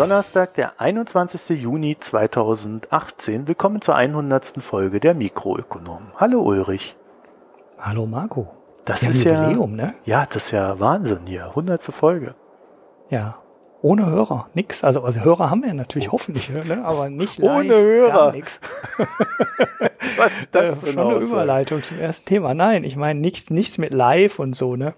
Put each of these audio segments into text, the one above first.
Donnerstag, der 21. Juni 2018. Willkommen zur 100. Folge der Mikroökonomen. Hallo Ulrich. Hallo Marco. Das Wir ist haben ja, Jubiläum, ne? ja, das ist ja Wahnsinn hier. 100. Folge. Ja. Ohne Hörer, nix. Also, also Hörer haben wir natürlich hoffentlich, ne? aber nicht live, Ohne Hörer. Nix. Was Das ist schon eine. Überleitung zum ersten Thema. Nein, ich meine nichts, nichts mit live und so, ne?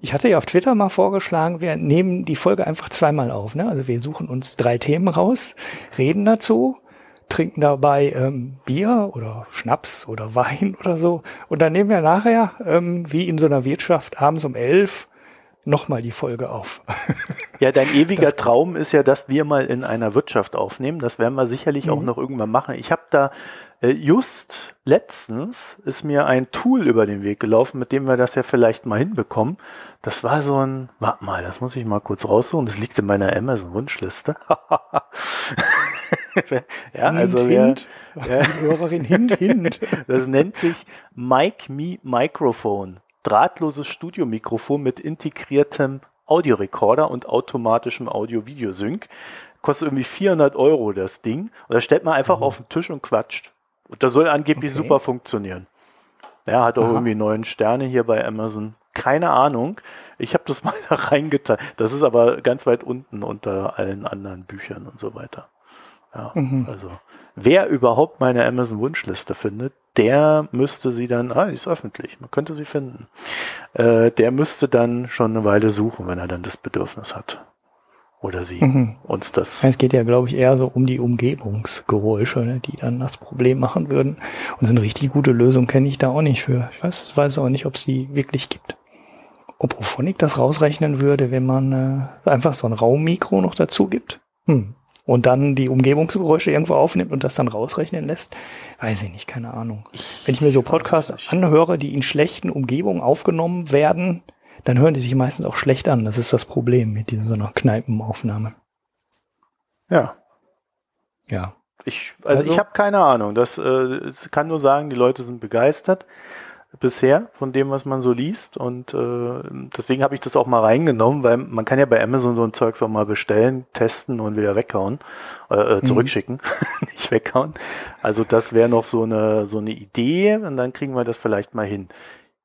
Ich hatte ja auf Twitter mal vorgeschlagen, wir nehmen die Folge einfach zweimal auf, ne? Also wir suchen uns drei Themen raus, reden dazu, trinken dabei ähm, Bier oder Schnaps oder Wein oder so und dann nehmen wir nachher, ähm, wie in so einer Wirtschaft, abends um elf nochmal die Folge auf. Ja, dein ewiger Traum ist ja, dass wir mal in einer Wirtschaft aufnehmen. Das werden wir sicherlich auch Mhm. noch irgendwann machen. Ich habe da just letztens ist mir ein Tool über den Weg gelaufen, mit dem wir das ja vielleicht mal hinbekommen. Das war so ein, warte mal, das muss ich mal kurz raussuchen. Das liegt in meiner Amazon-Wunschliste. ja, also wer, hint, ja. Hörerin hint, hint. das nennt sich Mic Me Microphone. Drahtloses Studiomikrofon mit integriertem Audiorekorder und automatischem Audio-Video-Sync. Kostet irgendwie 400 Euro das Ding. Und das stellt man einfach auf den Tisch und quatscht. Und das soll angeblich Okay. super funktionieren. Ja, hat auch Aha. irgendwie neun Sterne hier bei Amazon. Keine Ahnung. Ich habe das mal da reingetan. Das ist aber ganz weit unten unter allen anderen Büchern und so weiter. Ja, Mhm. also wer überhaupt meine Amazon Wunschliste findet, der müsste sie dann, ah, die ist öffentlich, man könnte sie finden. Äh, der müsste dann schon eine Weile suchen, wenn er dann das Bedürfnis hat. Oder sie Mhm. uns das. Es geht ja, glaube ich, eher so um die Umgebungsgeräusche, ne, die dann das Problem machen würden. Und so eine richtig gute Lösung kenne ich da auch nicht für. Ich weiß, weiß auch nicht, ob es die wirklich gibt. Ob Ophonic das rausrechnen würde, wenn man äh, einfach so ein Raummikro noch dazu gibt. Hm. Und dann die Umgebungsgeräusche irgendwo aufnimmt und das dann rausrechnen lässt, weiß ich nicht, keine Ahnung. Wenn ich mir so Podcasts anhöre, die in schlechten Umgebungen aufgenommen werden, dann hören die sich meistens auch schlecht an. Das ist das Problem mit dieser so Kneipenaufnahme. Ja. Ja. Ich, also, Also- ich habe keine Ahnung. Das äh, ich kann nur sagen, die Leute sind begeistert bisher von dem, was man so liest. Und äh, deswegen habe ich das auch mal reingenommen, weil man kann ja bei Amazon so ein Zeugs auch mal bestellen, testen und wieder weghauen, äh, äh, zurückschicken, nicht weghauen. Also das wäre noch so eine so eine Idee und dann kriegen wir das vielleicht mal hin.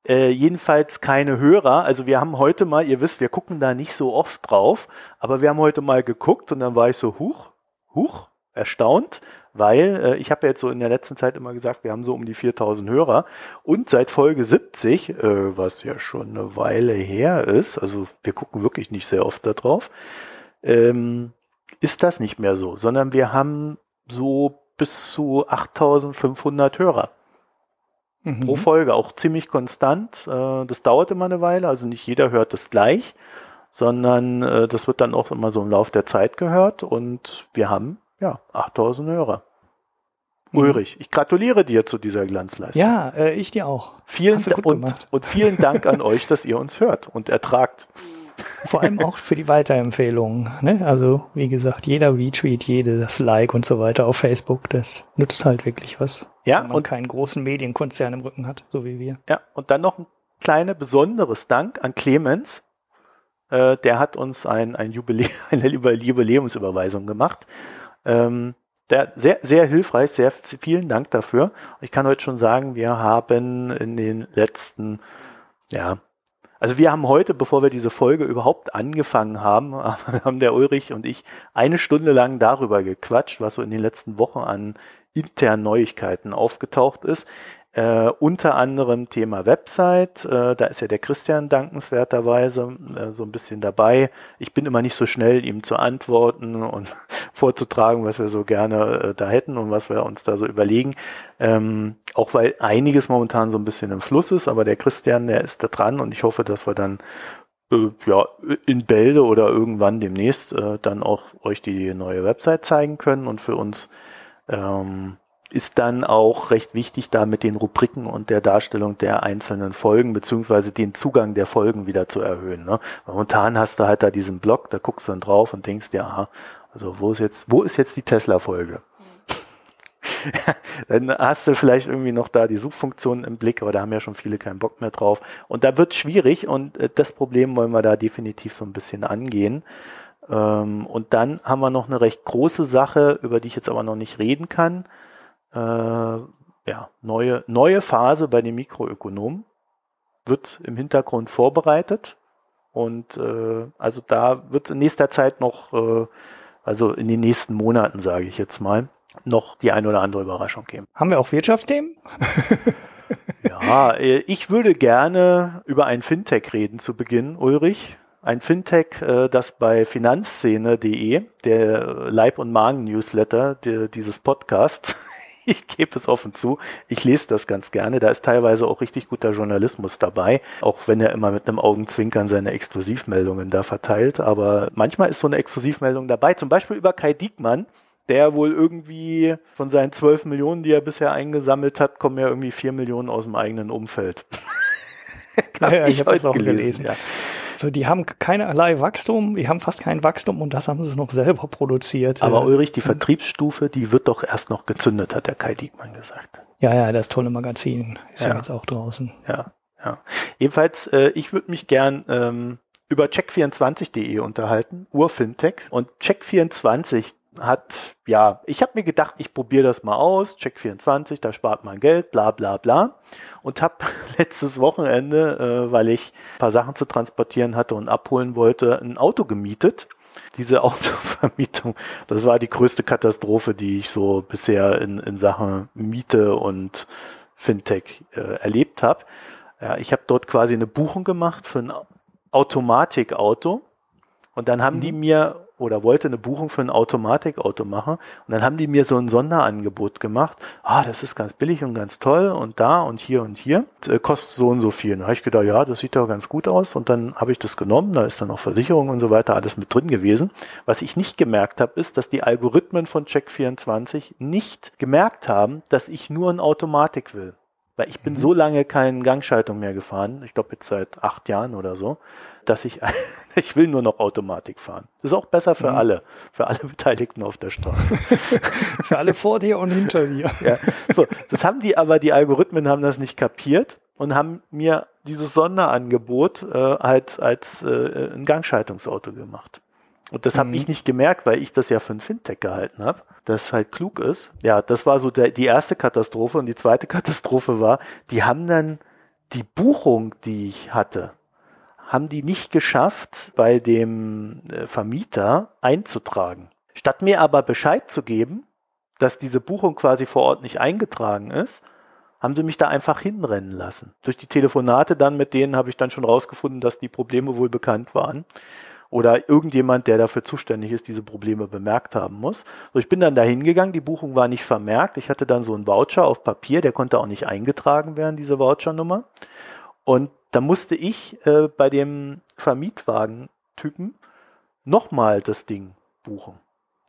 Äh, jedenfalls keine Hörer. Also wir haben heute mal, ihr wisst, wir gucken da nicht so oft drauf, aber wir haben heute mal geguckt und dann war ich so, huch, huch, erstaunt, weil äh, ich habe ja jetzt so in der letzten Zeit immer gesagt, wir haben so um die 4000 Hörer und seit Folge 70, äh, was ja schon eine Weile her ist, also wir gucken wirklich nicht sehr oft da drauf, ähm, ist das nicht mehr so, sondern wir haben so bis zu 8500 Hörer Mhm. pro Folge, auch ziemlich konstant. Äh, das dauert immer eine Weile, also nicht jeder hört das gleich, sondern äh, das wird dann auch immer so im Lauf der Zeit gehört und wir haben ja 8000 Hörer. Mhm. Ulrich, ich gratuliere dir zu dieser Glanzleistung. Ja, äh, ich dir auch. vielen gut und, und vielen Dank an euch, dass ihr uns hört und ertragt. Vor allem auch für die Weiterempfehlungen. Ne? Also, wie gesagt, jeder Retweet, jedes Like und so weiter auf Facebook, das nützt halt wirklich was. Ja, wenn man und keinen großen Medienkonzern im Rücken hat, so wie wir. Ja, und dann noch ein kleiner besonderes Dank an Clemens. Äh, der hat uns ein, ein Jubiläum, eine Jubi- Jubiläumsüberweisung gemacht. Ähm, der, sehr, sehr hilfreich, sehr vielen Dank dafür. Ich kann heute schon sagen, wir haben in den letzten, ja, also wir haben heute, bevor wir diese Folge überhaupt angefangen haben, haben der Ulrich und ich eine Stunde lang darüber gequatscht, was so in den letzten Wochen an internen Neuigkeiten aufgetaucht ist. Äh, unter anderem Thema Website, äh, da ist ja der Christian dankenswerterweise äh, so ein bisschen dabei. Ich bin immer nicht so schnell, ihm zu antworten und vorzutragen, was wir so gerne äh, da hätten und was wir uns da so überlegen. Ähm, auch weil einiges momentan so ein bisschen im Fluss ist, aber der Christian, der ist da dran und ich hoffe, dass wir dann äh, ja, in Bälde oder irgendwann demnächst äh, dann auch euch die neue Website zeigen können und für uns ähm, ist dann auch recht wichtig, da mit den Rubriken und der Darstellung der einzelnen Folgen beziehungsweise den Zugang der Folgen wieder zu erhöhen. Ne? Momentan hast du halt da diesen Blog, da guckst du dann drauf und denkst dir, aha, also wo ist jetzt, wo ist jetzt die Tesla-Folge? dann hast du vielleicht irgendwie noch da die Suchfunktion im Blick, aber da haben ja schon viele keinen Bock mehr drauf. Und da wird schwierig und äh, das Problem wollen wir da definitiv so ein bisschen angehen. Ähm, und dann haben wir noch eine recht große Sache, über die ich jetzt aber noch nicht reden kann. Äh, ja, neue, neue Phase bei den Mikroökonomen wird im Hintergrund vorbereitet. Und äh, also da wird in nächster Zeit noch, äh, also in den nächsten Monaten, sage ich jetzt mal, noch die eine oder andere Überraschung geben. Haben wir auch Wirtschaftsthemen? ja, äh, ich würde gerne über ein Fintech reden zu Beginn, Ulrich. Ein Fintech, äh, das bei finanzszene.de, der Leib- und Magen-Newsletter dieses Podcasts, ich gebe es offen zu, ich lese das ganz gerne. Da ist teilweise auch richtig guter Journalismus dabei, auch wenn er immer mit einem Augenzwinkern seine Exklusivmeldungen da verteilt. Aber manchmal ist so eine Exklusivmeldung dabei, zum Beispiel über Kai Diekmann, der wohl irgendwie von seinen 12 Millionen, die er bisher eingesammelt hat, kommen ja irgendwie 4 Millionen aus dem eigenen Umfeld. ja, ja, ich habe das auch gelesen. gelesen. Ja. So, die haben keinerlei Wachstum, die haben fast kein Wachstum und das haben sie noch selber produziert. Aber Ulrich, die Vertriebsstufe, die wird doch erst noch gezündet, hat der Kai Diekmann gesagt. Ja, ja, das tolle Magazin ist ja, ja jetzt auch draußen. Ja, ja. Jedenfalls, äh, ich würde mich gern ähm, über check24.de unterhalten, Urfintech. Und Check24, hat, ja, ich habe mir gedacht, ich probiere das mal aus, Check24, da spart man Geld, bla bla bla. Und habe letztes Wochenende, äh, weil ich paar Sachen zu transportieren hatte und abholen wollte, ein Auto gemietet. Diese Autovermietung, das war die größte Katastrophe, die ich so bisher in, in Sachen Miete und Fintech äh, erlebt habe. Ja, ich habe dort quasi eine Buchung gemacht für ein Automatikauto. Und dann haben mhm. die mir oder wollte eine Buchung für ein Automatikauto machen und dann haben die mir so ein Sonderangebot gemacht. Ah, das ist ganz billig und ganz toll und da und hier und hier. Das, äh, kostet so und so viel. Da habe ich gedacht, ja, das sieht doch ganz gut aus und dann habe ich das genommen. Da ist dann auch Versicherung und so weiter alles mit drin gewesen. Was ich nicht gemerkt habe, ist, dass die Algorithmen von Check24 nicht gemerkt haben, dass ich nur ein Automatik will. Weil ich bin mhm. so lange keine Gangschaltung mehr gefahren, ich glaube jetzt seit acht Jahren oder so, dass ich, ich will nur noch Automatik fahren. Das ist auch besser für mhm. alle, für alle Beteiligten auf der Straße. für alle vor dir und hinter dir. ja, so, das haben die aber, die Algorithmen haben das nicht kapiert und haben mir dieses Sonderangebot äh, halt als äh, ein Gangschaltungsauto gemacht. Und das mhm. habe ich nicht gemerkt, weil ich das ja für ein Fintech gehalten habe, das halt klug ist. Ja, das war so der, die erste Katastrophe. Und die zweite Katastrophe war, die haben dann die Buchung, die ich hatte, haben die nicht geschafft, bei dem äh, Vermieter einzutragen. Statt mir aber Bescheid zu geben, dass diese Buchung quasi vor Ort nicht eingetragen ist, haben sie mich da einfach hinrennen lassen. Durch die Telefonate dann mit denen habe ich dann schon rausgefunden, dass die Probleme wohl bekannt waren oder irgendjemand, der dafür zuständig ist, diese Probleme bemerkt haben muss. So, ich bin dann da hingegangen, die Buchung war nicht vermerkt. Ich hatte dann so einen Voucher auf Papier, der konnte auch nicht eingetragen werden, diese Vouchernummer. Und da musste ich äh, bei dem Vermietwagen-Typen nochmal das Ding buchen,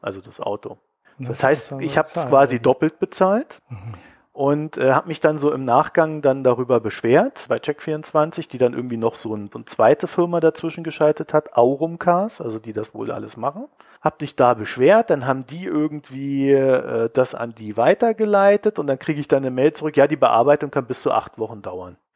also das Auto. Das heißt, ich habe es quasi doppelt bezahlt. Mhm und äh, habe mich dann so im Nachgang dann darüber beschwert bei Check24, die dann irgendwie noch so ein, eine zweite Firma dazwischen geschaltet hat, Aurumcars, also die das wohl alles machen. Hab dich da beschwert, dann haben die irgendwie äh, das an die weitergeleitet und dann kriege ich dann eine Mail zurück, ja, die Bearbeitung kann bis zu acht Wochen dauern.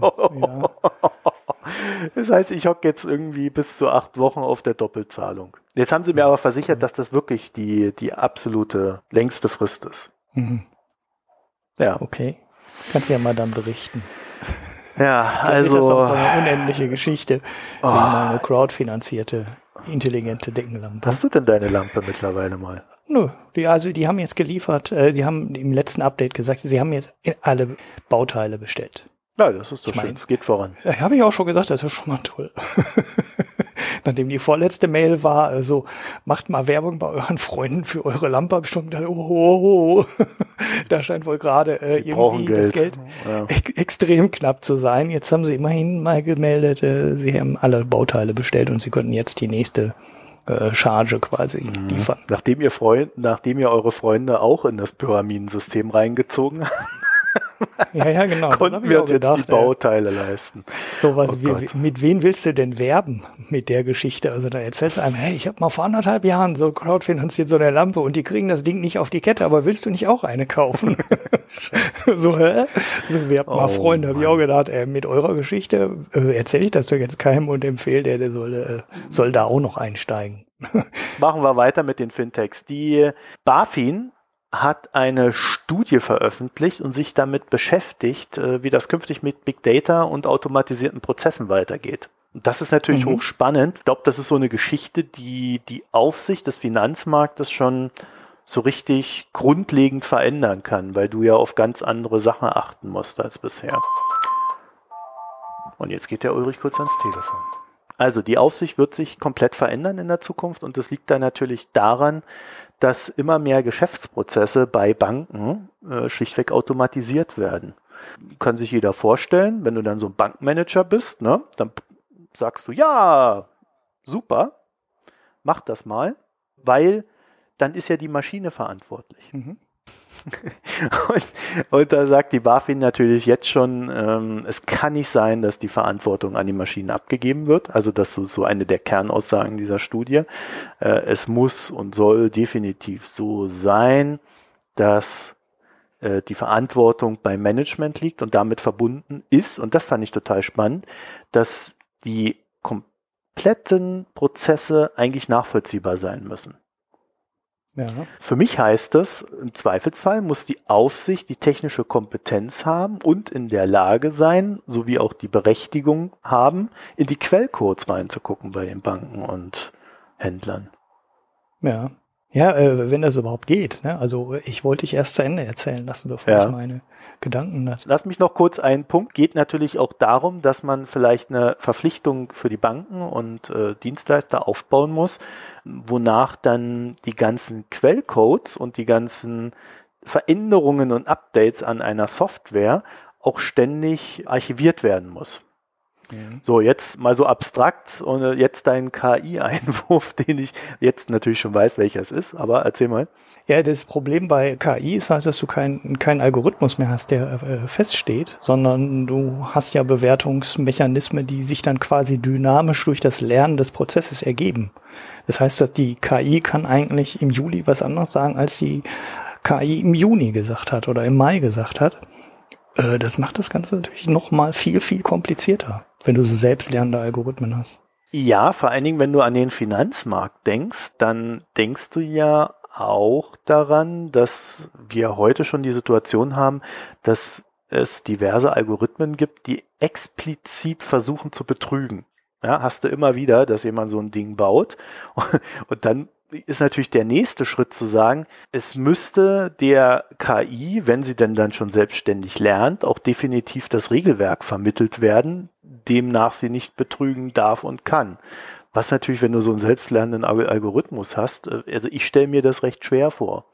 Oh. Das heißt, ich hocke jetzt irgendwie bis zu acht Wochen auf der Doppelzahlung. Jetzt haben sie mir aber versichert, dass das wirklich die, die absolute längste Frist ist. Mhm. Ja. Okay. Kannst du ja mal dann berichten. Ja, also. Das ist auch so eine unendliche Geschichte, oh. wie meine crowdfinanzierte, intelligente Deckenlampe. Hast du denn deine Lampe mittlerweile mal? Nö, die, also die haben jetzt geliefert, äh, die haben im letzten Update gesagt, sie haben jetzt alle Bauteile bestellt. Ja, das ist doch ich schön. Es geht voran. Ja, habe ich auch schon gesagt, das ist schon mal toll. Nachdem die vorletzte Mail war, also macht mal Werbung bei euren Freunden für eure Lampe, habe ich schon gedacht, oh, oh, oh. da scheint wohl gerade äh, irgendwie Geld. das Geld ja. e extrem knapp zu sein. Jetzt haben sie immerhin mal gemeldet, äh, sie haben alle Bauteile bestellt und sie könnten jetzt die nächste äh, Charge quasi mhm. liefern. Nachdem ihr Freund, nachdem ihr eure Freunde auch in das Pyramidensystem reingezogen habt, ja, ja, genau. Konnten wir uns gedacht, jetzt die Bauteile ja. leisten. So was, oh wie, mit wem willst du denn werben mit der Geschichte? Also da erzählst du einem, hey, ich habe mal vor anderthalb Jahren so crowdfinanziert so eine Lampe und die kriegen das Ding nicht auf die Kette, aber willst du nicht auch eine kaufen? so, hä? So, wir haben mal Oh, Freunde, habe ich auch gedacht, äh, mit eurer Geschichte äh, erzähle ich das doch jetzt keinem und empfehle, der, der soll, äh, soll da auch noch einsteigen. Machen wir weiter mit den Fintechs. Die BaFin hat eine Studie veröffentlicht und sich damit beschäftigt, äh, wie das künftig mit Big Data und automatisierten Prozessen weitergeht. Das ist natürlich Mhm. hochspannend. Ich glaube, das ist so eine Geschichte, die die Aufsicht des Finanzmarktes schon so richtig grundlegend verändern kann, weil du ja auf ganz andere Sachen achten musst als bisher. Und jetzt geht der Ulrich kurz ans Telefon. Also die Aufsicht wird sich komplett verändern in der Zukunft und das liegt dann natürlich daran, dass immer mehr Geschäftsprozesse bei Banken äh, schlichtweg automatisiert werden. Kann sich jeder vorstellen, wenn du dann so ein Bankmanager bist, ne, dann sagst du, ja, super, mach das mal, weil dann ist ja die Maschine verantwortlich. Mhm. Und, und da sagt die BaFin natürlich jetzt schon, ähm, es kann nicht sein, dass die Verantwortung an die Maschinen abgegeben wird. Also das ist so eine der Kernaussagen dieser Studie. Äh, es muss und soll definitiv so sein, dass äh, die Verantwortung beim Management liegt und damit verbunden ist, und das fand ich total spannend, dass die kompletten Prozesse eigentlich nachvollziehbar sein müssen. Ja. Für mich heißt das, im Zweifelsfall muss die Aufsicht die technische Kompetenz haben und in der Lage sein, sowie auch die Berechtigung haben, in die Quellcodes reinzugucken bei den Banken und Händlern. Ja. Ja, äh, wenn das überhaupt geht. Ne? Also ich wollte dich erst zu Ende erzählen lassen, bevor Ja. ich meine Gedanken dazu. Lass mich noch kurz einen Punkt. Geht natürlich auch darum, dass man vielleicht eine Verpflichtung für die Banken und äh, Dienstleister aufbauen muss, wonach dann die ganzen Quellcodes und die ganzen Veränderungen und Updates an einer Software auch ständig archiviert werden muss. So, jetzt mal so abstrakt und jetzt dein KI-Einwurf, den ich jetzt natürlich schon weiß, welcher es ist, aber erzähl mal. Ja, das Problem bei KI ist halt, dass du keinen keinen Algorithmus mehr hast, der äh, feststeht, sondern du hast ja Bewertungsmechanismen, die sich dann quasi dynamisch durch das Lernen des Prozesses ergeben. Das heißt, dass die KI kann eigentlich im Juli was anderes sagen, als die KI im Juni gesagt hat oder im Mai gesagt hat. Äh, das macht das Ganze natürlich noch mal viel, viel komplizierter, wenn du so selbstlernende Algorithmen hast. Ja, vor allen Dingen, wenn du an den Finanzmarkt denkst, dann denkst du ja auch daran, dass wir heute schon die Situation haben, dass es diverse Algorithmen gibt, die explizit versuchen zu betrügen. Ja, hast du immer wieder, dass jemand so ein Ding baut und dann ist natürlich der nächste Schritt zu sagen, es müsste der KI, wenn sie denn dann schon selbstständig lernt, auch definitiv das Regelwerk vermittelt werden, demnach sie nicht betrügen darf und kann. Was natürlich, wenn du so einen selbstlernenden Al- Algorithmus hast, äh, also ich stelle mir das recht schwer vor,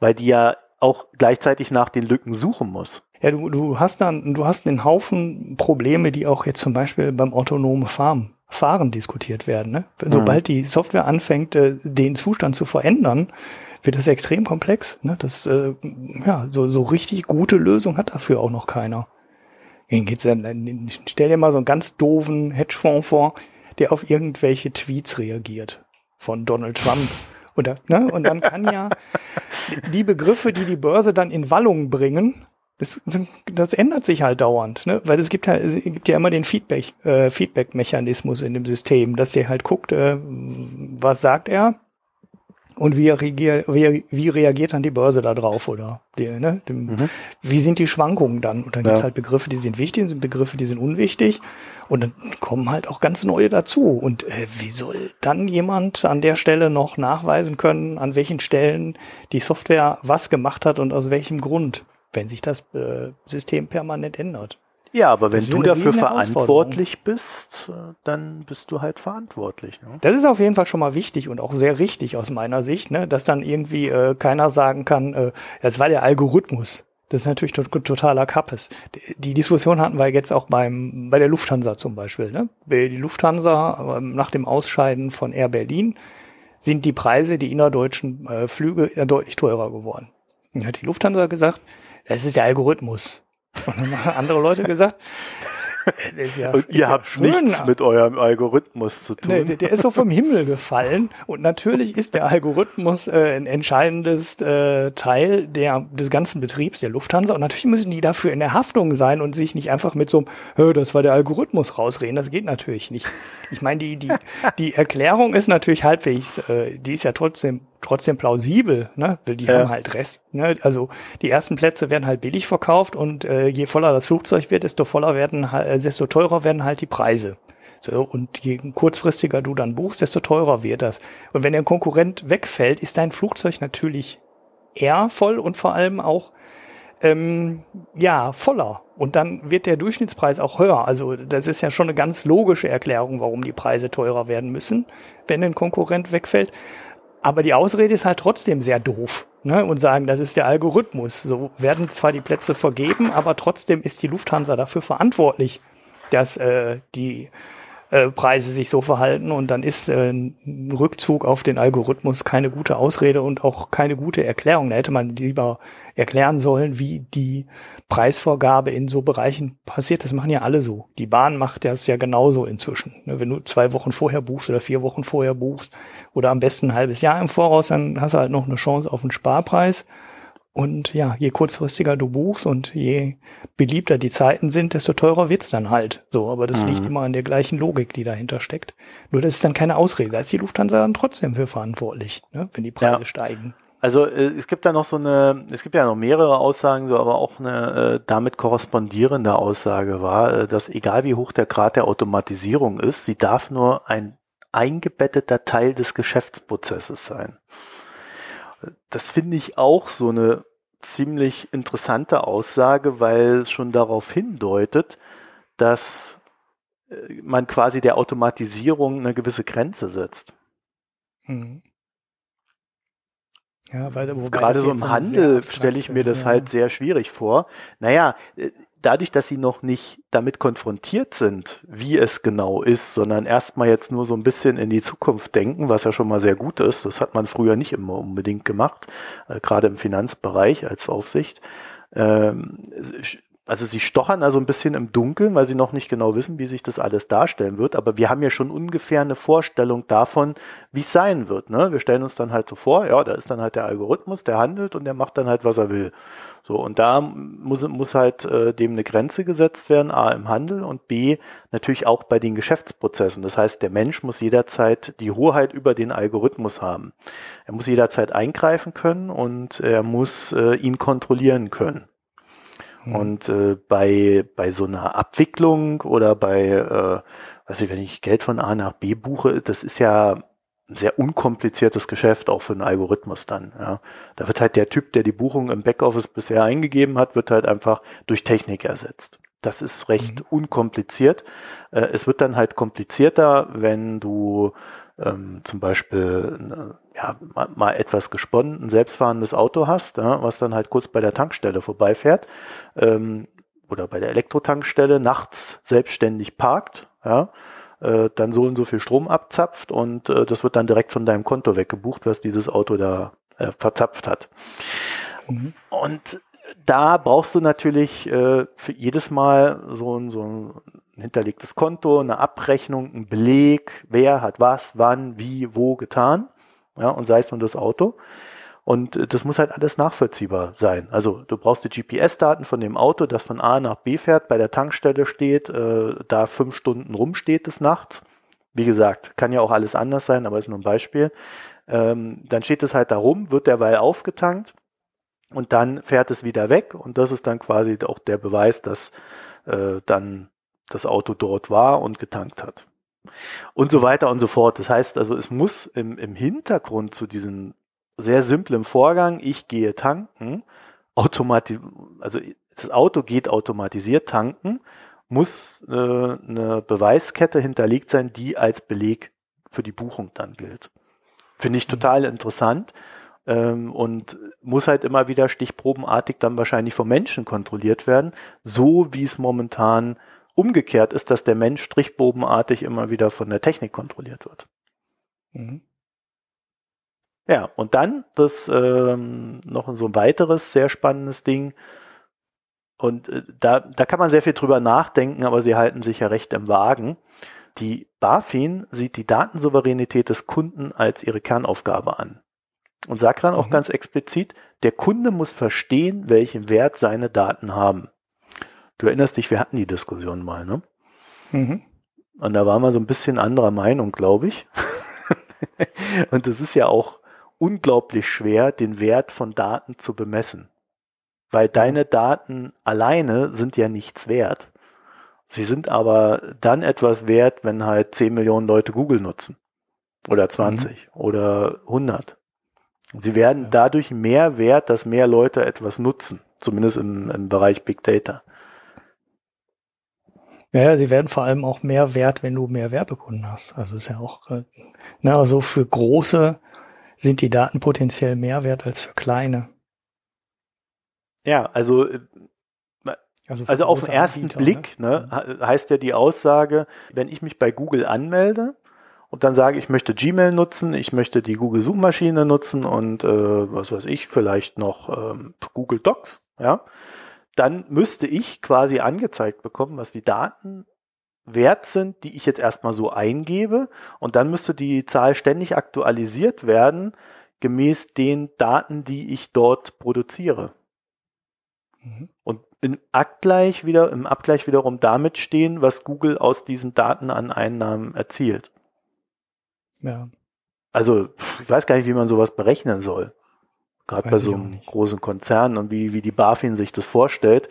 weil die ja auch gleichzeitig nach den Lücken suchen muss. Ja, du, du hast dann, du hast einen Haufen Probleme, die auch jetzt zum Beispiel beim autonomen Fahren, Fahren diskutiert werden. Ne? Sobald die Software anfängt, äh, den Zustand zu verändern, wird das extrem komplex. Ne? Das, äh, ja, so, so richtig gute Lösung hat dafür auch noch keiner. Geht's dann, stell dir mal so einen ganz doofen Hedgefonds vor, der auf irgendwelche Tweets reagiert von Donald Trump. Und, da, ne? und dann kann ja die Begriffe, die die Börse dann in Wallung bringen, das, das ändert sich halt dauernd, ne? weil es gibt ja, es gibt ja immer den Feedback, äh, Feedback-Mechanismus in dem System, dass der halt guckt, äh, was sagt er und wie, reagiert, wie, wie reagiert dann die Börse da drauf oder die, ne? Dem, wie sind die Schwankungen dann? Und dann gibt's Ja. halt Begriffe, die sind wichtig, und sind Begriffe, die sind unwichtig und dann kommen halt auch ganz neue dazu. Und äh, wie soll dann jemand an der Stelle noch nachweisen können, an welchen Stellen die Software was gemacht hat und aus welchem Grund, wenn sich das äh, System permanent ändert? Ja, aber wenn du dafür verantwortlich bist, äh, dann bist du halt verantwortlich. Ne? Das ist auf jeden Fall schon mal wichtig und auch sehr richtig aus meiner Sicht, ne? dass dann irgendwie äh, keiner sagen kann, äh, das war der Algorithmus. Das ist natürlich to totaler Kappes. Die, Diskussion hatten wir jetzt auch beim bei der Lufthansa zum Beispiel. Ne? Bei Die Lufthansa ähm, nach dem Ausscheiden von Air Berlin sind die Preise, die innerdeutschen äh, Flüge, deutlich teurer geworden. Dann hat die Lufthansa gesagt, das ist der Algorithmus. Und dann haben andere Leute gesagt, ja, und ihr habt schön, nichts mit eurem Algorithmus zu tun. Nee, der, der, ist so vom Himmel gefallen. Und natürlich ist der Algorithmus äh, ein entscheidendes äh, Teil der, des ganzen Betriebs der Lufthansa. Und natürlich müssen die dafür in der Haftung sein und sich nicht einfach mit so einem, das war der Algorithmus rausreden. Das geht natürlich nicht. Ich meine, die, die, die Erklärung ist natürlich halbwegs, äh, die ist ja trotzdem trotzdem plausibel, ne? Weil die ja. haben halt Rest. Ne? Also die ersten Plätze werden halt billig verkauft und äh, je voller das Flugzeug wird, desto voller werden, äh, desto teurer werden halt die Preise. So, und je kurzfristiger du dann buchst, desto teurer wird das. Und wenn der Konkurrent wegfällt, ist dein Flugzeug natürlich eher voll und vor allem auch ähm, ja voller. Und dann wird der Durchschnittspreis auch höher. Also das ist ja schon eine ganz logische Erklärung, warum die Preise teurer werden müssen, wenn ein Konkurrent wegfällt. Aber die Ausrede ist halt trotzdem sehr doof. Ne? Und sagen, das ist der Algorithmus. So werden zwar die Plätze vergeben, aber trotzdem ist die Lufthansa dafür verantwortlich, dass äh, die äh, Preise sich so verhalten und dann ist äh, ein Rückzug auf den Algorithmus keine gute Ausrede und auch keine gute Erklärung. Da hätte man lieber erklären sollen, wie die Preisvorgabe in so Bereichen passiert. Das machen ja alle so. Die Bahn macht das ja genauso inzwischen. Ne, wenn du zwei Wochen vorher buchst oder vier Wochen vorher buchst oder am besten ein halbes Jahr im Voraus, dann hast du halt noch eine Chance auf einen Sparpreis. Und ja, je kurzfristiger du buchst und je beliebter die Zeiten sind, desto teurer wird's dann halt. So, aber das mhm. liegt immer an der gleichen Logik, die dahinter steckt. Nur das ist dann keine Ausrede. Da ist die Lufthansa dann trotzdem für verantwortlich, ne, wenn die Preise ja. steigen. Also äh, es gibt da noch so eine, es gibt ja noch mehrere Aussagen, so aber auch eine äh, damit korrespondierende Aussage war, äh, dass egal wie hoch der Grad der Automatisierung ist, sie darf nur ein eingebetteter Teil des Geschäftsprozesses sein. Das finde ich auch so eine ziemlich interessante Aussage, weil es schon darauf hindeutet, dass äh, man quasi der Automatisierung eine gewisse Grenze setzt. Mhm. Ja, weil, Gerade so im Handel stelle ich mir das ja. halt sehr schwierig vor. Naja, äh, dadurch, dass sie noch nicht damit konfrontiert sind, wie es genau ist, sondern erstmal jetzt nur so ein bisschen in die Zukunft denken, was ja schon mal sehr gut ist. Das hat man früher nicht immer unbedingt gemacht, äh, gerade im Finanzbereich als Aufsicht. Ähm, also sie stochern also ein bisschen im Dunkeln, weil sie noch nicht genau wissen, wie sich das alles darstellen wird. Aber wir haben ja schon ungefähr eine Vorstellung davon, wie es sein wird. Ne? Wir stellen uns dann halt so vor, ja, da ist dann halt der Algorithmus, der handelt und der macht dann halt, was er will. So, und da muss, muss halt äh, dem eine Grenze gesetzt werden, A im Handel und B natürlich auch bei den Geschäftsprozessen. Das heißt, der Mensch muss jederzeit die Hoheit über den Algorithmus haben. Er muss jederzeit eingreifen können und er muss äh, ihn kontrollieren können. Mhm. Und äh, bei, bei so einer Abwicklung oder bei, äh, weiß ich, wenn ich Geld von A nach B buche, das ist ja ein sehr unkompliziertes Geschäft auch für einen Algorithmus dann. Ja. Da wird halt der Typ, der die Buchung im Backoffice bisher eingegeben hat, wird halt einfach durch Technik ersetzt. Das ist recht mhm. unkompliziert. Äh, es wird dann halt komplizierter, wenn du ähm, zum Beispiel ja, mal, mal etwas gesponnen, ein selbstfahrendes Auto hast, ja, was dann halt kurz bei der Tankstelle vorbeifährt ähm, oder bei der Elektrotankstelle nachts selbstständig parkt, ja, äh, dann so und so viel Strom abzapft und äh, das wird dann direkt von deinem Konto weggebucht, was dieses Auto da äh, verzapft hat. Mhm. Und da brauchst du natürlich äh, für jedes Mal so, ein so ein hinterlegtes Konto, eine Abrechnung, ein Beleg, wer hat was, wann, wie, wo getan. Ja, und sei es nur das Auto. Und äh, das muss halt alles nachvollziehbar sein. Also du brauchst die GPS-Daten von dem Auto, das von A nach B fährt, bei der Tankstelle steht, äh, da fünf Stunden rumsteht des Nachts. Wie gesagt, kann ja auch alles anders sein, aber ist nur ein Beispiel. Ähm, dann steht es halt da rum, wird derweil aufgetankt und dann fährt es wieder weg und das ist dann quasi auch der Beweis, dass äh, dann das Auto dort war und getankt hat. Und so weiter und so fort. Das heißt also, es muss im, im Hintergrund zu diesem sehr simplen Vorgang, ich gehe tanken, automatisch, also das Auto geht automatisiert tanken, muss äh, eine Beweiskette hinterlegt sein, die als Beleg für die Buchung dann gilt. Finde ich total interessant ähm, und muss halt immer wieder stichprobenartig dann wahrscheinlich vom Menschen kontrolliert werden, so wie es momentan umgekehrt ist, dass der Mensch strichbobenartig immer wieder von der Technik kontrolliert wird. Mhm. Ja, und dann das ähm, noch so ein weiteres sehr spannendes Ding. und äh, da, da kann man sehr viel drüber nachdenken, aber sie halten sich ja recht im Wagen. Die BaFin sieht die Datensouveränität des Kunden als ihre Kernaufgabe an und sagt dann auch mhm. ganz explizit, der Kunde muss verstehen, welchen Wert seine Daten haben. Du erinnerst dich, wir hatten die Diskussion mal, ne? Mhm. Und da waren wir so ein bisschen anderer Meinung, glaube ich. und es ist ja auch unglaublich schwer, den Wert von Daten zu bemessen. Weil deine Daten alleine sind ja nichts wert. Sie sind aber dann etwas wert, wenn halt 10 Millionen Leute Google nutzen. Oder 20 mhm. oder 100. Sie werden dadurch mehr wert, dass mehr Leute etwas nutzen. Zumindest im, im Bereich Big Data. Ja, sie werden vor allem auch mehr wert, wenn du mehr Werbekunden hast. Also ist ja auch, äh, na, also für große sind die Daten potenziell mehr wert als für kleine. Ja, also äh, also, also auf den ersten Anbieter, Blick ne? Ne, heißt ja die Aussage, wenn ich mich bei Google anmelde und dann sage, ich möchte Gmail nutzen, ich möchte die Google Suchmaschine nutzen und äh, was weiß ich, vielleicht noch ähm, Google Docs, ja, dann müsste ich quasi angezeigt bekommen, was die Daten wert sind, die ich jetzt erstmal so eingebe und dann müsste die Zahl ständig aktualisiert werden, gemäß den Daten, die ich dort produziere. Mhm. Und im Abgleich wieder, im Abgleich wiederum damit stehen, was Google aus diesen Daten an Einnahmen erzielt. Ja. Also, ich weiß gar nicht, wie man sowas berechnen soll. Gerade bei so einem großen Konzern und wie, wie die BaFin sich das vorstellt,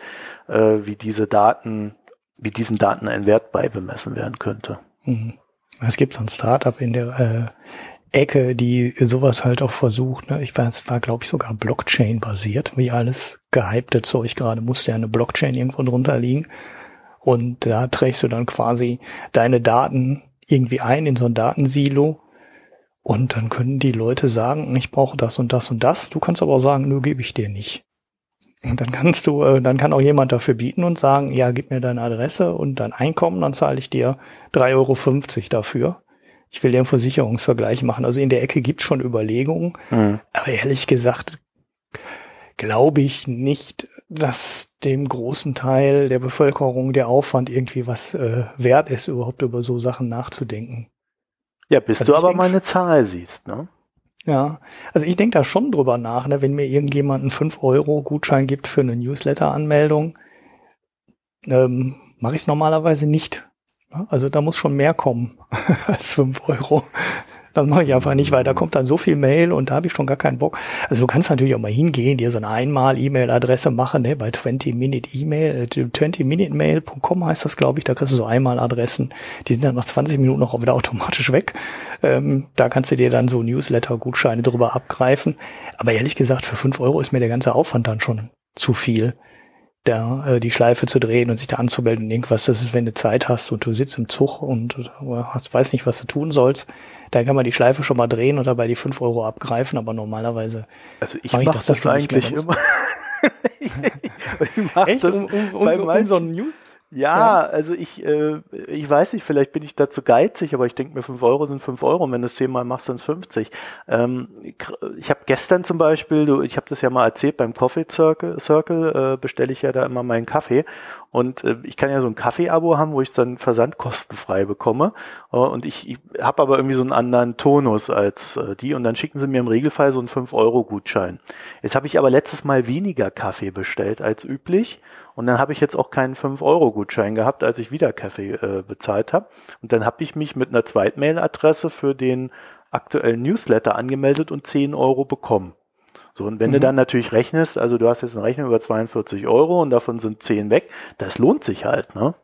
äh, wie diese Daten, wie diesen Daten ein Wert beibemessen werden könnte. Mhm. Es gibt so ein Startup in der äh, Ecke, die sowas halt auch versucht. Ne? Ich weiß, war, glaube ich, sogar Blockchain-basiert, wie alles gehypte Zeug gerade, musste ja eine Blockchain irgendwo drunter liegen. Und da trägst du dann quasi deine Daten irgendwie ein in so ein Datensilo. Und dann können die Leute sagen, ich brauche das und das und das. Du kannst aber auch sagen, nur gebe ich dir nicht. Und dann kannst du, äh, dann kann auch jemand dafür bieten und sagen, ja, gib mir deine Adresse und dein Einkommen, dann zahle ich dir 3,50 Euro dafür ich will ja einen Versicherungsvergleich machen. Also in der Ecke gibt es schon Überlegungen, mhm. aber ehrlich gesagt glaube ich nicht, dass dem großen Teil der Bevölkerung der Aufwand irgendwie was äh, wert ist, überhaupt über so Sachen nachzudenken. Ja, bis also du aber mal eine Zahl siehst, ne? Ja, also ich denke da schon drüber nach, ne, wenn mir irgendjemand einen 5-Euro-Gutschein gibt für eine Newsletter-Anmeldung, ähm, mache ich es normalerweise nicht. Also da muss schon mehr kommen als fünf Euro. Das mache ich einfach nicht, weil da kommt dann so viel Mail und da habe ich schon gar keinen Bock. Also du kannst natürlich auch mal hingehen, dir so eine Einmal-E-Mail-Adresse machen, ne, bei 20-Minute-E-Mail, 20-Minute-Mail.com heißt das, glaube ich, da kriegst du so Einmal-Adressen, die sind dann nach 20 Minuten auch wieder automatisch weg. Ähm, da kannst du dir dann so Newsletter-Gutscheine drüber abgreifen. Aber ehrlich gesagt, für fünf Euro ist mir der ganze Aufwand dann schon zu viel da äh, die Schleife zu drehen und sich da anzumelden und irgendwas. Das ist, wenn du Zeit hast und du sitzt im Zug und hast, weiß nicht, was du tun sollst. Da kann man die Schleife schon mal drehen und dabei die fünf Euro abgreifen, aber normalerweise. Also ich mache mach das, das eigentlich immer. ich mach Echt? Das um, um, um, um so ein News ja, ja, also ich, äh, ich weiß nicht, vielleicht bin ich dazu geizig, aber ich denke mir, fünf Euro sind fünf Euro und wenn du es zehnmal machst, sind es 50. Ähm, ich habe gestern zum Beispiel, du, ich habe das ja mal erzählt, beim Coffee Circle, Circle äh, bestelle ich ja da immer meinen Kaffee und äh, ich kann ja so ein Kaffee-Abo haben, wo ich dann versandkostenfrei bekomme äh, und ich, ich habe aber irgendwie so einen anderen Tonus als äh, die und dann schicken sie mir im Regelfall so einen 5-Euro-Gutschein. Jetzt habe ich aber letztes Mal weniger Kaffee bestellt als üblich und dann habe ich jetzt auch keinen 5-Euro-Gutschein gehabt, als ich wieder Kaffee äh, bezahlt habe. Und dann habe ich mich mit einer Zweitmail-Adresse für den aktuellen Newsletter angemeldet und 10 Euro bekommen. So, und wenn mhm. du dann natürlich rechnest, also du hast jetzt eine Rechnung über 42 Euro und davon sind 10 weg, das lohnt sich halt, ne?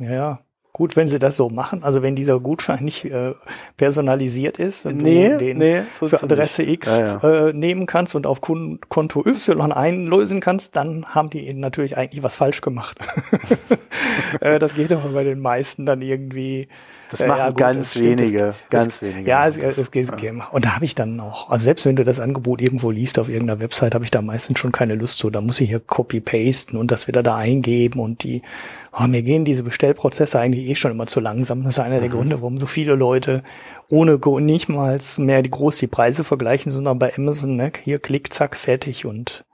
Ja, gut, wenn sie das so machen, also wenn dieser Gutschein nicht äh, personalisiert ist und nee, du den nee, für Adresse nicht. X ja, ja. Äh, nehmen kannst und auf Konto Y einlösen kannst, dann haben die natürlich eigentlich was falsch gemacht. äh, das geht aber bei den meisten dann irgendwie. Das machen ja, gut, ganz das wenige, das, ganz das, wenige. Ja, es, es geht. Und da habe ich dann auch, also selbst wenn du das Angebot irgendwo liest auf irgendeiner Website, habe ich da meistens schon keine Lust zu. Da muss ich hier copy-pasten und das wieder da eingeben und die oh, mir gehen diese Bestellprozesse eigentlich eh schon immer zu langsam. Das ist einer der mhm. Gründe, warum so viele Leute ohne nicht mal mehr die groß die Preise vergleichen, sondern bei Amazon, ne, hier klick, zack, fertig und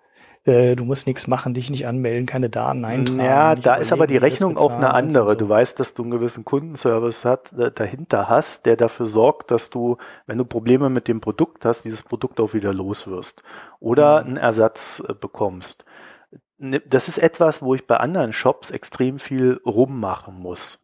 äh, du musst nichts machen, dich nicht anmelden, keine Daten eintragen. Ja, da ist aber die Rechnung auch eine andere. So. Du weißt, dass du einen gewissen Kundenservice hat, äh, dahinter hast, der dafür sorgt, dass du, wenn du Probleme mit dem Produkt hast, dieses Produkt auch wieder los wirst oder mhm. einen Ersatz äh, bekommst. Das ist etwas, wo ich bei anderen Shops extrem viel rummachen muss.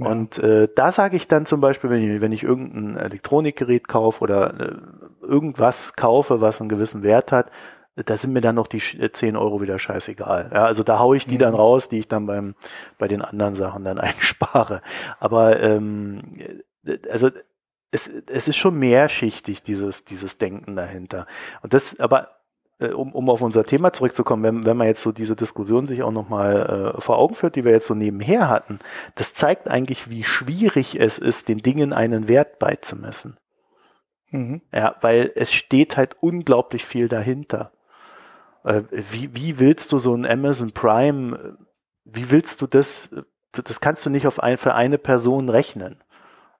Ja. Und äh, da sage ich dann zum Beispiel, wenn ich, wenn ich irgendein Elektronikgerät kaufe oder äh, irgendwas kaufe, was einen gewissen Wert hat, da sind mir dann noch die 10 Euro wieder scheißegal. Ja, also da haue ich die mhm. dann raus, die ich dann beim bei den anderen Sachen dann einspare. Aber ähm, also es, es ist schon mehrschichtig, dieses, dieses Denken dahinter. Und das, aber äh, um, um auf unser Thema zurückzukommen, wenn, wenn man jetzt so diese Diskussion sich auch nochmal äh, vor Augen führt, die wir jetzt so nebenher hatten, das zeigt eigentlich, wie schwierig es ist, den Dingen einen Wert beizumessen. Mhm. Ja, weil es steht halt unglaublich viel dahinter. Äh, wie, wie willst du so ein Amazon Prime, wie willst du das, das kannst du nicht auf ein, für eine Person rechnen.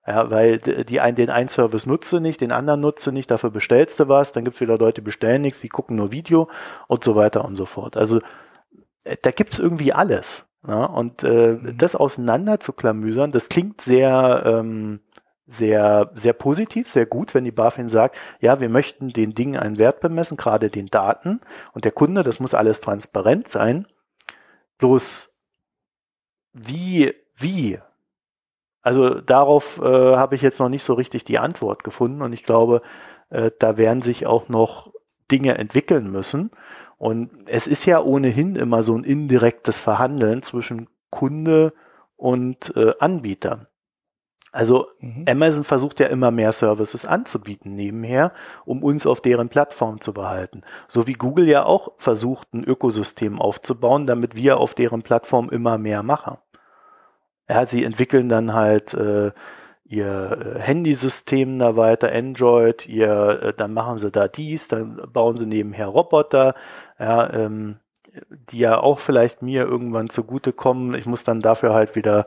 Ja, weil die ein, den einen Service nutze nicht, den anderen nutze nicht, dafür bestellst du was, dann gibt's wieder Leute, die bestellen nichts, die gucken nur Video und so weiter und so fort. Also äh, da gibt's irgendwie alles. Ja, und äh, mhm. das auseinander zu klamüsern, das klingt sehr ähm, sehr, sehr positiv, sehr gut, wenn die BaFin sagt, ja, wir möchten den Dingen einen Wert bemessen, gerade den Daten. Und der Kunde, das muss alles transparent sein. Bloß wie, wie? Also darauf äh, habe ich jetzt noch nicht so richtig die Antwort gefunden und ich glaube, äh, da werden sich auch noch Dinge entwickeln müssen. Und es ist ja ohnehin immer so ein indirektes Verhandeln zwischen Kunde und äh, Anbieter. Also mhm. Amazon versucht ja immer mehr Services anzubieten nebenher, um uns auf deren Plattform zu behalten. So wie Google ja auch versucht, ein Ökosystem aufzubauen, damit wir auf deren Plattform immer mehr machen. Ja, sie entwickeln dann halt äh, ihr äh, Handysystem da weiter, Android, ihr, äh, dann machen sie da dies, dann bauen sie nebenher Roboter, ja, ähm, die ja auch vielleicht mir irgendwann zugutekommen. Ich muss dann dafür halt wieder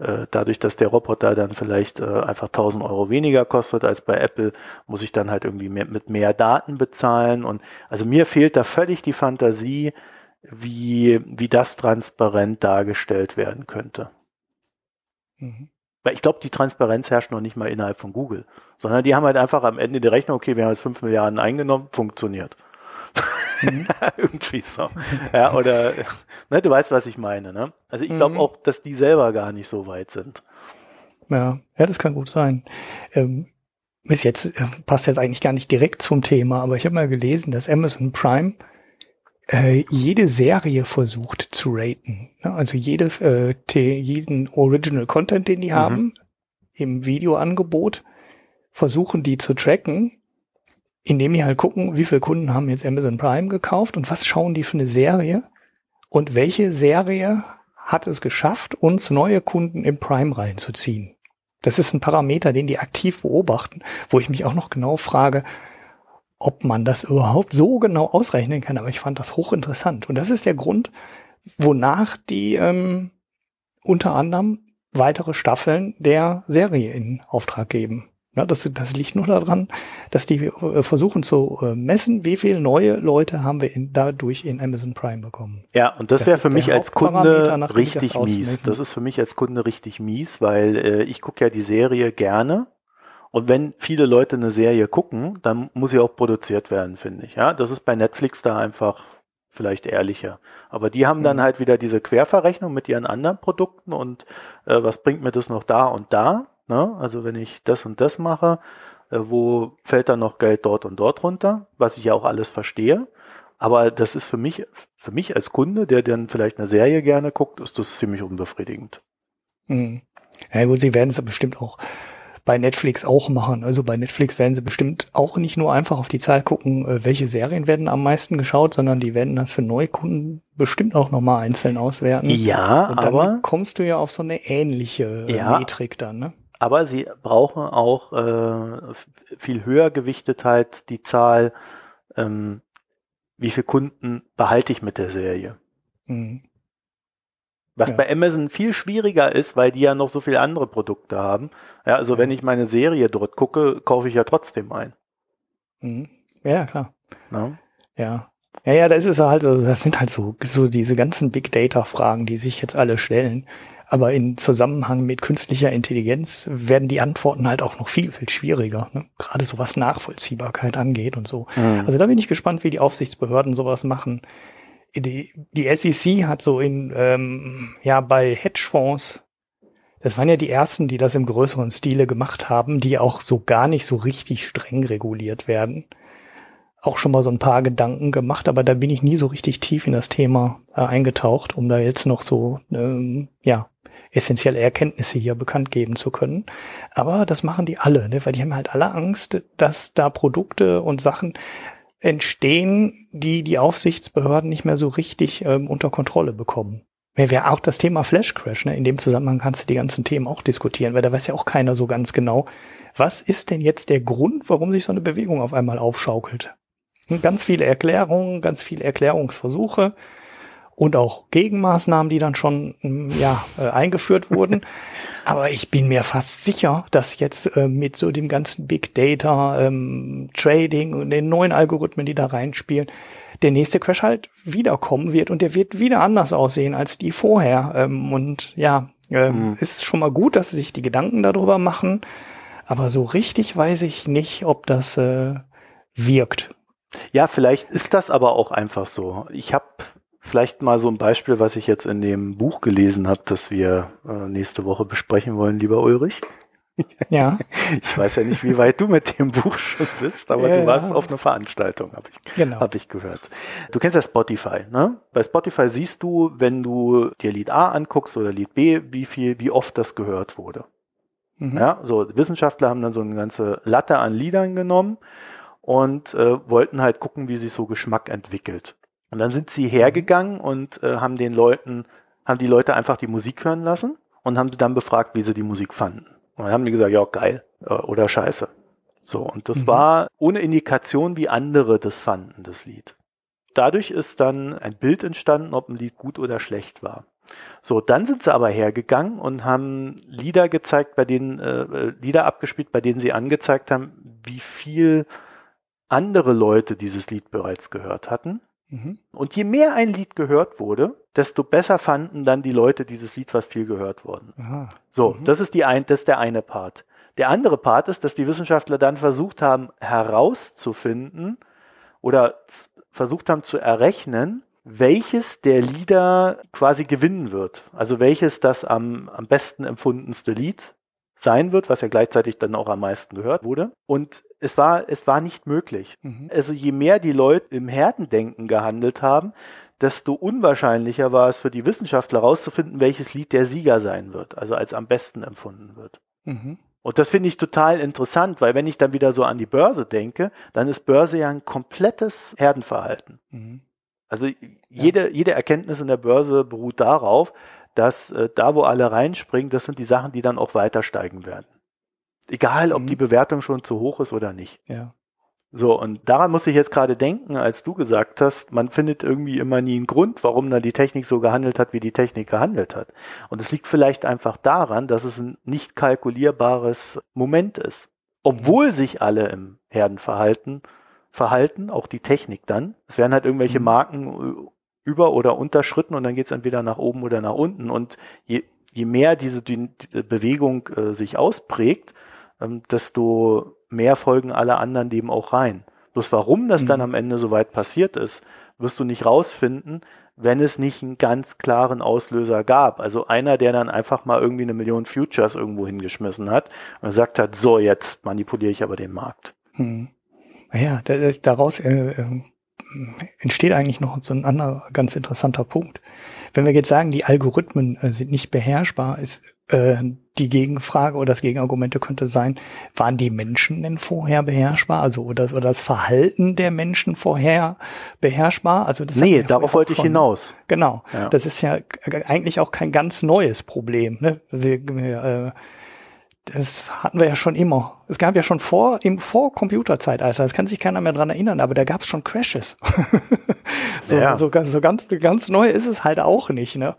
äh, dadurch, dass der Roboter dann vielleicht äh, einfach 1000 Euro weniger kostet als bei Apple, muss ich dann halt irgendwie mehr, mit mehr Daten bezahlen. Und also mir fehlt da völlig die Fantasie, wie, wie das transparent dargestellt werden könnte. Mhm. Weil ich glaube, die Transparenz herrscht noch nicht mal innerhalb von Google, sondern die haben halt einfach am Ende die Rechnung, okay, wir haben jetzt 5 Milliarden eingenommen, funktioniert. Mhm. Irgendwie so. Ja, oder, ne, du weißt, was ich meine, ne? Also ich glaube mhm. auch, dass die selber gar nicht so weit sind. Ja, ja, das kann gut sein. Ähm, bis jetzt äh, passt jetzt eigentlich gar nicht direkt zum Thema, aber ich habe mal gelesen, dass Amazon Prime äh, jede Serie versucht zu raten. Ne? Also jede, äh, jeden Original Content, den die mhm. haben im Videoangebot, versuchen die zu tracken indem die halt gucken, wie viele Kunden haben jetzt Amazon Prime gekauft und was schauen die für eine Serie und welche Serie hat es geschafft, uns neue Kunden im Prime reinzuziehen. Das ist ein Parameter, den die aktiv beobachten, wo ich mich auch noch genau frage, ob man das überhaupt so genau ausrechnen kann. Aber ich fand das hochinteressant. Und das ist der Grund, wonach die ähm, unter anderem weitere Staffeln der Serie in Auftrag geben. Ja, das, das liegt nur daran, dass die äh, versuchen zu äh, messen, wie viele neue Leute haben wir in, dadurch in Amazon Prime bekommen. Ja, und das, das wäre für mich als Kunde richtig mies. Das ist für mich als Kunde richtig mies, weil äh, ich gucke ja die Serie gerne. Und wenn viele Leute eine Serie gucken, dann muss sie auch produziert werden, finde ich. Ja, das ist bei Netflix da einfach vielleicht ehrlicher. Aber die haben dann mhm. halt wieder diese Querverrechnung mit ihren anderen Produkten und äh, was bringt mir das noch da und da? Ne? Also wenn ich das und das mache, äh, wo fällt dann noch Geld dort und dort runter, was ich ja auch alles verstehe. Aber das ist für mich, für mich als Kunde, der dann vielleicht eine Serie gerne guckt, ist das ziemlich unbefriedigend. Mhm. Ja gut, sie werden es bestimmt auch bei Netflix auch machen. Also bei Netflix werden sie bestimmt auch nicht nur einfach auf die Zahl gucken, äh, welche Serien werden am meisten geschaut, sondern die werden das für Neukunden bestimmt auch nochmal einzeln auswerten. Ja, Und dann aber kommst du ja auf so eine ähnliche ja, Metrik dann, ne? aber sie brauchen auch äh, viel höher gewichtet halt die Zahl, ähm, wie viele Kunden behalte ich mit der Serie. Mhm. Was ja. bei Amazon viel schwieriger ist, weil die ja noch so viele andere Produkte haben. Ja, also ja. wenn ich meine Serie dort gucke, kaufe ich ja trotzdem ein. Mhm. Ja, klar. Ja. ja. Ja, ja, das ist halt, das sind halt so, so diese ganzen Big Data Fragen, die sich jetzt alle stellen. Aber in Zusammenhang mit künstlicher Intelligenz werden die Antworten halt auch noch viel, viel schwieriger. Ne? Gerade so was Nachvollziehbarkeit angeht und so. Mhm. Also da bin ich gespannt, wie die Aufsichtsbehörden sowas machen. Die, die SEC hat so in, ähm, ja, bei Hedgefonds, das waren ja die ersten, die das im größeren Stile gemacht haben, die auch so gar nicht so richtig streng reguliert werden auch schon mal so ein paar Gedanken gemacht, aber da bin ich nie so richtig tief in das Thema äh, eingetaucht, um da jetzt noch so ähm, ja essentielle Erkenntnisse hier bekannt geben zu können. Aber das machen die alle, ne? weil die haben halt alle Angst, dass da Produkte und Sachen entstehen, die die Aufsichtsbehörden nicht mehr so richtig ähm, unter Kontrolle bekommen. Wäre auch das Thema Flash Crash, ne? in dem Zusammenhang kannst du die ganzen Themen auch diskutieren, weil da weiß ja auch keiner so ganz genau, was ist denn jetzt der Grund, warum sich so eine Bewegung auf einmal aufschaukelt. Ganz viele Erklärungen, ganz viele Erklärungsversuche und auch Gegenmaßnahmen, die dann schon mm, ja äh, eingeführt wurden. Aber ich bin mir fast sicher, dass jetzt äh, mit so dem ganzen Big Data, ähm, Trading und den neuen Algorithmen, die da reinspielen, der nächste Crash halt wiederkommen wird und der wird wieder anders aussehen als die vorher. Ähm, und ja, ähm, mhm. ist schon mal gut, dass sie sich die Gedanken darüber machen. Aber so richtig weiß ich nicht, ob das äh, wirkt. Ja, vielleicht ist das aber auch einfach so. Ich habe vielleicht mal so ein Beispiel, was ich jetzt in dem Buch gelesen habe, das wir äh, nächste Woche besprechen wollen, lieber Ulrich. Ja. Ich weiß ja nicht, wie weit du mit dem Buch schon bist, aber ja, du warst ja. auf einer Veranstaltung, habe ich, genau. hab ich gehört. Du kennst ja Spotify, ne? Bei Spotify siehst du, wenn du dir Lied A anguckst oder Lied B, wie viel, wie oft das gehört wurde. Mhm. Ja, so Wissenschaftler haben dann so eine ganze Latte an Liedern genommen und äh, wollten halt gucken, wie sich so Geschmack entwickelt. Und dann sind sie hergegangen und äh, haben den Leuten, haben die Leute einfach die Musik hören lassen und haben sie dann befragt, wie sie die Musik fanden. Und dann haben die gesagt, ja, geil äh, oder scheiße. So, und das mhm. war ohne Indikation, wie andere das fanden, das Lied. Dadurch ist dann ein Bild entstanden, ob ein Lied gut oder schlecht war. So, dann sind sie aber hergegangen und haben Lieder gezeigt, bei denen, äh, äh Lieder abgespielt, bei denen sie angezeigt haben, wie viel andere Leute dieses Lied bereits gehört hatten. Mhm. Und je mehr ein Lied gehört wurde, desto besser fanden dann die Leute dieses Lied, was viel gehört worden. Aha. So, mhm. das ist die ein, das ist der eine Part. Der andere Part ist, dass die Wissenschaftler dann versucht haben herauszufinden oder versucht haben zu errechnen, welches der Lieder quasi gewinnen wird. Also welches das am, am besten empfundenste Lied sein wird, was ja gleichzeitig dann auch am meisten gehört wurde. Und es war, es war nicht möglich. Mhm. Also je mehr die Leute im Herdendenken gehandelt haben, desto unwahrscheinlicher war es für die Wissenschaftler herauszufinden, welches Lied der Sieger sein wird, also als am besten empfunden wird. Mhm. Und das finde ich total interessant, weil wenn ich dann wieder so an die Börse denke, dann ist Börse ja ein komplettes Herdenverhalten. Mhm. Also jede, ja. jede Erkenntnis in der Börse beruht darauf, dass äh, da, wo alle reinspringen, das sind die Sachen, die dann auch weiter steigen werden. Egal, ob mhm. die Bewertung schon zu hoch ist oder nicht. Ja. So, und daran muss ich jetzt gerade denken, als du gesagt hast, man findet irgendwie immer nie einen Grund, warum dann die Technik so gehandelt hat, wie die Technik gehandelt hat. Und es liegt vielleicht einfach daran, dass es ein nicht kalkulierbares Moment ist. Obwohl sich alle im Herdenverhalten verhalten, auch die Technik dann. Es werden halt irgendwelche mhm. Marken über- oder unterschritten und dann geht es entweder nach oben oder nach unten. Und je, je mehr diese die Bewegung äh, sich ausprägt, ähm, desto mehr folgen alle anderen dem auch rein. Bloß warum das mhm. dann am Ende so weit passiert ist, wirst du nicht rausfinden, wenn es nicht einen ganz klaren Auslöser gab. Also einer, der dann einfach mal irgendwie eine Million Futures irgendwo hingeschmissen hat und gesagt hat, so, jetzt manipuliere ich aber den Markt. Hm. Ja, daraus äh, äh entsteht eigentlich noch so ein anderer ganz interessanter Punkt. Wenn wir jetzt sagen, die Algorithmen äh, sind nicht beherrschbar, ist äh, die Gegenfrage oder das Gegenargumente könnte sein, waren die Menschen denn vorher beherrschbar? Also oder, oder das Verhalten der Menschen vorher beherrschbar? Also das nee, darauf wollte ich hinaus. Genau. Ja. Das ist ja eigentlich auch kein ganz neues Problem. Ne? Wir, wir, äh, das hatten wir ja schon immer. Es gab ja schon vor, im Vor-Computerzeitalter, das kann sich keiner mehr dran erinnern, aber da gab es schon Crashes. so, ja. so, so, ganz, ganz neu ist es halt auch nicht, ne?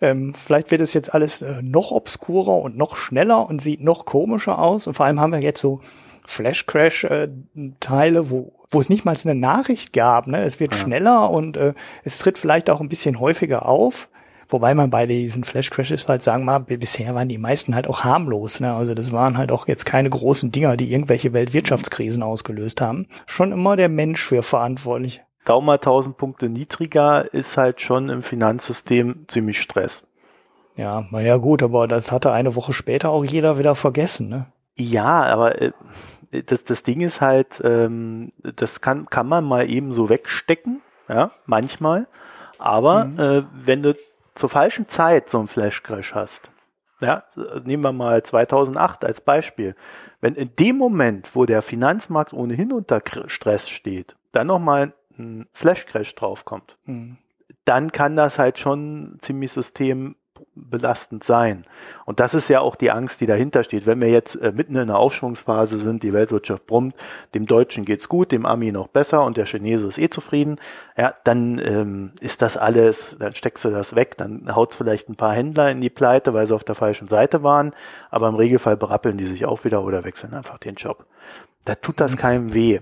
Ähm, vielleicht wird es jetzt alles äh, noch obskurer und noch schneller und sieht noch komischer aus. Und vor allem haben wir jetzt so Flash Crash äh, Teile, wo wo es nicht mal eine Nachricht gab. Ne? Es wird ja. schneller und äh, es tritt vielleicht auch ein bisschen häufiger auf. Wobei man bei diesen Flash Crashes halt sagen mal, bisher waren die meisten halt auch harmlos. Ne? Also das waren halt auch jetzt keine großen Dinger, die irgendwelche Weltwirtschaftskrisen ausgelöst haben. Schon immer der Mensch für verantwortlich. Daumen 1000 Punkte niedriger ist halt schon im Finanzsystem ziemlich Stress. Ja, naja gut, aber das hatte eine Woche später auch jeder wieder vergessen, ne? Ja, aber äh, das, das Ding ist halt, ähm, das kann, kann man mal eben so wegstecken, ja, manchmal. Aber mhm. äh, wenn du zur falschen Zeit so einen Flash-Crash hast, ja, nehmen wir mal 2008 als Beispiel. Wenn in dem Moment, wo der Finanzmarkt ohnehin unter Stress steht, dann nochmal ein Flash-Crash draufkommt, mhm. dann kann das halt schon ziemlich System belastend sein. Und das ist ja auch die Angst, die dahinter steht. Wenn wir jetzt äh, mitten in einer Aufschwungsphase sind, die Weltwirtschaft brummt, dem Deutschen geht's gut, dem Ami noch besser und der Chinese ist eh zufrieden, ja, dann ähm, ist das alles, dann steckst du das weg, dann haut's vielleicht ein paar Händler in die Pleite, weil sie auf der falschen Seite waren, aber im Regelfall berappeln die sich auch wieder oder wechseln einfach den Job. Da tut das mhm. keinem weh.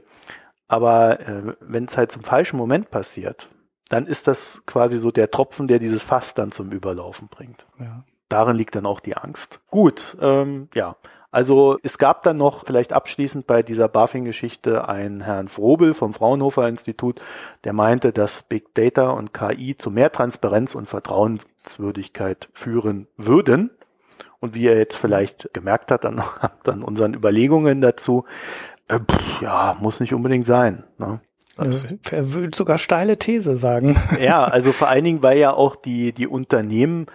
Aber äh, wenn es halt zum falschen Moment passiert, dann ist das quasi so der Tropfen, der dieses Fass dann zum Überlaufen bringt. Ja. Darin liegt dann auch die Angst. Gut, ähm, ja. Also es gab dann noch vielleicht abschließend bei dieser BaFin-Geschichte einen Herrn Frobel vom Fraunhofer Institut, der meinte, dass Big Data und KI zu mehr Transparenz und Vertrauenswürdigkeit führen würden. Und wie er jetzt vielleicht gemerkt hat, dann, dann unseren Überlegungen dazu, äh, pff, ja, muss nicht unbedingt sein. Ne? Er würde sogar steile These sagen. Ja, also vor allen Dingen, weil ja auch die, die Unternehmen,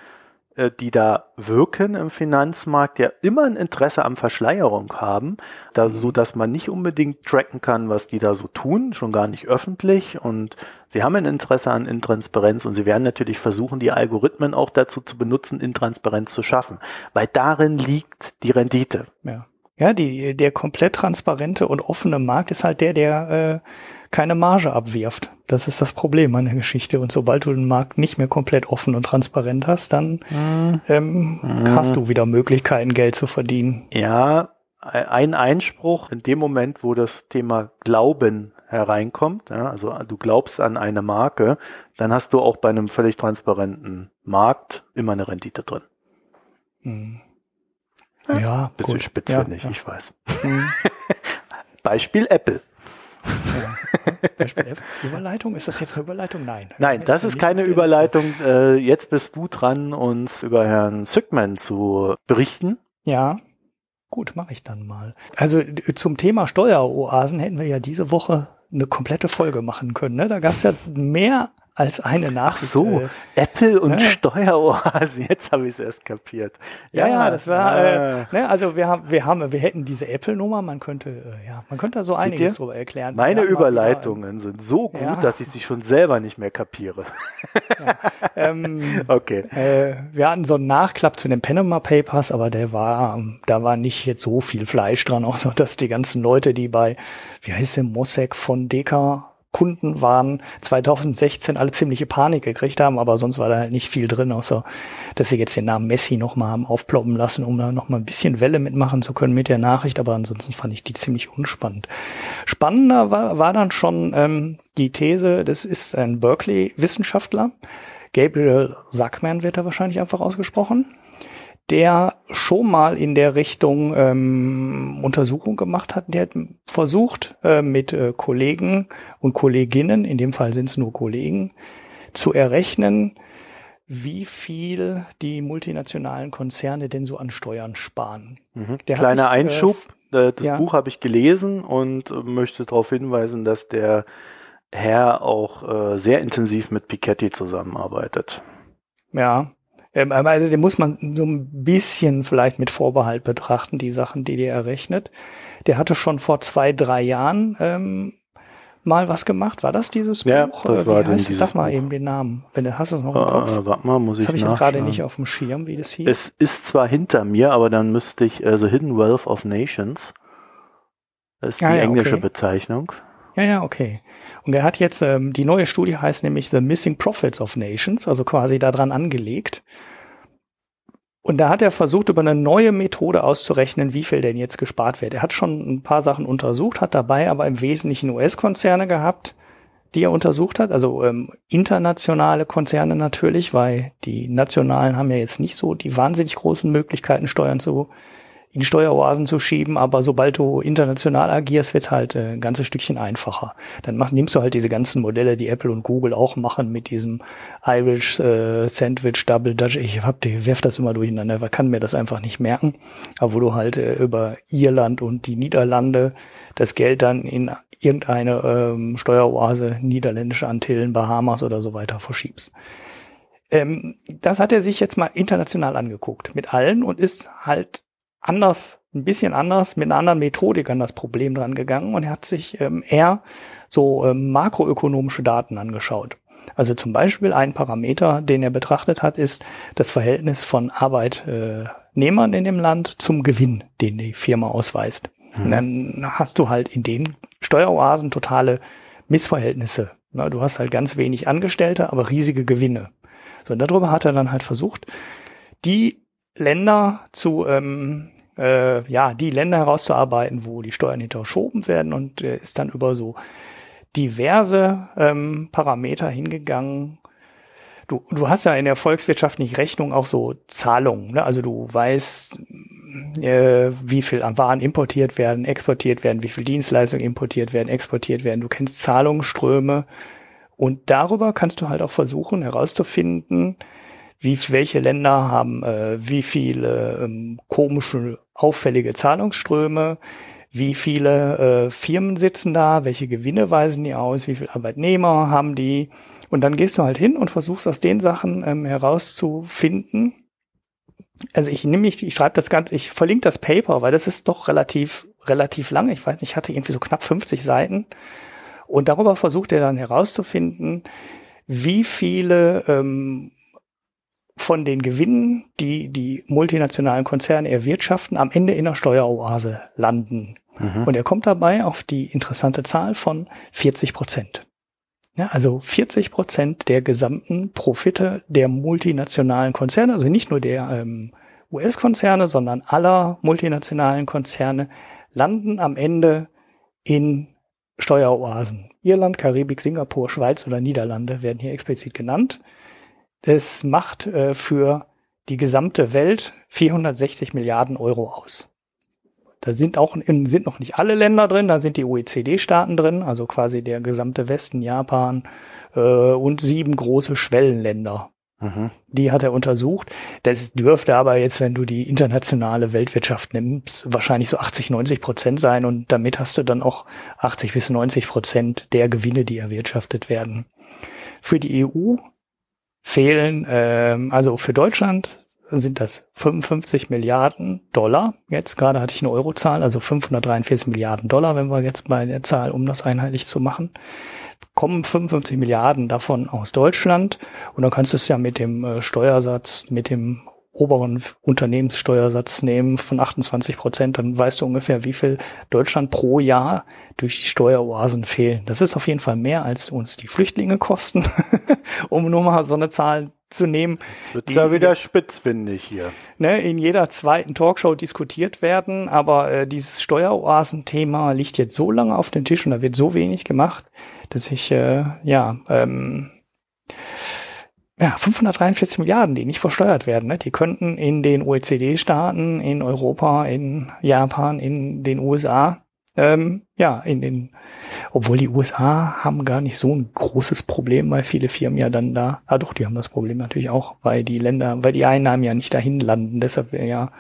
äh, die da wirken im Finanzmarkt, ja immer ein Interesse am Verschleierung haben, da, so dass man nicht unbedingt tracken kann, was die da so tun, schon gar nicht öffentlich und sie haben ein Interesse an Intransparenz und sie werden natürlich versuchen, die Algorithmen auch dazu zu benutzen, Intransparenz zu schaffen, weil darin liegt die Rendite. Ja. Ja, die, der komplett transparente und offene Markt ist halt der, der äh, keine Marge abwirft. Das ist das Problem an der Geschichte. Und sobald du den Markt nicht mehr komplett offen und transparent hast, dann mhm. ähm, mhm. hast du wieder Möglichkeiten, Geld zu verdienen. Ja, ein Einspruch in dem Moment, wo das Thema Glauben hereinkommt, ja, also du glaubst an eine Marke, dann hast du auch bei einem völlig transparenten Markt immer eine Rendite drin. Mhm. Ja, bisschen gut. spitz ja, finde ich, ja. ich weiß. Mhm. Beispiel Apple. Beispiel Überleitung? Ist das jetzt eine Überleitung? Nein. Nein, das ist keine Überleitung. Äh, jetzt bist du dran, uns über Herrn Zückmann zu berichten. Ja. Gut, mache ich dann mal. Also zum Thema Steueroasen hätten wir ja diese Woche eine komplette Folge machen können. Ne? Da gab es ja mehr als eine Nachricht. Ach so, äh, Apple und ne? Steueroasen, jetzt habe ich es erst kapiert. Ja, ja, ja das war, ja. Äh, ne, also wir haben, wir haben, wir hätten diese Apple-Nummer, man könnte, äh, ja, man könnte da so Seht einiges ihr? drüber erklären. Meine Überleitungen wieder, sind so gut, ja. dass ich sie schon selber nicht mehr kapiere. ähm, okay. Äh, wir hatten so einen Nachklapp zu den Panama Papers, aber der war, da war nicht jetzt so viel Fleisch dran, außer dass die ganzen Leute, die bei, wie heißt der, Mossack von Deka Kunden waren 2016 alle ziemliche Panik gekriegt haben, aber sonst war da halt nicht viel drin, außer dass sie jetzt den Namen Messi nochmal haben aufploppen lassen, um da nochmal ein bisschen Welle mitmachen zu können mit der Nachricht, aber ansonsten fand ich die ziemlich unspannend. Spannender war, war dann schon ähm, die These, das ist ein Berkeley-Wissenschaftler, Gabriel Sackman wird er wahrscheinlich einfach ausgesprochen der schon mal in der Richtung ähm, Untersuchung gemacht hat. Der hat versucht, äh, mit äh, Kollegen und Kolleginnen, in dem Fall sind es nur Kollegen, zu errechnen, wie viel die multinationalen Konzerne denn so an Steuern sparen. Mhm. Kleiner sich, äh, Einschub, äh, das ja. Buch habe ich gelesen und möchte darauf hinweisen, dass der Herr auch äh, sehr intensiv mit Piketty zusammenarbeitet. Ja, ähm, also den muss man so ein bisschen vielleicht mit Vorbehalt betrachten, die Sachen, die der errechnet. Der hatte schon vor zwei, drei Jahren ähm, mal was gemacht. War das dieses ja, Buch? Das wie war heißt dieses Sag mal Buch. eben den Namen. Wenn du hast es noch im äh, Kopf. warte mal, muss das ich habe ich jetzt gerade nicht auf dem Schirm, wie das hieß. Es ist zwar hinter mir, aber dann müsste ich, also Hidden Wealth of Nations. Das ist die ah, ja, englische okay. Bezeichnung. Ja, ja, okay. Und er hat jetzt, ähm, die neue Studie heißt nämlich The Missing Profits of Nations, also quasi daran angelegt. Und da hat er versucht, über eine neue Methode auszurechnen, wie viel denn jetzt gespart wird. Er hat schon ein paar Sachen untersucht, hat dabei aber im Wesentlichen US-Konzerne gehabt, die er untersucht hat, also ähm, internationale Konzerne natürlich, weil die nationalen haben ja jetzt nicht so die wahnsinnig großen Möglichkeiten, Steuern zu in Steueroasen zu schieben, aber sobald du international agierst, wird halt äh, ein ganzes Stückchen einfacher. Dann machst, nimmst du halt diese ganzen Modelle, die Apple und Google auch machen mit diesem Irish äh, Sandwich Double Dutch. Ich hab die werf das immer durcheinander, kann mir das einfach nicht merken. Aber wo du halt äh, über Irland und die Niederlande das Geld dann in irgendeine ähm, Steueroase, niederländische Antillen, Bahamas oder so weiter verschiebst. Ähm, das hat er sich jetzt mal international angeguckt mit allen und ist halt anders, ein bisschen anders, mit einer anderen Methodik an das Problem dran gegangen und er hat sich ähm, eher so ähm, makroökonomische Daten angeschaut. Also zum Beispiel ein Parameter, den er betrachtet hat, ist das Verhältnis von Arbeitnehmern in dem Land zum Gewinn, den die Firma ausweist. Mhm. Dann hast du halt in den Steueroasen totale Missverhältnisse. Du hast halt ganz wenig Angestellte, aber riesige Gewinne. So, und darüber hat er dann halt versucht, die Länder zu, ähm, äh, ja, die Länder herauszuarbeiten, wo die Steuern hinterschoben werden und äh, ist dann über so diverse ähm, Parameter hingegangen. Du, du hast ja in der volkswirtschaftlichen Rechnung auch so Zahlungen. Ne? Also du weißt, äh, wie viel an Waren importiert werden, exportiert werden, wie viel Dienstleistungen importiert werden, exportiert werden. Du kennst Zahlungsströme und darüber kannst du halt auch versuchen herauszufinden, wie welche Länder haben äh, wie viele ähm, komische, auffällige Zahlungsströme, wie viele äh, Firmen sitzen da, welche Gewinne weisen die aus, wie viele Arbeitnehmer haben die. Und dann gehst du halt hin und versuchst aus den Sachen ähm, herauszufinden. Also ich nehme nicht, ich schreibe das Ganze, ich verlinke das Paper, weil das ist doch relativ, relativ lang. Ich weiß nicht, ich hatte irgendwie so knapp 50 Seiten. Und darüber versucht er dann herauszufinden, wie viele ähm, von den Gewinnen, die die multinationalen Konzerne erwirtschaften, am Ende in der Steueroase landen. Mhm. Und er kommt dabei auf die interessante Zahl von 40 Prozent. Ja, also 40 Prozent der gesamten Profite der multinationalen Konzerne, also nicht nur der ähm, US-Konzerne, sondern aller multinationalen Konzerne, landen am Ende in Steueroasen. Irland, Karibik, Singapur, Schweiz oder Niederlande werden hier explizit genannt. Es macht äh, für die gesamte Welt 460 Milliarden Euro aus. Da sind auch sind noch nicht alle Länder drin, da sind die OECD-Staaten drin, also quasi der gesamte Westen, Japan äh, und sieben große Schwellenländer. Mhm. Die hat er untersucht. Das dürfte aber jetzt, wenn du die internationale Weltwirtschaft nimmst, wahrscheinlich so 80, 90 Prozent sein und damit hast du dann auch 80 bis 90 Prozent der Gewinne, die erwirtschaftet werden. Für die EU fehlen, ähm, also für Deutschland sind das 55 Milliarden Dollar. Jetzt gerade hatte ich eine Eurozahl, also 543 Milliarden Dollar, wenn wir jetzt bei der Zahl, um das einheitlich zu machen, kommen 55 Milliarden davon aus Deutschland. Und dann kannst du es ja mit dem äh, Steuersatz, mit dem oberen Unternehmenssteuersatz nehmen von 28 Prozent, dann weißt du ungefähr, wie viel Deutschland pro Jahr durch die Steueroasen fehlen. Das ist auf jeden Fall mehr, als uns die Flüchtlinge kosten, um nur mal so eine Zahl zu nehmen. Jetzt wird's ja wieder spitzfindig hier. Ne, in jeder zweiten Talkshow diskutiert werden, aber äh, dieses Steueroasen-Thema liegt jetzt so lange auf dem Tisch und da wird so wenig gemacht, dass ich äh, ja ähm, ja, 543 Milliarden, die nicht versteuert werden. Ne? Die könnten in den OECD-Staaten, in Europa, in Japan, in den USA, ähm, ja, in den, obwohl die USA haben gar nicht so ein großes Problem, weil viele Firmen ja dann da, ah doch, die haben das Problem natürlich auch, weil die Länder, weil die Einnahmen ja nicht dahin landen. Deshalb will ja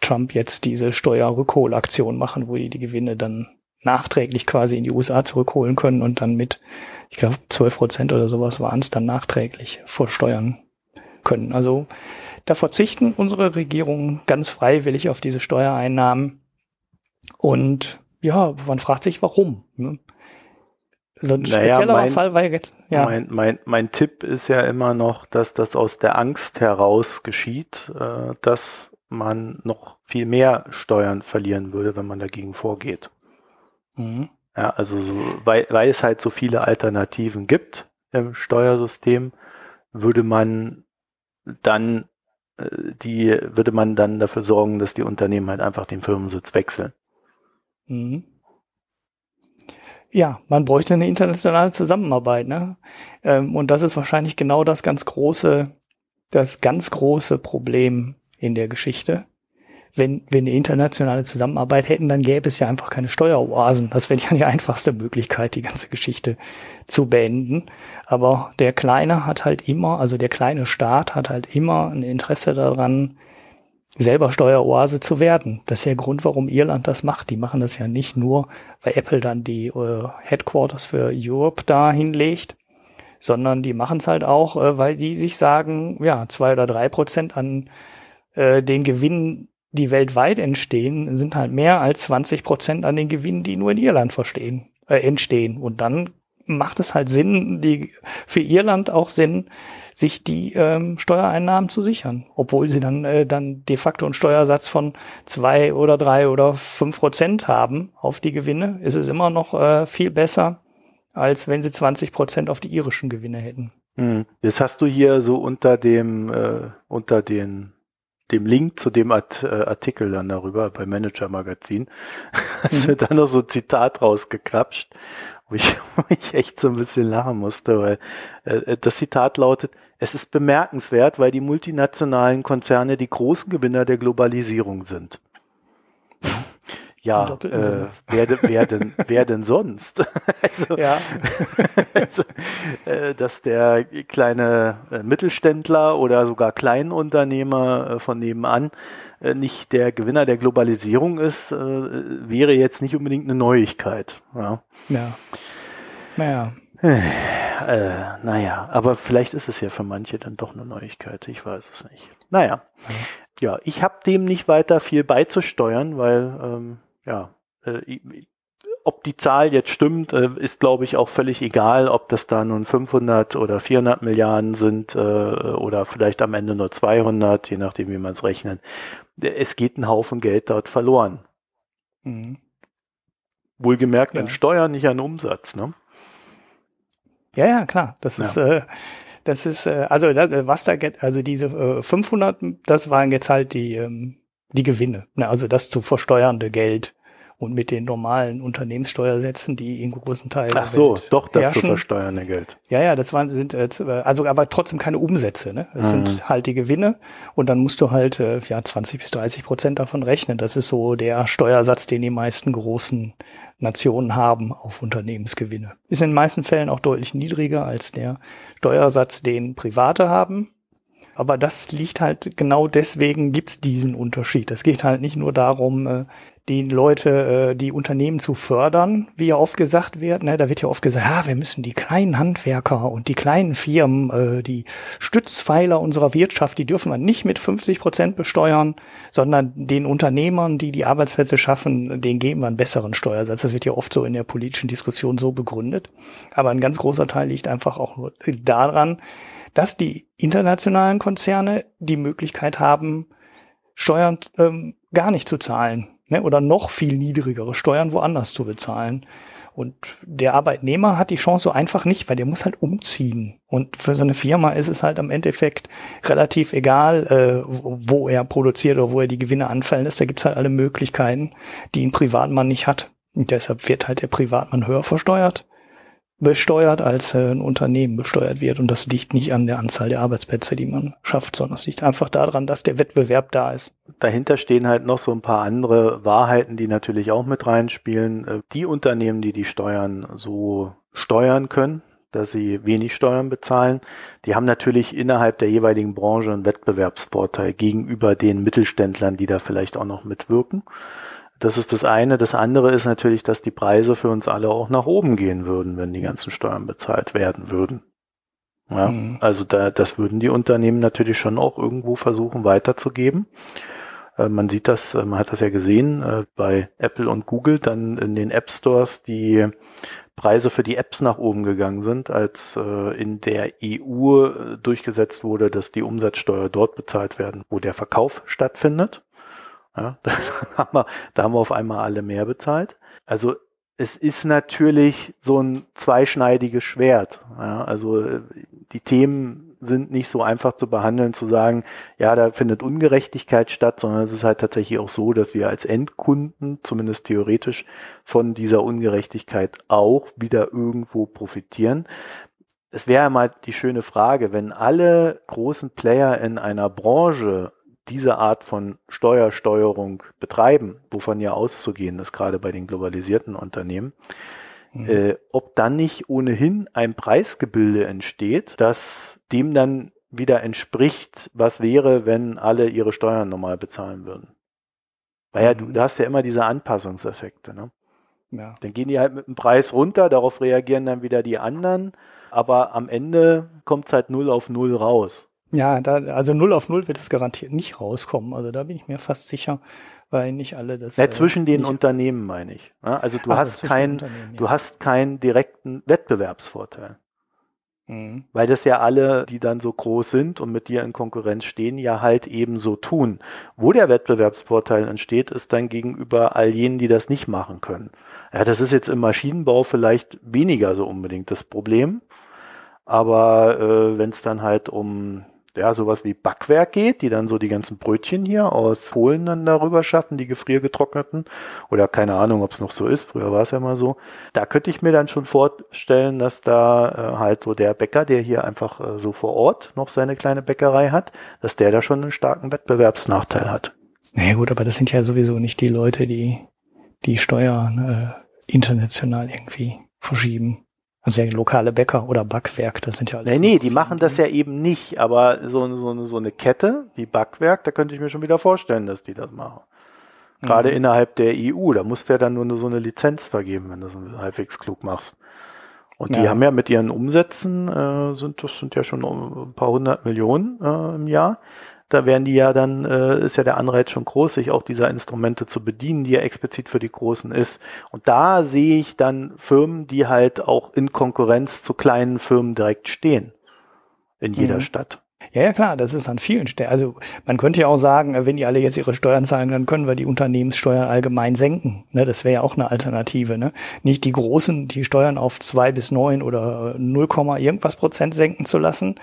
Trump jetzt diese Steuerrückholaktion machen, wo die die Gewinne dann nachträglich quasi in die USA zurückholen können und dann mit ich glaube, 12 Prozent oder sowas waren es dann nachträglich versteuern können. Also da verzichten unsere Regierungen ganz freiwillig auf diese Steuereinnahmen. Und ja, man fragt sich, warum. Ne? So ein naja, spezieller mein, Fall war jetzt. Ja. Mein, mein, mein Tipp ist ja immer noch, dass das aus der Angst heraus geschieht, äh, dass man noch viel mehr Steuern verlieren würde, wenn man dagegen vorgeht. Mhm. Ja, also so, weil, weil es halt so viele Alternativen gibt im Steuersystem, würde man dann die würde man dann dafür sorgen, dass die Unternehmen halt einfach den Firmensitz wechseln. Mhm. Ja, man bräuchte eine internationale Zusammenarbeit, ne? Ähm, und das ist wahrscheinlich genau das ganz große, das ganz große Problem in der Geschichte wenn wir eine internationale Zusammenarbeit hätten, dann gäbe es ja einfach keine Steueroasen. Das wäre ja die einfachste Möglichkeit, die ganze Geschichte zu beenden. Aber der Kleine hat halt immer, also der kleine Staat hat halt immer ein Interesse daran, selber Steueroase zu werden. Das ist der Grund, warum Irland das macht. Die machen das ja nicht nur, weil Apple dann die äh, Headquarters für Europe da hinlegt, sondern die machen es halt auch, äh, weil die sich sagen, ja, zwei oder drei Prozent an äh, den Gewinnen die weltweit entstehen, sind halt mehr als 20 Prozent an den Gewinnen, die nur in Irland verstehen, äh, entstehen. Und dann macht es halt Sinn, die, für Irland auch Sinn, sich die ähm, Steuereinnahmen zu sichern, obwohl sie dann äh, dann de facto einen Steuersatz von zwei oder drei oder fünf Prozent haben auf die Gewinne, ist es immer noch äh, viel besser, als wenn sie 20 Prozent auf die irischen Gewinne hätten. Hm. Das hast du hier so unter dem äh, unter den dem Link zu dem Art, äh, Artikel dann darüber bei Manager Magazin, hast du da noch so ein Zitat rausgekrapscht, wo ich, wo ich echt so ein bisschen lachen musste, weil äh, äh, das Zitat lautet, es ist bemerkenswert, weil die multinationalen Konzerne die großen Gewinner der Globalisierung sind. Ja, äh, wer, wer, denn, wer denn sonst? also, ja. also, äh, dass der kleine äh, Mittelständler oder sogar Kleinunternehmer äh, von nebenan äh, nicht der Gewinner der Globalisierung ist, äh, wäre jetzt nicht unbedingt eine Neuigkeit. Ja. ja. Naja. Äh, naja, aber vielleicht ist es ja für manche dann doch eine Neuigkeit. Ich weiß es nicht. Naja. Ja, ich habe dem nicht weiter viel beizusteuern, weil ähm, ja, äh, ob die Zahl jetzt stimmt, äh, ist glaube ich auch völlig egal, ob das da nun 500 oder 400 Milliarden sind äh, oder vielleicht am Ende nur 200, je nachdem wie man es rechnet. Es geht ein Haufen Geld dort verloren. Mhm. Wohlgemerkt ja. an Steuern, nicht an Umsatz, ne? Ja, ja, klar. Das ja. ist, äh, das ist, äh, also das, äh, was da, also diese äh, 500, das waren jetzt halt die, ähm, die Gewinne, ne? also das zu versteuernde Geld und mit den normalen Unternehmenssteuersätzen, die in großen Teilen. Ach so, Welt doch das herrschen. zu versteuernde Geld. Ja, ja, das waren sind äh, also aber trotzdem keine Umsätze. Ne? Es mhm. sind halt die Gewinne und dann musst du halt äh, ja 20 bis 30 Prozent davon rechnen. Das ist so der Steuersatz, den die meisten großen Nationen haben auf Unternehmensgewinne. Ist in den meisten Fällen auch deutlich niedriger als der Steuersatz, den Private haben. Aber das liegt halt genau deswegen gibt's diesen Unterschied. Es geht halt nicht nur darum, äh, die Leute, äh, die Unternehmen zu fördern, wie ja oft gesagt wird. Ne? Da wird ja oft gesagt, ja, wir müssen die kleinen Handwerker und die kleinen Firmen, äh, die Stützpfeiler unserer Wirtschaft, die dürfen wir nicht mit 50 Prozent besteuern, sondern den Unternehmern, die die Arbeitsplätze schaffen, denen geben wir einen besseren Steuersatz. Das wird ja oft so in der politischen Diskussion so begründet. Aber ein ganz großer Teil liegt einfach auch nur daran, dass die internationalen Konzerne die Möglichkeit haben, Steuern ähm, gar nicht zu zahlen ne? oder noch viel niedrigere Steuern woanders zu bezahlen. Und der Arbeitnehmer hat die Chance so einfach nicht, weil der muss halt umziehen. Und für so eine Firma ist es halt am Endeffekt relativ egal, äh, wo er produziert oder wo er die Gewinne anfallen lässt. Da gibt's halt alle Möglichkeiten, die ein Privatmann nicht hat. Und deshalb wird halt der Privatmann höher versteuert besteuert, als äh, ein Unternehmen besteuert wird. Und das liegt nicht an der Anzahl der Arbeitsplätze, die man schafft, sondern es liegt einfach daran, dass der Wettbewerb da ist. Dahinter stehen halt noch so ein paar andere Wahrheiten, die natürlich auch mit reinspielen. Äh, die Unternehmen, die die Steuern so steuern können, dass sie wenig Steuern bezahlen, die haben natürlich innerhalb der jeweiligen Branche einen Wettbewerbsvorteil gegenüber den Mittelständlern, die da vielleicht auch noch mitwirken. Das ist das eine. Das andere ist natürlich, dass die Preise für uns alle auch nach oben gehen würden, wenn die ganzen Steuern bezahlt werden würden. Ja, mhm. also da, das würden die Unternehmen natürlich schon auch irgendwo versuchen weiterzugeben. Äh, man sieht das, äh, man hat das ja gesehen äh, bei Apple und Google, dann in den App Stores die Preise für die Apps nach oben gegangen sind, als äh, in der EU äh, durchgesetzt wurde, dass die Umsatzsteuer dort bezahlt werden, wo der Verkauf stattfindet. Ja, da, haben wir, da haben wir auf einmal alle mehr bezahlt. Also es ist natürlich so ein zweischneidiges Schwert. Ja, also die Themen sind nicht so einfach zu behandeln, zu sagen, ja, da findet Ungerechtigkeit statt, sondern es ist halt tatsächlich auch so, dass wir als Endkunden, zumindest theoretisch, von dieser Ungerechtigkeit auch wieder irgendwo profitieren. Es wäre mal die schöne Frage, wenn alle großen Player in einer Branche diese Art von Steuersteuerung betreiben, wovon ja auszugehen ist, gerade bei den globalisierten Unternehmen, mhm. äh, ob dann nicht ohnehin ein Preisgebilde entsteht, das dem dann wieder entspricht, was wäre, wenn alle ihre Steuern normal bezahlen würden. Weil ja, du, mhm. du hast ja immer diese Anpassungseffekte, ne? Ja. Dann gehen die halt mit dem Preis runter, darauf reagieren dann wieder die anderen, aber am Ende kommt es halt null auf null raus. Ja, da, also null auf null wird es garantiert nicht rauskommen. Also da bin ich mir fast sicher, weil nicht alle das. Ja, äh, zwischen den Unternehmen meine ich. Also du also hast keinen, ja. du hast keinen direkten Wettbewerbsvorteil. Mhm. Weil das ja alle, die dann so groß sind und mit dir in Konkurrenz stehen, ja halt eben so tun. Wo der Wettbewerbsvorteil entsteht, ist dann gegenüber all jenen, die das nicht machen können. Ja, das ist jetzt im Maschinenbau vielleicht weniger so unbedingt das Problem. Aber äh, wenn es dann halt um ja, sowas wie Backwerk geht, die dann so die ganzen Brötchen hier aus Polen dann darüber schaffen, die gefriergetrockneten. Oder keine Ahnung, ob es noch so ist. Früher war es ja mal so. Da könnte ich mir dann schon vorstellen, dass da äh, halt so der Bäcker, der hier einfach äh, so vor Ort noch seine kleine Bäckerei hat, dass der da schon einen starken Wettbewerbsnachteil hat. Naja gut, aber das sind ja sowieso nicht die Leute, die die Steuern äh, international irgendwie verschieben. Also ja, lokale Bäcker oder Backwerk, das sind ja alles. Nee, nee, die machen das ja eben nicht, aber so, so, so eine Kette wie Backwerk, da könnte ich mir schon wieder vorstellen, dass die das machen. Gerade mhm. innerhalb der EU, da musst du ja dann nur so eine Lizenz vergeben, wenn du das halbwegs klug machst. Und die ja. haben ja mit ihren Umsätzen, äh, sind das sind ja schon ein paar hundert Millionen äh, im Jahr da werden die ja dann, äh, ist ja der Anreiz schon groß, sich auch dieser Instrumente zu bedienen, die ja explizit für die Großen ist. Und da sehe ich dann Firmen, die halt auch in Konkurrenz zu kleinen Firmen direkt stehen. In jeder mhm. Stadt. Ja, ja, klar, das ist an vielen Stellen. Also man könnte ja auch sagen, äh, wenn die alle jetzt ihre Steuern zahlen, dann können wir die Unternehmenssteuern allgemein senken. Ne, das wäre ja auch eine Alternative. Ne? Nicht die Großen, die Steuern auf zwei bis neun oder 0, irgendwas Prozent senken zu lassen,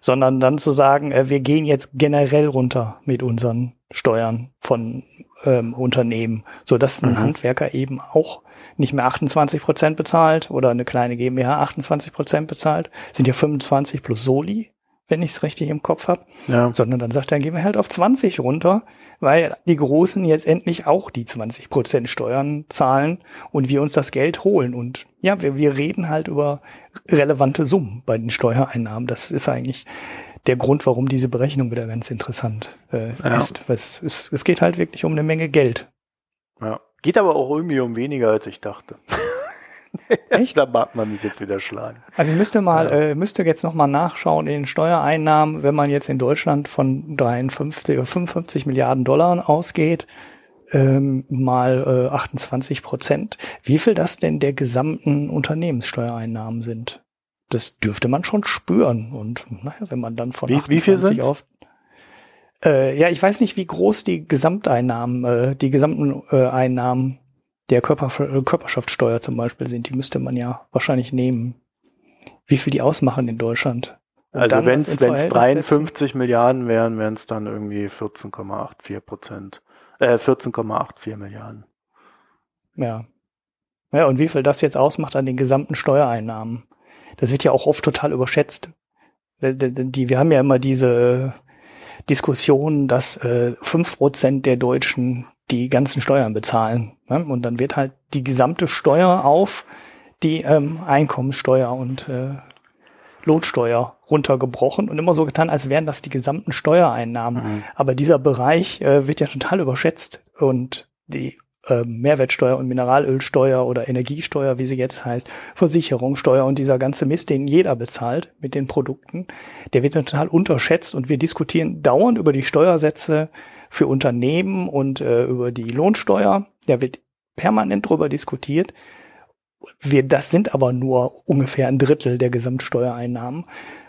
sondern dann zu sagen, äh, wir gehen jetzt generell runter mit unseren Steuern von ähm, Unternehmen, so dass ein mhm. Handwerker eben auch nicht mehr 28 Prozent bezahlt oder eine kleine GmbH 28 Prozent bezahlt, sind ja 25 plus Soli wenn ich es richtig im Kopf habe, ja. sondern dann sagt er, dann gehen wir halt auf 20 runter, weil die Großen jetzt endlich auch die 20 Prozent Steuern zahlen und wir uns das Geld holen. Und ja, wir, wir reden halt über relevante Summen bei den Steuereinnahmen. Das ist eigentlich der Grund, warum diese Berechnung wieder ganz interessant äh, ja. ist. Es, es, es geht halt wirklich um eine Menge Geld. Ja. Geht aber auch irgendwie um weniger, als ich dachte. Echt? da mag man mich jetzt wieder schlagen. Also ich müsste mal, ja. äh, müsste jetzt noch mal nachschauen in den Steuereinnahmen, wenn man jetzt in Deutschland von 53 oder 55 Milliarden Dollar ausgeht, ähm, mal äh, 28 Prozent, wie viel das denn der gesamten Unternehmenssteuereinnahmen sind. Das dürfte man schon spüren. Und naja, wenn man dann von wie, 28 wie auf äh, ja, ich weiß nicht, wie groß die Gesamteinnahmen, äh, die gesamten äh, Einnahmen der Körper, äh, Körperschaftssteuer zum Beispiel sind, die müsste man ja wahrscheinlich nehmen. Wie viel die ausmachen in Deutschland. Und also wenn es 53 setzen. Milliarden wären, wären es dann irgendwie 14,84 Prozent. Äh, 14,84 Milliarden. Ja. Ja, und wie viel das jetzt ausmacht an den gesamten Steuereinnahmen. Das wird ja auch oft total überschätzt. Die, wir haben ja immer diese Diskussion, dass äh, fünf äh, Prozent der Deutschen die ganzen Steuern bezahlen. Ne? Und dann wird halt die gesamte Steuer auf die ähm, Einkommenssteuer und äh, Lohnsteuer runtergebrochen und immer so getan, als wären das die gesamten Steuereinnahmen. Mhm. Aber dieser Bereich äh, wird ja total überschätzt und die äh, Mehrwertsteuer und Mineralölsteuer oder Energiesteuer, wie sie jetzt heißt, Versicherungssteuer und dieser ganze Mist, den jeder bezahlt mit den Produkten, der wird total unterschätzt und wir diskutieren dauernd über die Steuersätze für Unternehmen und äh, über die Lohnsteuer. Da wird permanent drüber diskutiert. Wir, das sind aber nur ungefähr ein Drittel der Gesamtsteuereinnahmen.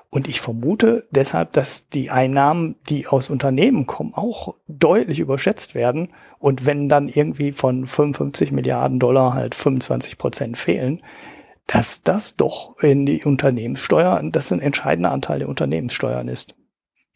Und ich vermute deshalb, dass die Einnahmen, die aus Unternehmen kommen, auch deutlich überschätzt werden. Und wenn dann irgendwie von 55 Milliarden Dollar halt 25 Prozent fehlen, dass das doch in die Unternehmenssteuer, das ein entscheidender Anteil der Unternehmenssteuern ist.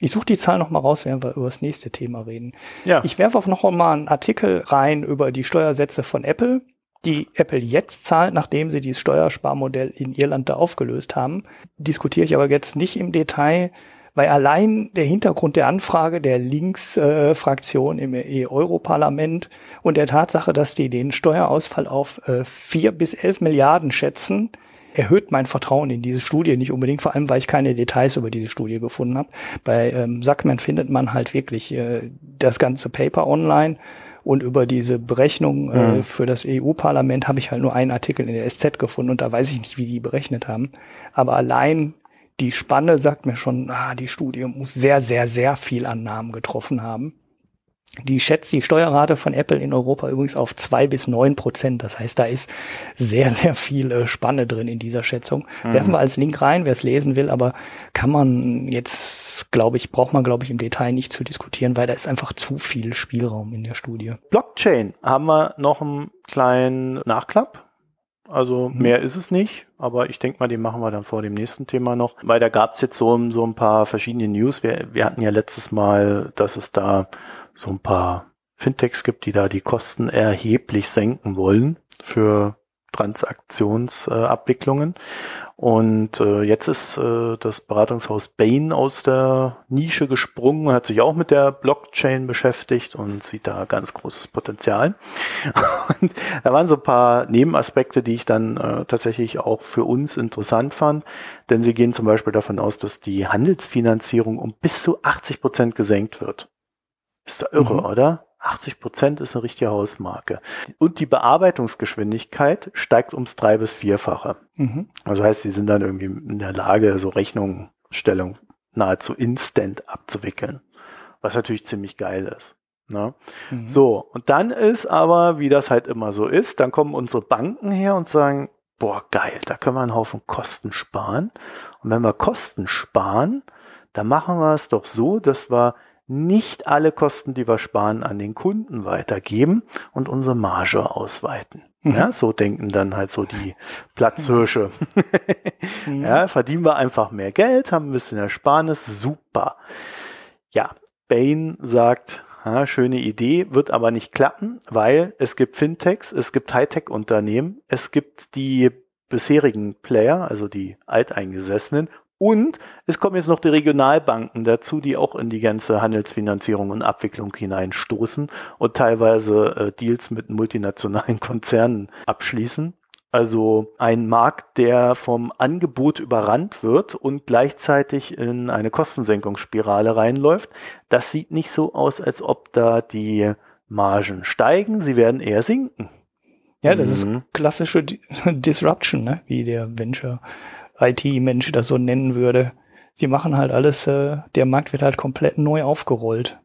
Ich suche die Zahl noch mal raus, während wir über das nächste Thema reden. Ja. Ich werfe auch noch mal einen Artikel rein über die Steuersätze von Apple, die Apple jetzt zahlt, nachdem sie dieses Steuersparmodell in Irland da aufgelöst haben. Diskutiere ich aber jetzt nicht im Detail, weil allein der Hintergrund der Anfrage der Linksfraktion äh, im EU-Parlament und der Tatsache, dass die den Steuerausfall auf äh, vier bis elf Milliarden schätzen, erhöht mein Vertrauen in diese Studie nicht unbedingt, vor allem weil ich keine Details über diese Studie gefunden habe. Bei ähm, Sackman findet man halt wirklich äh, das ganze Paper online und über diese Berechnung äh, mhm. für das EU-Parlament habe ich halt nur einen Artikel in der SZ gefunden und da weiß ich nicht, wie die berechnet haben. Aber allein die Spanne sagt mir schon, ah, die Studie muss sehr, sehr, sehr viel Annahmen getroffen haben. Die schätzt die Steuerrate von Apple in Europa übrigens auf zwei bis neun Prozent. Das heißt, da ist sehr, sehr viel äh, Spanne drin in dieser Schätzung. Mhm. Werfen wir als Link rein, wer es lesen will, aber kann man jetzt, glaube ich, braucht man, glaube ich, im Detail nicht zu diskutieren, weil da ist einfach zu viel Spielraum in der Studie. Blockchain haben wir noch einen kleinen Nachklapp. Also mhm. mehr ist es nicht, aber ich denke mal, den machen wir dann vor dem nächsten Thema noch, weil da gab es jetzt so, so ein paar verschiedene News. Wir, wir hatten ja letztes Mal, dass es da so ein paar Fintechs gibt, die da die Kosten erheblich senken wollen für Transaktionsabwicklungen. Und äh, jetzt ist äh, das Beratungshaus Bain aus der Nische gesprungen, hat sich auch mit der Blockchain beschäftigt und sieht da ganz großes Potenzial. Und da waren so ein paar Nebenaspekte, die ich dann äh, tatsächlich auch für uns interessant fand. Denn sie gehen zum Beispiel davon aus, dass die Handelsfinanzierung um bis zu 80 Prozent gesenkt wird. Ist doch irre, mhm. oder? 80 Prozent ist eine richtige Hausmarke. Und die Bearbeitungsgeschwindigkeit steigt ums drei bis vierfache. Mhm. Also heißt, sie sind dann irgendwie in der Lage, so Rechnungsstellung nahezu instant abzuwickeln. Was natürlich ziemlich geil ist. Ne? Mhm. So, und dann ist aber, wie das halt immer so ist, dann kommen unsere Banken her und sagen, boah, geil, da können wir einen Haufen Kosten sparen. Und wenn wir Kosten sparen, dann machen wir es doch so, dass wir nicht alle Kosten, die wir sparen, an den Kunden weitergeben und unsere Marge ausweiten. Mhm. Ja, so denken dann halt so die Platzhirsche. Mhm. ja, verdienen wir einfach mehr Geld, haben ein bisschen Ersparnis, super. Ja, Bain sagt, ja, schöne Idee, wird aber nicht klappen, weil es gibt Fintechs, es gibt Hightech-Unternehmen, es gibt die bisherigen Player, also die Alteingesessenen und es kommen jetzt noch die Regionalbanken dazu, die auch in die ganze Handelsfinanzierung und Abwicklung hineinstoßen und teilweise äh, Deals mit multinationalen Konzernen abschließen. Also ein Markt, der vom Angebot überrannt wird und gleichzeitig in eine Kostensenkungsspirale reinläuft. Das sieht nicht so aus, als ob da die Margen steigen. Sie werden eher sinken. Ja, das mhm. ist klassische Disruption, ne? wie der Venture IT-Mensch das so nennen würde. Sie machen halt alles, äh, der Markt wird halt komplett neu aufgerollt.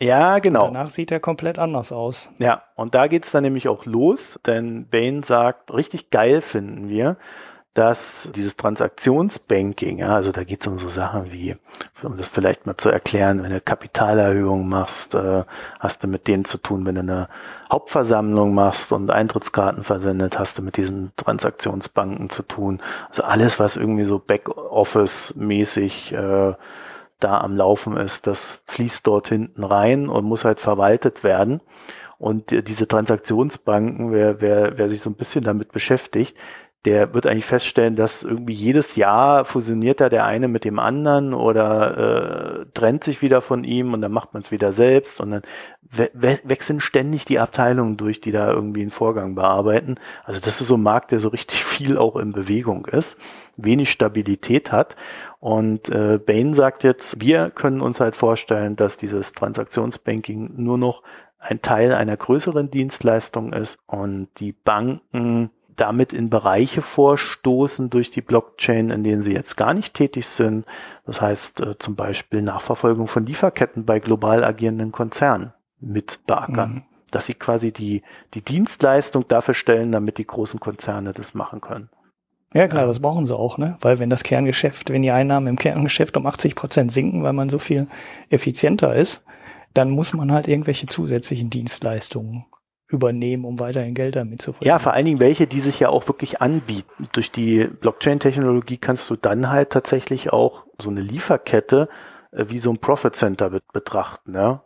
Ja, genau. Und danach sieht er komplett anders aus. Ja, und da geht's dann nämlich auch los, denn Bain sagt, richtig geil finden wir, dass dieses Transaktionsbanking, ja, also da geht es um so Sachen wie, um das vielleicht mal zu erklären, wenn du Kapitalerhöhung machst, äh, hast du mit denen zu tun, wenn du eine Hauptversammlung machst und Eintrittskarten versendet, hast du mit diesen Transaktionsbanken zu tun. Also alles, was irgendwie so Backoffice-mäßig äh, da am Laufen ist, das fließt dort hinten rein und muss halt verwaltet werden. Und diese Transaktionsbanken, wer, wer, wer sich so ein bisschen damit beschäftigt, der wird eigentlich feststellen, dass irgendwie jedes Jahr fusioniert da der eine mit dem anderen oder äh, trennt sich wieder von ihm und dann macht man es wieder selbst und dann we we wechseln ständig die Abteilungen durch, die da irgendwie einen Vorgang bearbeiten. Also das ist so ein Markt, der so richtig viel auch in Bewegung ist, wenig Stabilität hat. Und äh, Bain sagt jetzt, wir können uns halt vorstellen, dass dieses Transaktionsbanking nur noch ein Teil einer größeren Dienstleistung ist und die Banken damit in Bereiche vorstoßen durch die Blockchain, in denen sie jetzt gar nicht tätig sind. Das heißt äh, zum Beispiel Nachverfolgung von Lieferketten bei global agierenden Konzernen mit beackern. Mhm. Dass sie quasi die, die Dienstleistung dafür stellen, damit die großen Konzerne das machen können. Ja klar, das brauchen sie auch, ne? Weil wenn das Kerngeschäft, wenn die Einnahmen im Kerngeschäft um 80 Prozent sinken, weil man so viel effizienter ist, dann muss man halt irgendwelche zusätzlichen Dienstleistungen übernehmen, um weiterhin Geld damit zu verdienen. Ja, vor allen Dingen welche, die sich ja auch wirklich anbieten. Durch die Blockchain-Technologie kannst du dann halt tatsächlich auch so eine Lieferkette äh, wie so ein Profit Center bet betrachten, ja.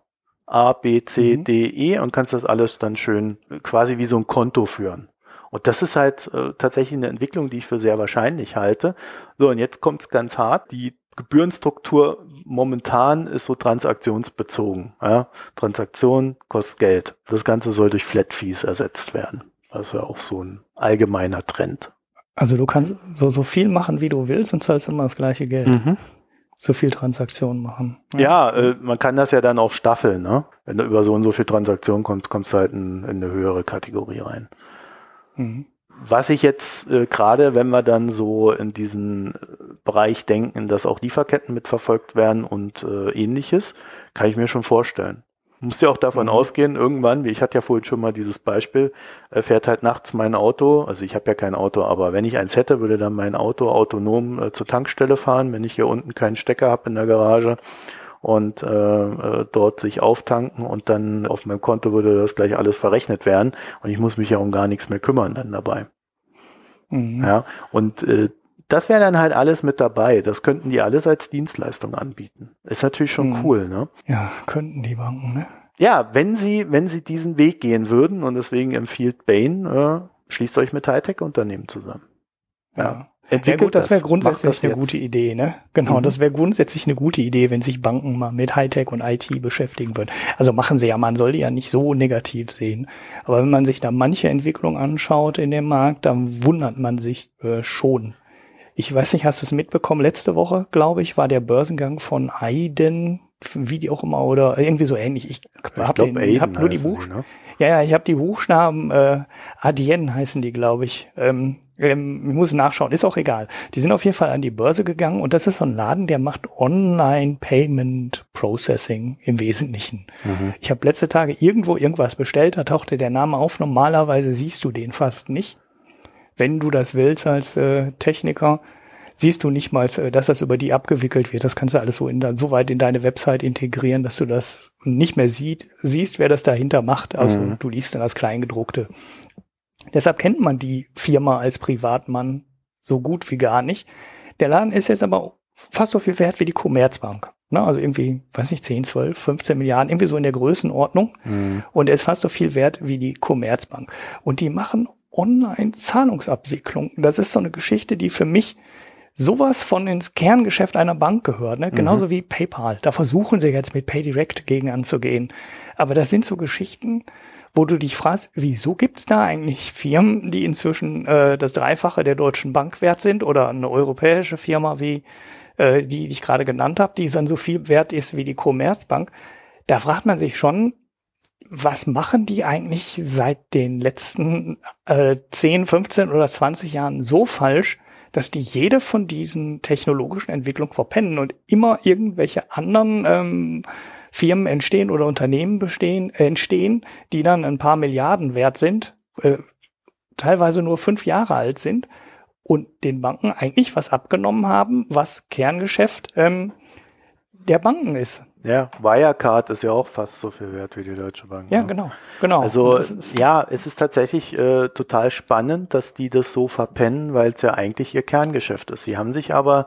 A, B, C, mhm. D, E und kannst das alles dann schön äh, quasi wie so ein Konto führen. Und das ist halt äh, tatsächlich eine Entwicklung, die ich für sehr wahrscheinlich halte. So, und jetzt kommt's ganz hart. Die Gebührenstruktur momentan ist so transaktionsbezogen. Ja? Transaktion kostet Geld. Das Ganze soll durch Flat Fees ersetzt werden. Das ist ja auch so ein allgemeiner Trend. Also du kannst so, so viel machen, wie du willst und zahlst immer das gleiche Geld. Mhm. So viel Transaktionen machen. Ja, ja äh, man kann das ja dann auch staffeln. Ne? Wenn du über so und so viel Transaktionen kommst, kommst du halt in, in eine höhere Kategorie rein. Mhm was ich jetzt äh, gerade, wenn wir dann so in diesen Bereich denken, dass auch Lieferketten mitverfolgt werden und äh, ähnliches, kann ich mir schon vorstellen. Muss ja auch davon mhm. ausgehen, irgendwann, wie ich hatte ja vorhin schon mal dieses Beispiel, äh, fährt halt nachts mein Auto, also ich habe ja kein Auto, aber wenn ich eins hätte, würde dann mein Auto autonom äh, zur Tankstelle fahren, wenn ich hier unten keinen Stecker habe in der Garage und äh, äh, dort sich auftanken und dann auf meinem Konto würde das gleich alles verrechnet werden und ich muss mich ja um gar nichts mehr kümmern dann dabei. Mhm. Ja, und äh, das wäre dann halt alles mit dabei. Das könnten die alles als Dienstleistung anbieten. Ist natürlich schon mhm. cool, ne? Ja, könnten die Banken, ne? Ja, wenn sie, wenn sie diesen Weg gehen würden und deswegen empfiehlt Bain, äh, schließt euch mit Hightech-Unternehmen zusammen. Ja. ja. Entwickelt ja gut, das wäre grundsätzlich das eine gute Idee, ne? Genau, mhm. das wäre grundsätzlich eine gute Idee, wenn sich Banken mal mit Hightech und IT beschäftigen würden. Also machen sie ja, man soll die ja nicht so negativ sehen. Aber wenn man sich da manche Entwicklung anschaut in dem Markt, dann wundert man sich äh, schon. Ich weiß nicht, hast du es mitbekommen? Letzte Woche, glaube ich, war der Börsengang von Aiden, wie die auch immer, oder irgendwie so ähnlich. Ich, habe hab nur die Buch. Ne? Ja, ja, ich habe die Buchstaben, äh, Adyen heißen die, glaube ich. Ähm, ähm, ich muss nachschauen, ist auch egal. Die sind auf jeden Fall an die Börse gegangen und das ist so ein Laden, der macht Online-Payment Processing im Wesentlichen. Mhm. Ich habe letzte Tage irgendwo irgendwas bestellt, da tauchte der Name auf. Normalerweise siehst du den fast nicht. Wenn du das willst als äh, Techniker, siehst du nicht mal, äh, dass das über die abgewickelt wird. Das kannst du alles so, in, so weit in deine Website integrieren, dass du das nicht mehr sieht, siehst, wer das dahinter macht. Also mhm. du liest dann das Kleingedruckte. Deshalb kennt man die Firma als Privatmann so gut wie gar nicht. Der Laden ist jetzt aber fast so viel wert wie die Commerzbank. Ne? Also irgendwie, weiß nicht, 10, 12, 15 Milliarden, irgendwie so in der Größenordnung. Mhm. Und er ist fast so viel wert wie die Commerzbank. Und die machen Online-Zahlungsabwicklung. Das ist so eine Geschichte, die für mich sowas von ins Kerngeschäft einer Bank gehört, ne? genauso mhm. wie PayPal. Da versuchen sie jetzt mit PayDirect gegen anzugehen. Aber das sind so Geschichten, wo du dich fragst, wieso gibt's da eigentlich Firmen, die inzwischen äh, das Dreifache der deutschen Bank wert sind oder eine europäische Firma wie äh, die, die ich gerade genannt habe, die dann so viel wert ist wie die Commerzbank. Da fragt man sich schon, was machen die eigentlich seit den letzten äh, 10, 15 oder 20 Jahren so falsch, dass die jede von diesen technologischen Entwicklungen verpennen und immer irgendwelche anderen ähm, Firmen entstehen oder Unternehmen bestehen, äh, entstehen, die dann ein paar Milliarden wert sind, äh, teilweise nur fünf Jahre alt sind und den Banken eigentlich was abgenommen haben, was Kerngeschäft ähm, der Banken ist. Ja, Wirecard ist ja auch fast so viel wert wie die Deutsche Bank. Ja, ne? genau, genau. Also ja, es ist tatsächlich äh, total spannend, dass die das so verpennen, weil es ja eigentlich ihr Kerngeschäft ist. Sie haben sich aber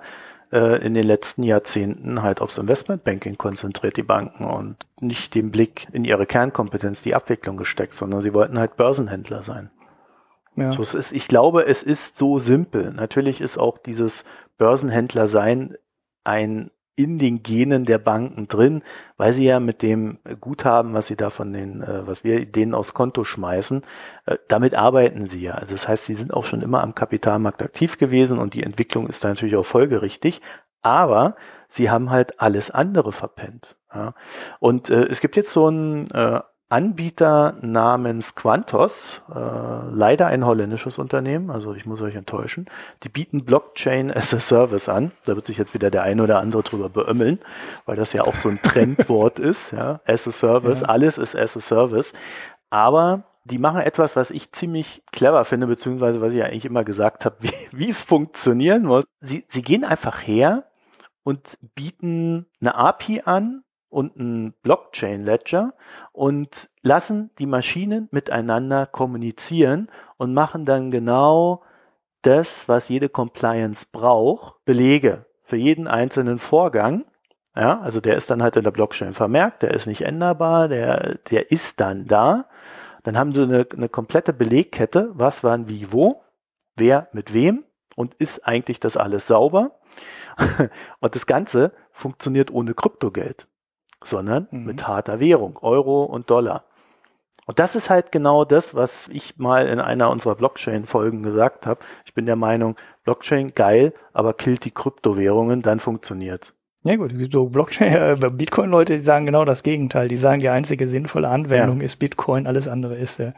äh, in den letzten Jahrzehnten halt aufs Investmentbanking konzentriert, die Banken, und nicht den Blick in ihre Kernkompetenz, die Abwicklung gesteckt, sondern sie wollten halt Börsenhändler sein. Ja. So, es ist, ich glaube, es ist so simpel. Natürlich ist auch dieses Börsenhändler sein ein in den Genen der Banken drin, weil sie ja mit dem Guthaben, was sie da von den, äh, was wir denen aufs Konto schmeißen, äh, damit arbeiten sie ja. Also das heißt, sie sind auch schon immer am Kapitalmarkt aktiv gewesen und die Entwicklung ist da natürlich auch folgerichtig. Aber sie haben halt alles andere verpennt. Und äh, es gibt jetzt so ein Anbieter namens Quantos, äh, leider ein holländisches Unternehmen, also ich muss euch enttäuschen, die bieten Blockchain as a Service an. Da wird sich jetzt wieder der eine oder andere drüber beömmeln, weil das ja auch so ein Trendwort ist, ja, as a Service, ja. alles ist as a Service. Aber die machen etwas, was ich ziemlich clever finde, beziehungsweise was ich ja eigentlich immer gesagt habe, wie, wie es funktionieren muss. Sie, sie gehen einfach her und bieten eine API an, und ein Blockchain-Ledger und lassen die Maschinen miteinander kommunizieren und machen dann genau das, was jede Compliance braucht, Belege für jeden einzelnen Vorgang. Ja, also der ist dann halt in der Blockchain vermerkt, der ist nicht änderbar, der, der ist dann da. Dann haben sie eine, eine komplette Belegkette, was wann wie wo, wer mit wem und ist eigentlich das alles sauber. und das Ganze funktioniert ohne Kryptogeld sondern mhm. mit harter Währung, Euro und Dollar. Und das ist halt genau das, was ich mal in einer unserer Blockchain-Folgen gesagt habe. Ich bin der Meinung, Blockchain geil, aber killt die Kryptowährungen, dann funktioniert's. Ja gut, so Blockchain, äh, Bitcoin-Leute, die sagen genau das Gegenteil. Die sagen, die einzige sinnvolle Anwendung ja. ist Bitcoin, alles andere ist. Äh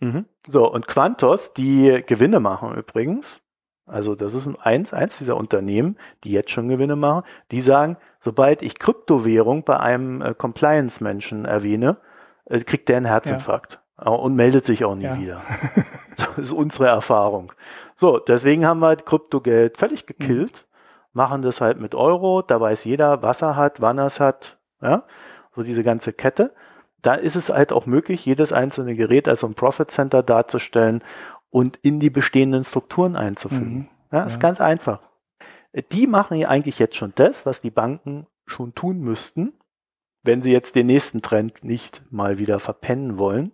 mhm. So, und Quantos, die Gewinne machen übrigens, also das ist eins, eins dieser Unternehmen, die jetzt schon Gewinne machen, die sagen, sobald ich Kryptowährung bei einem äh, Compliance-Menschen erwähne, äh, kriegt der einen Herzinfarkt ja. und meldet sich auch nie ja. wieder. das ist unsere Erfahrung. So, deswegen haben wir halt Kryptogeld völlig gekillt, mhm. machen das halt mit Euro, da weiß jeder, was er hat, wann er es hat, ja, so diese ganze Kette. Da ist es halt auch möglich, jedes einzelne Gerät als ein Profit Center darzustellen und in die bestehenden Strukturen einzufügen. Mhm. Ja, ist ja. ganz einfach. Die machen ja eigentlich jetzt schon das, was die Banken schon tun müssten, wenn sie jetzt den nächsten Trend nicht mal wieder verpennen wollen.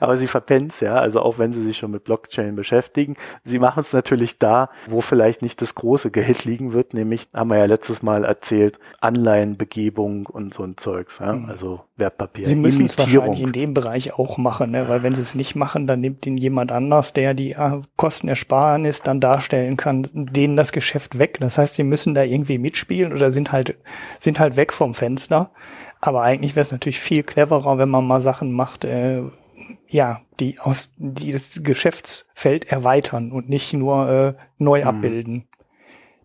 Aber sie verpennt ja, also auch wenn sie sich schon mit Blockchain beschäftigen. Sie machen es natürlich da, wo vielleicht nicht das große Geld liegen wird, nämlich, haben wir ja letztes Mal erzählt, Anleihenbegebung und so ein Zeugs, ja? Mhm. also Wertpapier. Sie müssen es wahrscheinlich in dem Bereich auch machen, ne? weil wenn sie es nicht machen, dann nimmt ihn jemand anders, der die äh, Kostenersparnis dann darstellen kann, denen das Geschäft weg. Das heißt, sie müssen da irgendwie mitspielen oder sind halt, sind halt weg vom Fenster. Aber eigentlich wäre es natürlich viel cleverer, wenn man mal Sachen macht, äh, ja, die aus, die das Geschäftsfeld erweitern und nicht nur äh, neu mhm. abbilden.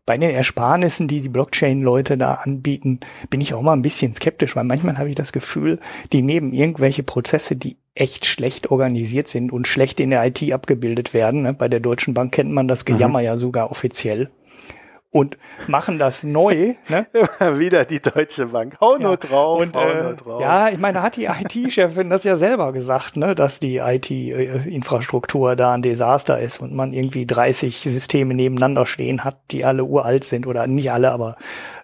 Bei den Ersparnissen, die die Blockchain-Leute da anbieten, bin ich auch mal ein bisschen skeptisch, weil manchmal habe ich das Gefühl, die nehmen irgendwelche Prozesse, die echt schlecht organisiert sind und schlecht in der IT abgebildet werden. Ne? Bei der Deutschen Bank kennt man das Gejammer mhm. ja sogar offiziell und machen das neu. Ne? Immer wieder die Deutsche Bank. Hau ja. nur drauf, und, hau äh, nur drauf. Ja, ich meine, da hat die IT-Chefin das ja selber gesagt, ne, dass die IT-Infrastruktur da ein Desaster ist und man irgendwie 30 Systeme nebeneinander stehen hat, die alle uralt sind oder nicht alle, aber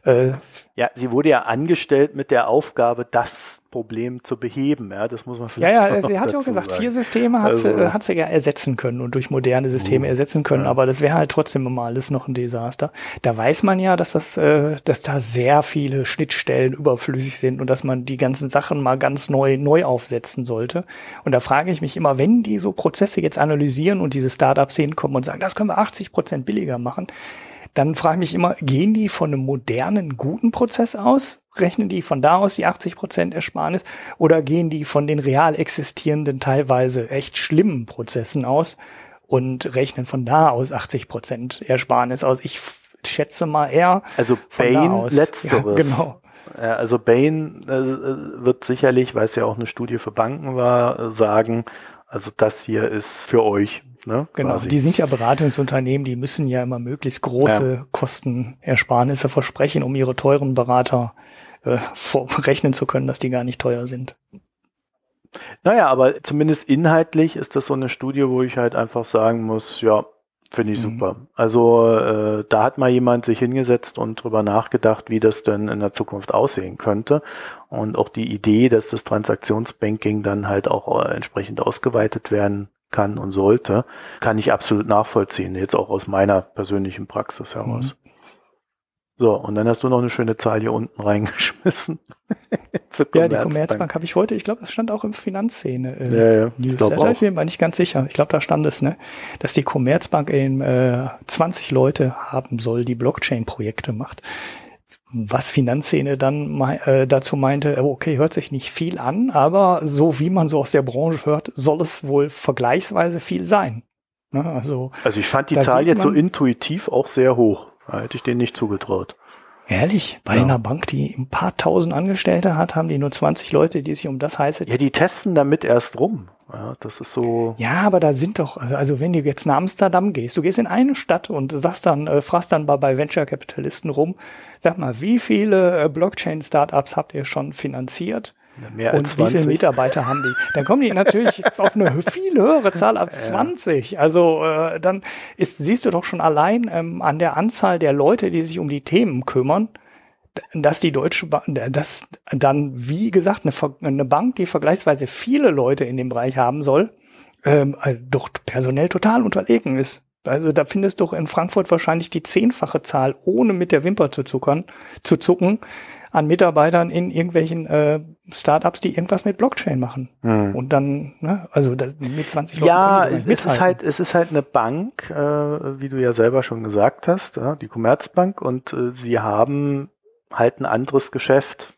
äh, ja, sie wurde ja angestellt mit der Aufgabe, das Problem zu beheben. Ja, das muss man vielleicht Ja, ja, sie hat ja auch gesagt, sagen. vier Systeme hat, also, sie, hat sie ja ersetzen können und durch moderne Systeme uh, ersetzen können, ja. aber das wäre halt trotzdem immer alles noch ein Desaster. Da weiß man ja, dass das, äh, dass da sehr viele Schnittstellen überflüssig sind und dass man die ganzen Sachen mal ganz neu, neu aufsetzen sollte. Und da frage ich mich immer, wenn die so Prozesse jetzt analysieren und diese Startups hinkommen und sagen, das können wir 80 Prozent billiger machen, dann frage ich mich immer, gehen die von einem modernen, guten Prozess aus? Rechnen die von da aus die 80 Prozent Ersparnis? Oder gehen die von den real existierenden, teilweise echt schlimmen Prozessen aus und rechnen von da aus 80 Prozent Ersparnis aus? Ich schätze mal eher. Also Bain letzteres. Ja, genau. Also Bain äh, wird sicherlich, weil es ja auch eine Studie für Banken war, äh, sagen, also das hier ist für euch Ne, genau, quasi. die sind ja Beratungsunternehmen, die müssen ja immer möglichst große ja. Kostenersparnisse versprechen, um ihre teuren Berater äh, rechnen zu können, dass die gar nicht teuer sind. Naja, aber zumindest inhaltlich ist das so eine Studie, wo ich halt einfach sagen muss, ja, finde ich mhm. super. Also äh, da hat mal jemand sich hingesetzt und drüber nachgedacht, wie das denn in der Zukunft aussehen könnte. Und auch die Idee, dass das Transaktionsbanking dann halt auch äh, entsprechend ausgeweitet werden kann und sollte, kann ich absolut nachvollziehen, jetzt auch aus meiner persönlichen Praxis heraus. Mhm. So, und dann hast du noch eine schöne Zahl hier unten reingeschmissen. ja, die Commerzbank habe ich heute, ich glaube, es stand auch im Finanzszene äh, ja, ja, Newsletter. Ich bin mir nicht ganz sicher. Ich glaube, da stand es, ne, dass die Commerzbank eben äh, 20 Leute haben soll, die Blockchain-Projekte macht was Finanzszene dann äh, dazu meinte, äh, okay, hört sich nicht viel an, aber so wie man so aus der Branche hört, soll es wohl vergleichsweise viel sein. Ne? Also, also ich fand die Zahl jetzt so intuitiv auch sehr hoch. Da hätte ich denen nicht zugetraut. Ehrlich? Bei Ja. einer Bank, die ein paar tausend Angestellte hat, haben die nur 20 Leute, die sich um das heiße. Ja, die testen damit erst rum. Ja, das ist so. Ja, aber da sind doch, also wenn du jetzt nach Amsterdam gehst, du gehst in eine Stadt und sagst dann, äh, fragst dann mal bei Venture Kapitalisten rum, sag mal, wie viele äh, Blockchain-Startups habt ihr schon finanziert? Mehr Und als wie viele 20. Mitarbeiter haben die? Dann kommen die natürlich auf eine viel höhere Zahl als 20. Also äh, dann ist, siehst du doch schon allein ähm, an der Anzahl der Leute, die sich um die Themen kümmern, dass die Deutsche Bank, dass dann, wie gesagt, eine, eine Bank, die vergleichsweise viele Leute in dem Bereich haben soll, ähm, äh, doch personell total unterlegen ist. Also da findest du doch in Frankfurt wahrscheinlich die zehnfache Zahl, ohne mit der Wimper zu zuckern, zu zucken, an Mitarbeitern in irgendwelchen äh, Startups, die irgendwas mit Blockchain machen. Hm. Und dann, ne, also das, mit 20 Leuten Ja, es ist halt, es ist halt eine Bank, äh, wie du ja selber schon gesagt hast, ja, die Commerzbank, und äh, sie haben halt ein anderes Geschäft.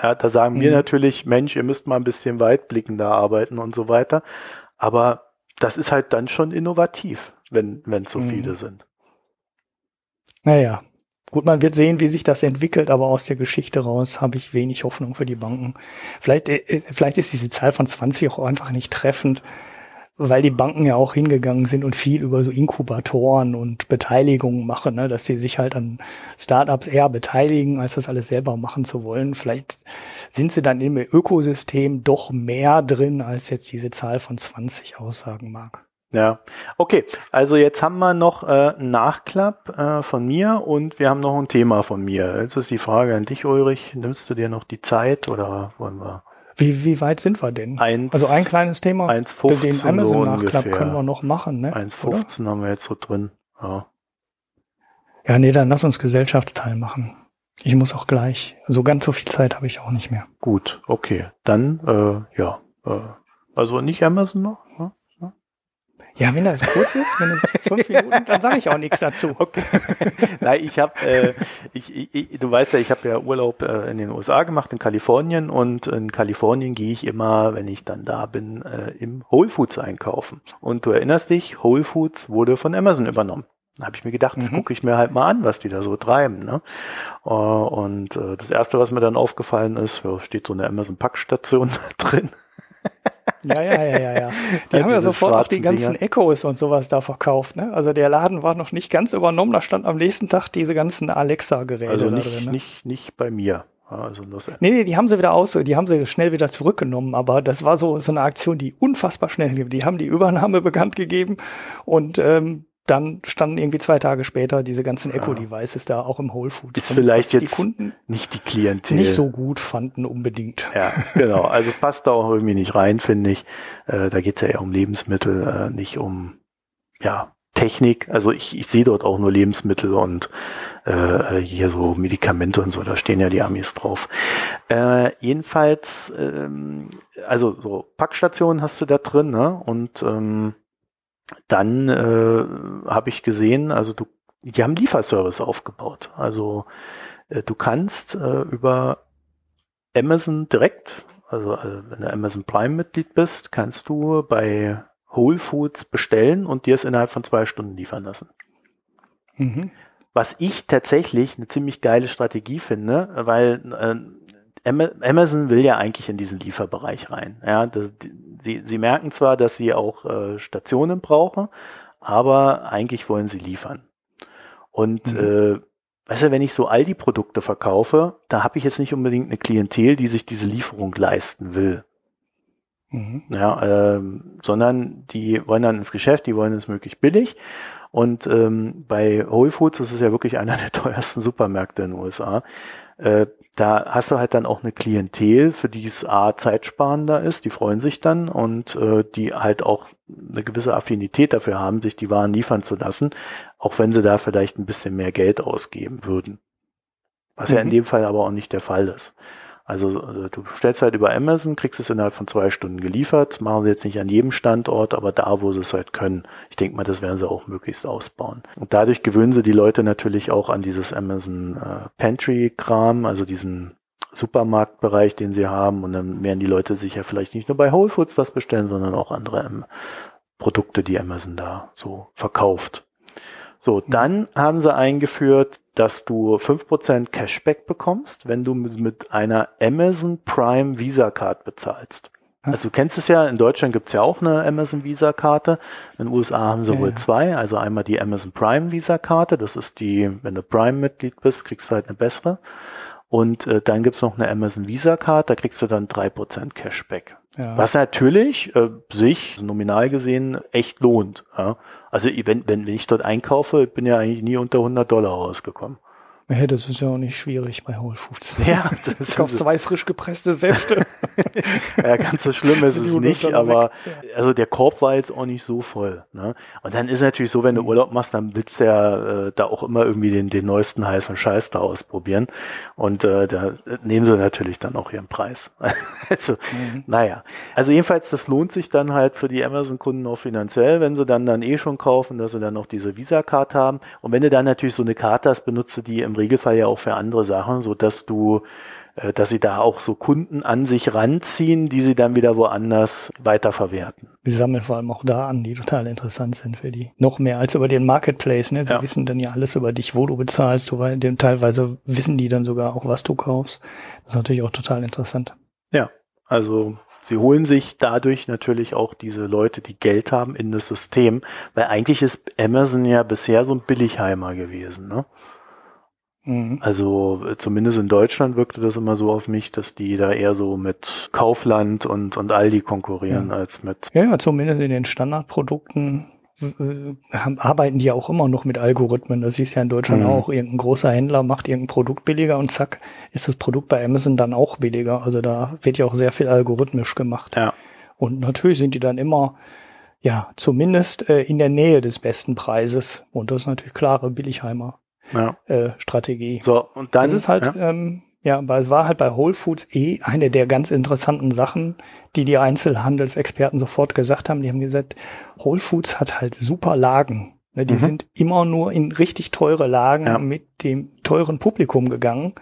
Ja, da sagen wir Mhm. natürlich, Mensch, ihr müsst mal ein bisschen weitblickender arbeiten und so weiter. Aber das ist halt dann schon innovativ, wenn wenn es so Mhm. viele sind. Naja, gut, man wird sehen, wie sich das entwickelt, aber aus der Geschichte raus habe ich wenig Hoffnung für die Banken. Vielleicht, äh, äh, vielleicht ist diese Zahl von 20 auch einfach nicht treffend, weil die Banken ja auch hingegangen sind und viel über so Inkubatoren und Beteiligungen machen, ne? dass sie sich halt an Startups eher beteiligen, als das alles selber machen zu wollen. Vielleicht sind sie dann im Ökosystem doch mehr drin, als jetzt diese Zahl von 20 aussagen mag. Ja, okay. Also jetzt haben wir noch äh, einen Nachklapp äh, von mir und wir haben noch ein Thema von mir. Jetzt ist die Frage an dich, Ulrich. Nimmst du dir noch die Zeit oder wollen wir Wie, wie weit sind wir denn? eins, Also ein kleines Thema, 1,15 den Amazon-Nachklapp können wir noch machen, ne? Oder? 1,15 haben wir jetzt so drin. Ja. Ja, nee, dann lass uns Gesellschaftsteil machen. Ich muss auch gleich. So ganz so viel Zeit habe ich auch nicht mehr. Gut, okay. Dann, äh, ja. Äh, also nicht Amazon noch? Ja? Ja, wenn das kurz ist, wenn es fünf Minuten, dann sage ich auch nichts dazu. Okay. Nein, ich habe, äh, ich, ich, du weißt ja, ich habe ja Urlaub äh, in den USA gemacht, in Kalifornien und in Kalifornien gehe ich immer, wenn ich dann da bin, äh, im Whole Foods einkaufen. Und du erinnerst dich, Whole Foods wurde von Amazon übernommen. Da habe ich mir gedacht, Mhm. gucke ich mir halt mal an, was die da so treiben. Ne? Äh, und äh, das erste, was mir dann aufgefallen ist, steht so eine Amazon Packstation drin. Ja, ja, ja, ja, ja. Die haben ja sofort auch die ganzen Dinger. Echos und sowas da verkauft, ne? Also der Laden war noch nicht ganz übernommen, da stand am nächsten Tag diese ganzen Alexa-Geräte Also da nicht, drin. Ne? nicht, nicht bei mir. Also das, Nee, nee, die haben sie wieder aus, die haben sie schnell wieder zurückgenommen, aber das war so, so eine Aktion, die unfassbar schnell ging. Die haben die Übernahme bekannt gegeben und ähm, dann standen irgendwie zwei Tage später diese ganzen Echo-Devices da auch im Whole Foods. Ist vielleicht was die jetzt Kunden nicht die Klientel. nicht so gut fanden unbedingt. Ja, genau. Also es passt da auch irgendwie nicht rein, finde ich. Äh, da geht's ja eher um Lebensmittel, äh, nicht um ja, Technik. Also ich, ich sehe dort auch nur Lebensmittel und äh, hier so Medikamente und so, da stehen ja die Amis drauf. Äh, jedenfalls, ähm, also so Packstationen hast du da drin, ne? Und ähm, dann äh, habe ich gesehen, also du, die haben Lieferservice aufgebaut. Also äh, du kannst äh, über Amazon direkt, also äh, wenn du Amazon Prime Mitglied bist, kannst du bei Whole Foods bestellen und dir es innerhalb von zwei Stunden liefern lassen. Mhm. Was ich tatsächlich eine ziemlich geile Strategie finde, weil äh, Ama- Amazon will ja eigentlich in diesen Lieferbereich rein. Ja, das, die, sie, sie merken zwar, dass sie auch äh, Stationen brauchen, aber eigentlich wollen sie liefern. Und Mhm. äh, weißt du, wenn ich so Aldi-Produkte verkaufe, da habe ich jetzt nicht unbedingt eine Klientel, die sich diese Lieferung leisten will. Mhm. Ja, ähm, sondern die wollen dann ins Geschäft, die wollen es möglichst billig. Und ähm, bei Whole Foods, das ist ja wirklich einer der teuersten Supermärkte in den USA, äh, da hast du halt dann auch eine Klientel, für die es A, zeitsparender ist, die freuen sich dann und äh, die halt auch eine gewisse Affinität dafür haben, sich die Waren liefern zu lassen, auch wenn sie da vielleicht ein bisschen mehr Geld ausgeben würden. Was ja in Mhm. dem Fall aber auch nicht der Fall ist. Also äh, du bestellst halt über Amazon, kriegst es innerhalb von zwei Stunden geliefert. Das machen sie jetzt nicht an jedem Standort, aber da, wo sie es halt können. Ich denke mal, das werden sie auch möglichst ausbauen. Und dadurch gewöhnen sie die Leute natürlich auch an dieses Amazon äh, Pantry-Kram, also diesen Supermarktbereich, den sie haben. Und dann werden die Leute sich ja vielleicht nicht nur bei Whole Foods was bestellen, sondern auch andere ähm, Produkte, die Amazon da so verkauft. So, dann haben sie eingeführt, dass du 5% Cashback bekommst, wenn du mit einer Amazon Prime Visa Card bezahlst. Also du kennst es ja, in Deutschland gibt's ja auch eine Amazon Visa Karte. In den USA haben sie Ja, wohl zwei. Also einmal die Amazon Prime Visa Karte. Das ist die, wenn du Prime-Mitglied bist, kriegst du halt eine bessere. Und äh, dann gibt's noch eine Amazon Visa Card, da kriegst du dann 3% Cashback. Ja. Was natürlich äh, sich nominal gesehen echt lohnt. Ja? Also wenn, wenn ich dort einkaufe, bin ja eigentlich nie unter 100 Dollar rausgekommen. Ja, das ist ja auch nicht schwierig bei Whole Foods. Ja, das Ich kauf zwei frisch gepresste Säfte. Ja, ganz so schlimm ist es 100 nicht, aber weg? also der Korb war jetzt auch nicht so voll. Ne? Und dann ist natürlich so, wenn Mhm. du Urlaub machst, dann willst du ja äh, da auch immer irgendwie den, den neuesten heißen Scheiß da ausprobieren. Und äh, da nehmen sie natürlich dann auch ihren Preis. also, Mhm. naja. Also jedenfalls, das lohnt sich dann halt für die Amazon-Kunden auch finanziell, wenn sie dann dann eh schon kaufen, dass sie dann noch diese Visa-Card haben. Und wenn du dann natürlich so eine Karte hast, benutzt du die im Regelfall ja auch für andere Sachen, so dass du dass sie da auch so Kunden an sich ranziehen, die sie dann wieder woanders weiterverwerten. Wir sammeln vor allem auch da an, die total interessant sind für die. Noch mehr als über den Marketplace. Ne? Sie Ja. wissen dann ja alles über dich, wo du bezahlst. Weil dem teilweise wissen die dann sogar auch, was du kaufst. Das ist natürlich auch total interessant. Ja, also sie holen sich dadurch natürlich auch diese Leute, die Geld haben, in das System, weil eigentlich ist Amazon ja bisher so ein Billigheimer gewesen. Ne? Mhm. Also zumindest in Deutschland wirkte das immer so auf mich, dass die da eher so mit Kaufland und, und Aldi konkurrieren Ja. als mit Ja, ja, zumindest in den Standardprodukten äh, arbeiten die ja auch immer noch mit Algorithmen. Das ist ja in Deutschland Mhm. auch. Irgendein großer Händler macht irgendein Produkt billiger und zack, ist das Produkt bei Amazon dann auch billiger. Also da wird ja auch sehr viel algorithmisch gemacht. Ja. Und natürlich sind die dann immer, ja, zumindest äh, in der Nähe des besten Preises. Und das ist natürlich klare Billigheimer ja. äh, Strategie. So, und dann Es ist halt, ja, ähm, ja, aber es war halt bei Whole Foods eh eine der ganz interessanten Sachen, die die Einzelhandelsexperten sofort gesagt haben. Die haben gesagt, Whole Foods hat halt super Lagen. Ne, die Mhm. sind immer nur in richtig teure Lagen Ja. mit dem teuren Publikum gegangen.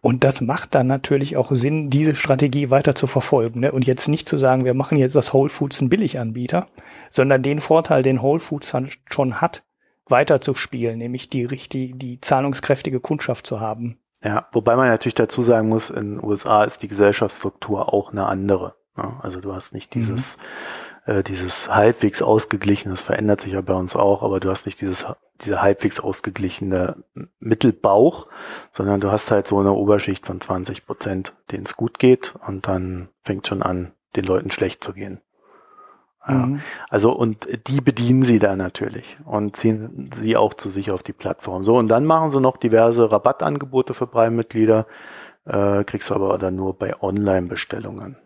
Und das macht dann natürlich auch Sinn, diese Strategie weiter zu verfolgen. Ne? Und jetzt nicht zu sagen, wir machen jetzt das Whole Foods ein Billiganbieter, sondern den Vorteil, den Whole Foods schon hat, weiter zu spielen, nämlich die richtig, die zahlungskräftige Kundschaft zu haben. Ja, wobei man natürlich dazu sagen muss, in den USA ist die Gesellschaftsstruktur auch eine andere. Ne? Also du hast nicht dieses, äh, dieses halbwegs ausgeglichene, das verändert sich ja bei uns auch, aber du hast nicht dieses, diese halbwegs ausgeglichene Mittelbauch, sondern du hast halt so eine Oberschicht von 20 Prozent, denen es gut geht und dann fängt schon an, den Leuten schlecht zu gehen. Mhm. Also und die bedienen sie da natürlich und ziehen sie auch zu sich auf die Plattform. So, und dann machen sie noch diverse Rabattangebote für Prime-Mitglieder, äh, kriegst du aber dann nur bei Online-Bestellungen.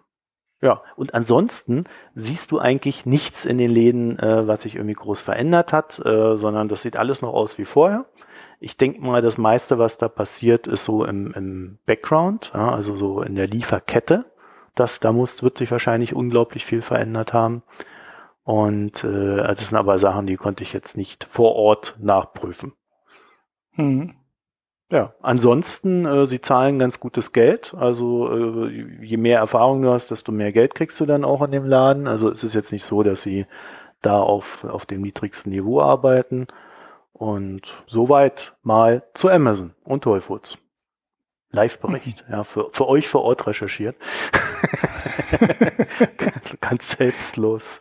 Ja, und ansonsten siehst du eigentlich nichts in den Läden, äh, was sich irgendwie groß verändert hat, äh, sondern das sieht alles noch aus wie vorher. Ich denke mal, das meiste, was da passiert, ist so im, im Background, ja, also so in der Lieferkette. Das, da muss, wird sich wahrscheinlich unglaublich viel verändert haben. Und äh, das sind aber Sachen, die konnte ich jetzt nicht vor Ort nachprüfen. Mhm. Ja, ansonsten, äh, sie zahlen ganz gutes Geld. Also äh, je mehr Erfahrung du hast, desto mehr Geld kriegst du dann auch in dem Laden. Also es ist jetzt nicht so, dass sie da auf, auf dem niedrigsten Niveau arbeiten. Und soweit mal zu Amazon und Whole Foods. Live-Bericht, ja, für, für euch vor Ort recherchiert. ganz selbstlos.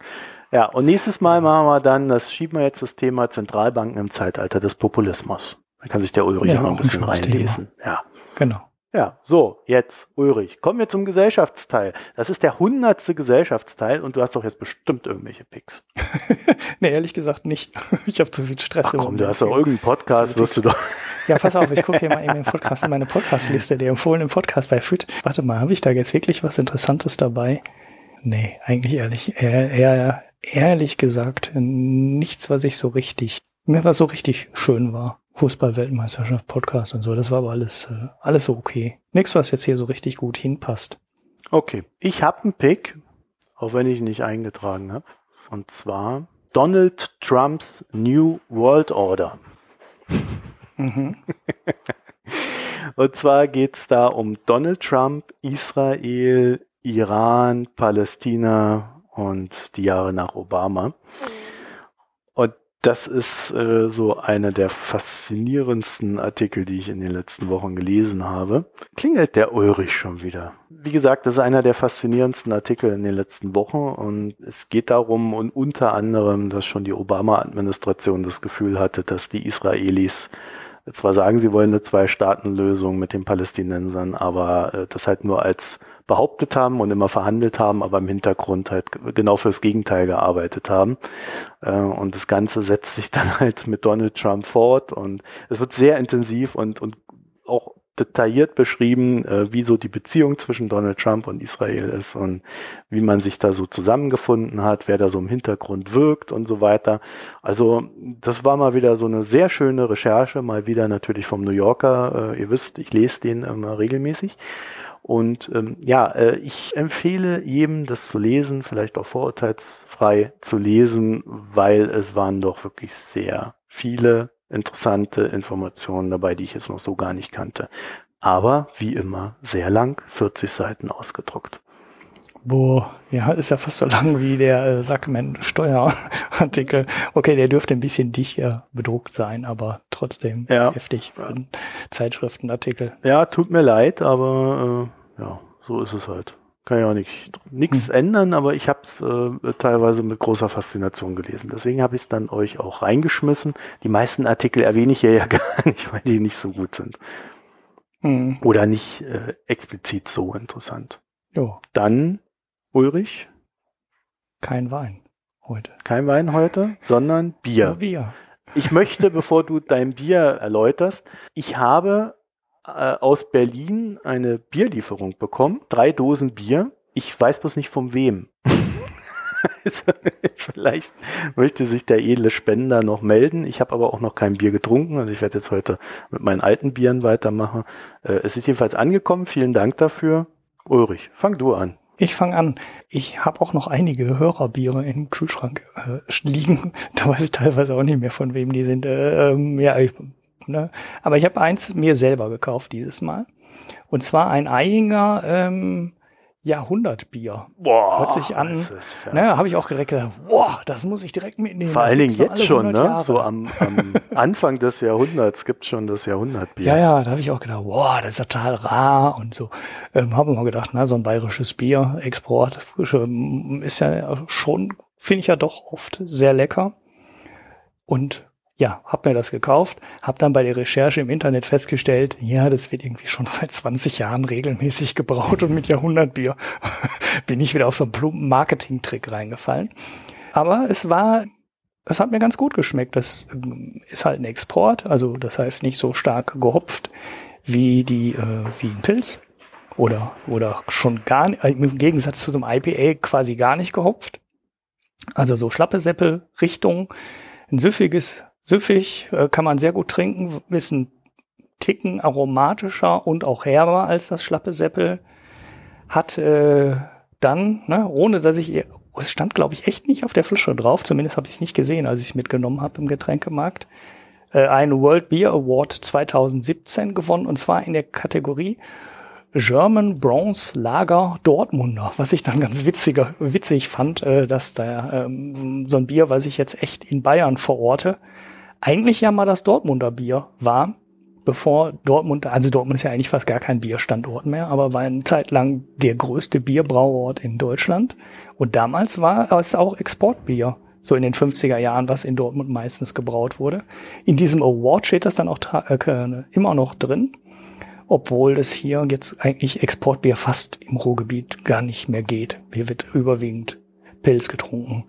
Ja, und nächstes Mal machen wir dann, das schieben wir jetzt das Thema Zentralbanken im Zeitalter des Populismus. Da kann sich der Ulrich Ja, noch ein bisschen reinlesen. Ja. Genau. Ja, so, jetzt, Ulrich, kommen wir zum Gesellschaftsteil. Das ist der hundertste Gesellschaftsteil und du hast doch jetzt bestimmt irgendwelche Picks. Nee, ehrlich gesagt nicht. Ich habe zu viel Stress. Ach im komm, du Moment. hast doch irgendeinen Podcast, wirst du doch. Ja, pass auf, ich gucke hier mal in den Podcast, in meine Podcastliste, der empfohlenen Podcast bei FIT. Warte mal, habe ich da jetzt wirklich was Interessantes dabei? Nee, eigentlich ehrlich, eher, eher, ehrlich gesagt, nichts, was ich so richtig, mir was so richtig schön war. Fußball-Weltmeisterschaft, Podcast und so, das war aber alles, äh, alles so okay. Nichts, was jetzt hier so richtig gut hinpasst. Okay, ich habe einen Pick, auch wenn ich ihn nicht eingetragen habe. Und zwar Donald Trumps New World Order. Mhm. Und zwar geht's da um Donald Trump, Israel, Iran, Palästina und die Jahre nach Obama. Und Das ist äh, so einer der faszinierendsten Artikel, die ich in den letzten Wochen gelesen habe. Klingelt der Ulrich schon wieder. Wie gesagt, das ist einer der faszinierendsten Artikel in den letzten Wochen und es geht darum und unter anderem, dass schon die Obama-Administration das Gefühl hatte, dass die Israelis zwar sagen, sie wollen eine Zwei-Staaten-Lösung mit den Palästinensern, aber äh, das halt nur als behauptet haben und immer verhandelt haben, aber im Hintergrund halt genau fürs Gegenteil gearbeitet haben. Äh, und das Ganze setzt sich dann halt mit Donald Trump fort und es wird sehr intensiv und, und auch detailliert beschrieben, äh, wie so die Beziehung zwischen Donald Trump und Israel ist und wie man sich da so zusammengefunden hat, wer da so im Hintergrund wirkt und so weiter. Also das war mal wieder so eine sehr schöne Recherche, mal wieder natürlich vom New Yorker. Äh, ihr wisst, ich lese den immer regelmäßig. Und ähm, ja, äh, ich empfehle jedem, das zu lesen, vielleicht auch vorurteilsfrei zu lesen, weil es waren doch wirklich sehr viele interessante Informationen dabei, die ich jetzt noch so gar nicht kannte. Aber wie immer sehr lang, 40 Seiten ausgedruckt. Boah, ja, ist ja fast so lang wie der äh, Sackman Steuerartikel. Okay, der dürfte ein bisschen dichter bedruckt sein, aber trotzdem ja. heftig für einen Zeitschriftenartikel. Ja, tut mir leid, aber äh, ja, so ist es halt. Kann ja auch nicht nichts hm. ändern, aber ich habe es äh, teilweise mit großer Faszination gelesen. Deswegen habe ich es dann euch auch reingeschmissen. Die meisten Artikel erwähne ich ja, ja gar nicht, weil die nicht so gut sind. Hm. Oder nicht äh, explizit so interessant. Jo. Dann Ulrich? Kein Wein heute. Kein Wein heute, sondern Bier. Nur Bier. Ich möchte, bevor du dein Bier erläuterst, ich habe äh, aus Berlin eine Bierlieferung bekommen. Drei Dosen Bier. Ich weiß bloß nicht von wem. also, vielleicht möchte sich der edle Spender noch melden. Ich habe aber auch noch kein Bier getrunken. Also ich werde jetzt heute mit meinen alten Bieren weitermachen. Äh, es ist jedenfalls angekommen. Vielen Dank dafür. Ulrich, fang du an. Ich fange an. Ich habe auch noch einige Hörerbiere im Kühlschrank äh, liegen. Da weiß ich teilweise auch nicht mehr, von wem die sind. Äh, ähm, ja, ich, ne? Aber ich habe eins mir selber gekauft dieses Mal. Und zwar ein Eihinger ähm, Jahrhundertbier. Boah, Hört sich an. Ja ne, habe ich auch direkt gesagt, boah, das muss ich direkt mitnehmen. Vor allen Dingen jetzt schon, ne? Jahre. So am, am Anfang des Jahrhunderts gibt schon das Jahrhundertbier. Ja, ja, da habe ich auch gedacht, boah, das ist total rar und so. Ähm, habe mal gedacht, na, so ein bayerisches Bier, Export, ähm, ist ja schon, finde ich ja doch oft sehr lecker. Und ja, hab mir das gekauft, hab dann bei der Recherche im Internet festgestellt, ja, das wird irgendwie schon seit 20 Jahren regelmäßig gebraut und mit Jahrhundertbier bin ich wieder auf so einen plumpen Marketing-Trick reingefallen. Aber es war, es hat mir ganz gut geschmeckt. Das ähm, ist halt ein Export, also das heißt nicht so stark gehopft wie die, äh, wie ein Pilz oder, oder schon gar nicht, im Gegensatz zu so einem IPA quasi gar nicht gehopft. Also so schlappe Seppel Richtung, ein süffiges Süffig äh, kann man sehr gut trinken, ist ein Ticken aromatischer und auch herber als das schlappe Seppel. Hat äh, dann, ne, ohne dass ich, es stand glaube ich echt nicht auf der Flasche drauf, zumindest habe ich es nicht gesehen, als ich es mitgenommen habe im Getränkemarkt, äh, einen World Beer Award 2017 gewonnen und zwar in der Kategorie German Bronze Lager Dortmunder, was ich dann ganz witziger, witzig fand, äh, dass da ähm, so ein Bier, was ich jetzt echt in Bayern verorte, eigentlich ja mal das Dortmunder Bier war, bevor Dortmund, also Dortmund ist ja eigentlich fast gar kein Bierstandort mehr, aber war eine Zeit lang der größte Bierbrauort in Deutschland. Und damals war es auch Exportbier, so in den 50er Jahren, was in Dortmund meistens gebraut wurde. In diesem Award steht das dann auch äh, immer noch drin, obwohl es hier jetzt eigentlich Exportbier fast im Ruhrgebiet gar nicht mehr geht. Hier wird überwiegend Pilz getrunken.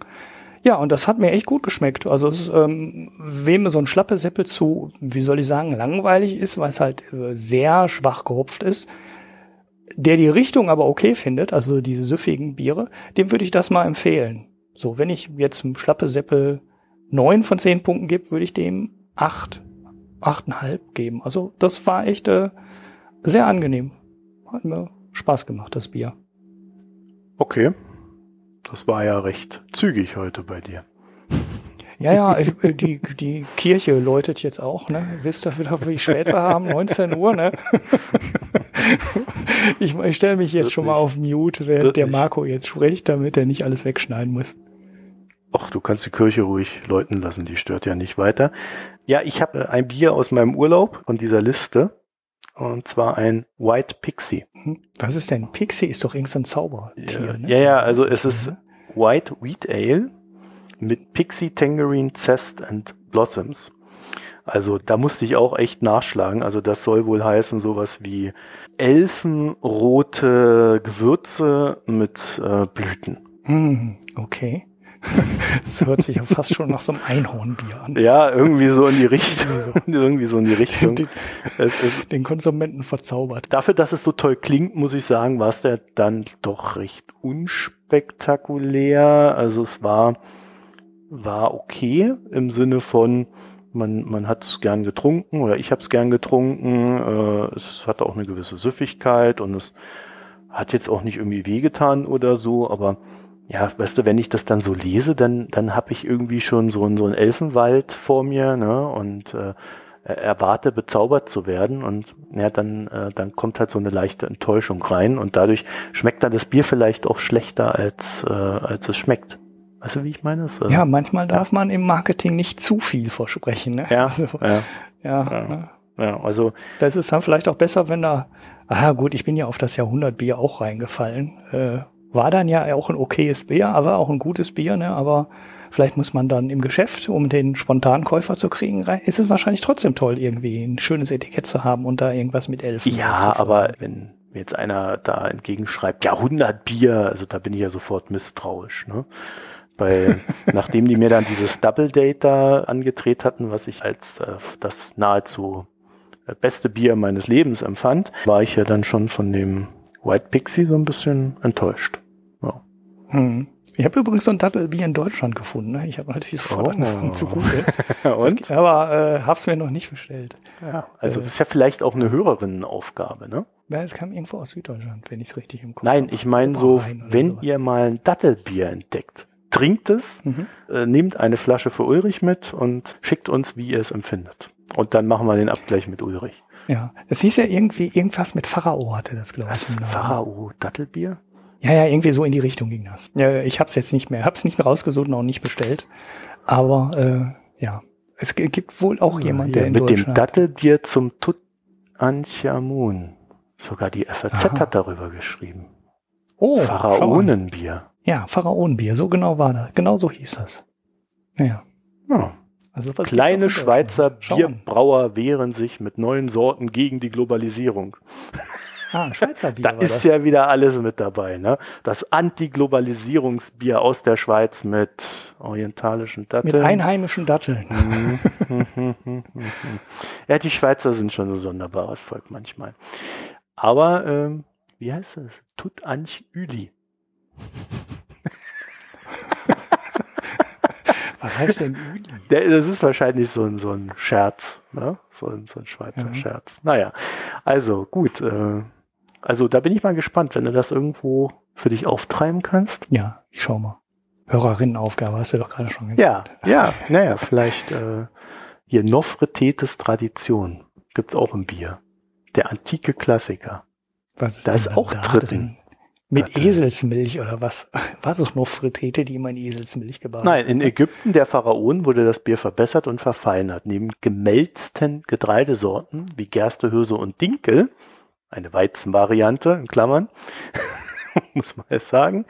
Ja, und das hat mir echt gut geschmeckt. Also es, ähm, wem so ein schlappe Seppel zu, wie soll ich sagen, langweilig ist, weil es halt äh, sehr schwach gehopft ist, der die Richtung aber okay findet, also diese süffigen Biere, dem würde ich das mal empfehlen. So, wenn ich jetzt einem schlappe Seppel neun von zehn Punkten gebe, würde ich dem acht, achteinhalb geben. Also das war echt äh, sehr angenehm. Hat mir Spaß gemacht, das Bier. Okay. Das war ja recht zügig heute bei dir. Ja, ja, äh, die, die Kirche läutet jetzt auch, ne? Wisst ihr wieder, wie spät wir haben? 19 Uhr, ne? Ich, ich stelle mich jetzt schon mal auf Mute, während der Marco jetzt spricht, damit er nicht alles wegschneiden muss. Ach, du kannst die Kirche ruhig läuten lassen, die stört ja nicht weiter. Ja, ich habe ein Bier aus meinem Urlaub von dieser Liste. Und zwar ein White Pixie. Hm. Was ist denn? Pixie ist doch irgendein Zaubertier. Ja, ne? ja, ja, also es ist White Wheat Ale mit Pixie, Tangerine, Zest and Blossoms. Also da musste ich auch echt nachschlagen. Also das soll wohl heißen sowas wie elfenrote Gewürze mit äh, Blüten. Hm, okay. Das hört sich ja fast schon nach so einem Einhornbier an. Ja, irgendwie so in die Richtung. irgendwie so in die Richtung. Den, Es ist, den Konsumenten verzaubert. dafür, dass es so toll klingt, muss ich sagen, war es der dann doch recht unspektakulär. Also es war, war okay im Sinne von, man, man hat es gern getrunken oder ich habe es gern getrunken. Äh, es hatte auch eine gewisse Süffigkeit und es hat jetzt auch nicht irgendwie wehgetan oder so, aber ja, weißt du, wenn ich das dann so lese, dann, dann habe ich irgendwie schon so einen, so einen Elfenwald vor mir, ne, und äh, erwarte, bezaubert zu werden und ja, dann, äh, dann kommt halt so eine leichte Enttäuschung rein und dadurch schmeckt dann das Bier vielleicht auch schlechter, als, äh, als es schmeckt. Weißt du, wie ich meine? Das, äh, Ja, manchmal darf man im Marketing nicht zu viel versprechen. Ne? ja, Also, ja, ja, Ja. ne? ja, also Das ist dann vielleicht auch besser, wenn da, aha gut, ich bin ja auf das Jahrhundertbier auch reingefallen. Äh, war dann ja auch ein okayes Bier, aber auch ein gutes Bier, ne? Aber vielleicht muss man dann im Geschäft, um den Spontankäufer zu kriegen, ist es wahrscheinlich trotzdem toll, irgendwie ein schönes Etikett zu haben und da irgendwas mit Elfen. Ja, aber wenn mir jetzt einer da entgegenschreibt, Jahrhundertbier, also da bin ich ja sofort misstrauisch, ne? Weil nachdem die mir dann dieses Double Date da angedreht hatten, was ich als äh, das nahezu äh, beste Bier meines Lebens empfand, war ich ja dann schon von dem White Pixie so ein bisschen enttäuscht. Hm. Ich habe übrigens so ein Dattelbier in Deutschland gefunden. Ne? Ich habe natürlich sofort Oh. angefangen zu googeln. Und? Aber äh, hab's mir noch nicht bestellt. Ja, also Äh. ist ja vielleicht auch eine Hörerinnenaufgabe, ne? Ja, es kam irgendwo aus Süddeutschland, wenn ich es richtig im Kopf Nein, ich meine so, wenn sowas. ihr mal ein Dattelbier entdeckt, trinkt es, Mhm. äh, nehmt eine Flasche für Ulrich mit und schickt uns, wie ihr es empfindet. Und dann machen wir den Abgleich mit Ulrich. Ja, es hieß ja irgendwie irgendwas mit Pharao hatte das, glaube ich. Was? Pharao Dattelbier? Ja, ja, irgendwie so in die Richtung ging das. Ja, ich hab's jetzt nicht mehr, hab's nicht mehr rausgesucht und auch nicht bestellt. Aber äh, ja, es gibt wohl auch jemand, der Hier, in mit dem. Dattelbier zum Tutanchamun. Sogar die FAZ Aha. hat darüber geschrieben. oh. Pharaonenbier. Ja, Pharaonenbier, so genau war das. Genau so hieß das. Ja. Ja. Also Kleine? Schweizer. Bierbrauer wehren sich mit neuen Sorten gegen die Globalisierung. Ah, ein Schweizer Bier Da ist ja wieder alles mit dabei, ne? Das Anti-Globalisierungsbier aus der Schweiz mit orientalischen mit Datteln. einheimischen Datteln. ja, die Schweizer sind schon ein sonderbares Volk manchmal. Aber, ähm, wie heißt das? Tut Anch Üli. Was heißt denn Üli? Der, das ist wahrscheinlich so ein, so ein Scherz, ne? So ein, so ein Schweizer Ja. Scherz. Naja, also gut. Äh, also da bin ich mal gespannt, wenn du das irgendwo für dich auftreiben kannst. Ja, ich schau mal. Hörerinnenaufgabe hast du doch gerade schon gesagt. Ja, ja, naja, vielleicht äh, hier Nofretetes Tradition gibt's auch im Bier. Der antike Klassiker. Was ist Da ist auch da drin. Mit Warte. Eselsmilch oder was? War es noch Fritete, die immer in Eselsmilch gebadet Nein, in? Ägypten der Pharaonen wurde das Bier verbessert und verfeinert. Neben gemälzten Getreidesorten wie Gerste, Hirse und Dinkel, eine Weizenvariante in Klammern, muss man es sagen,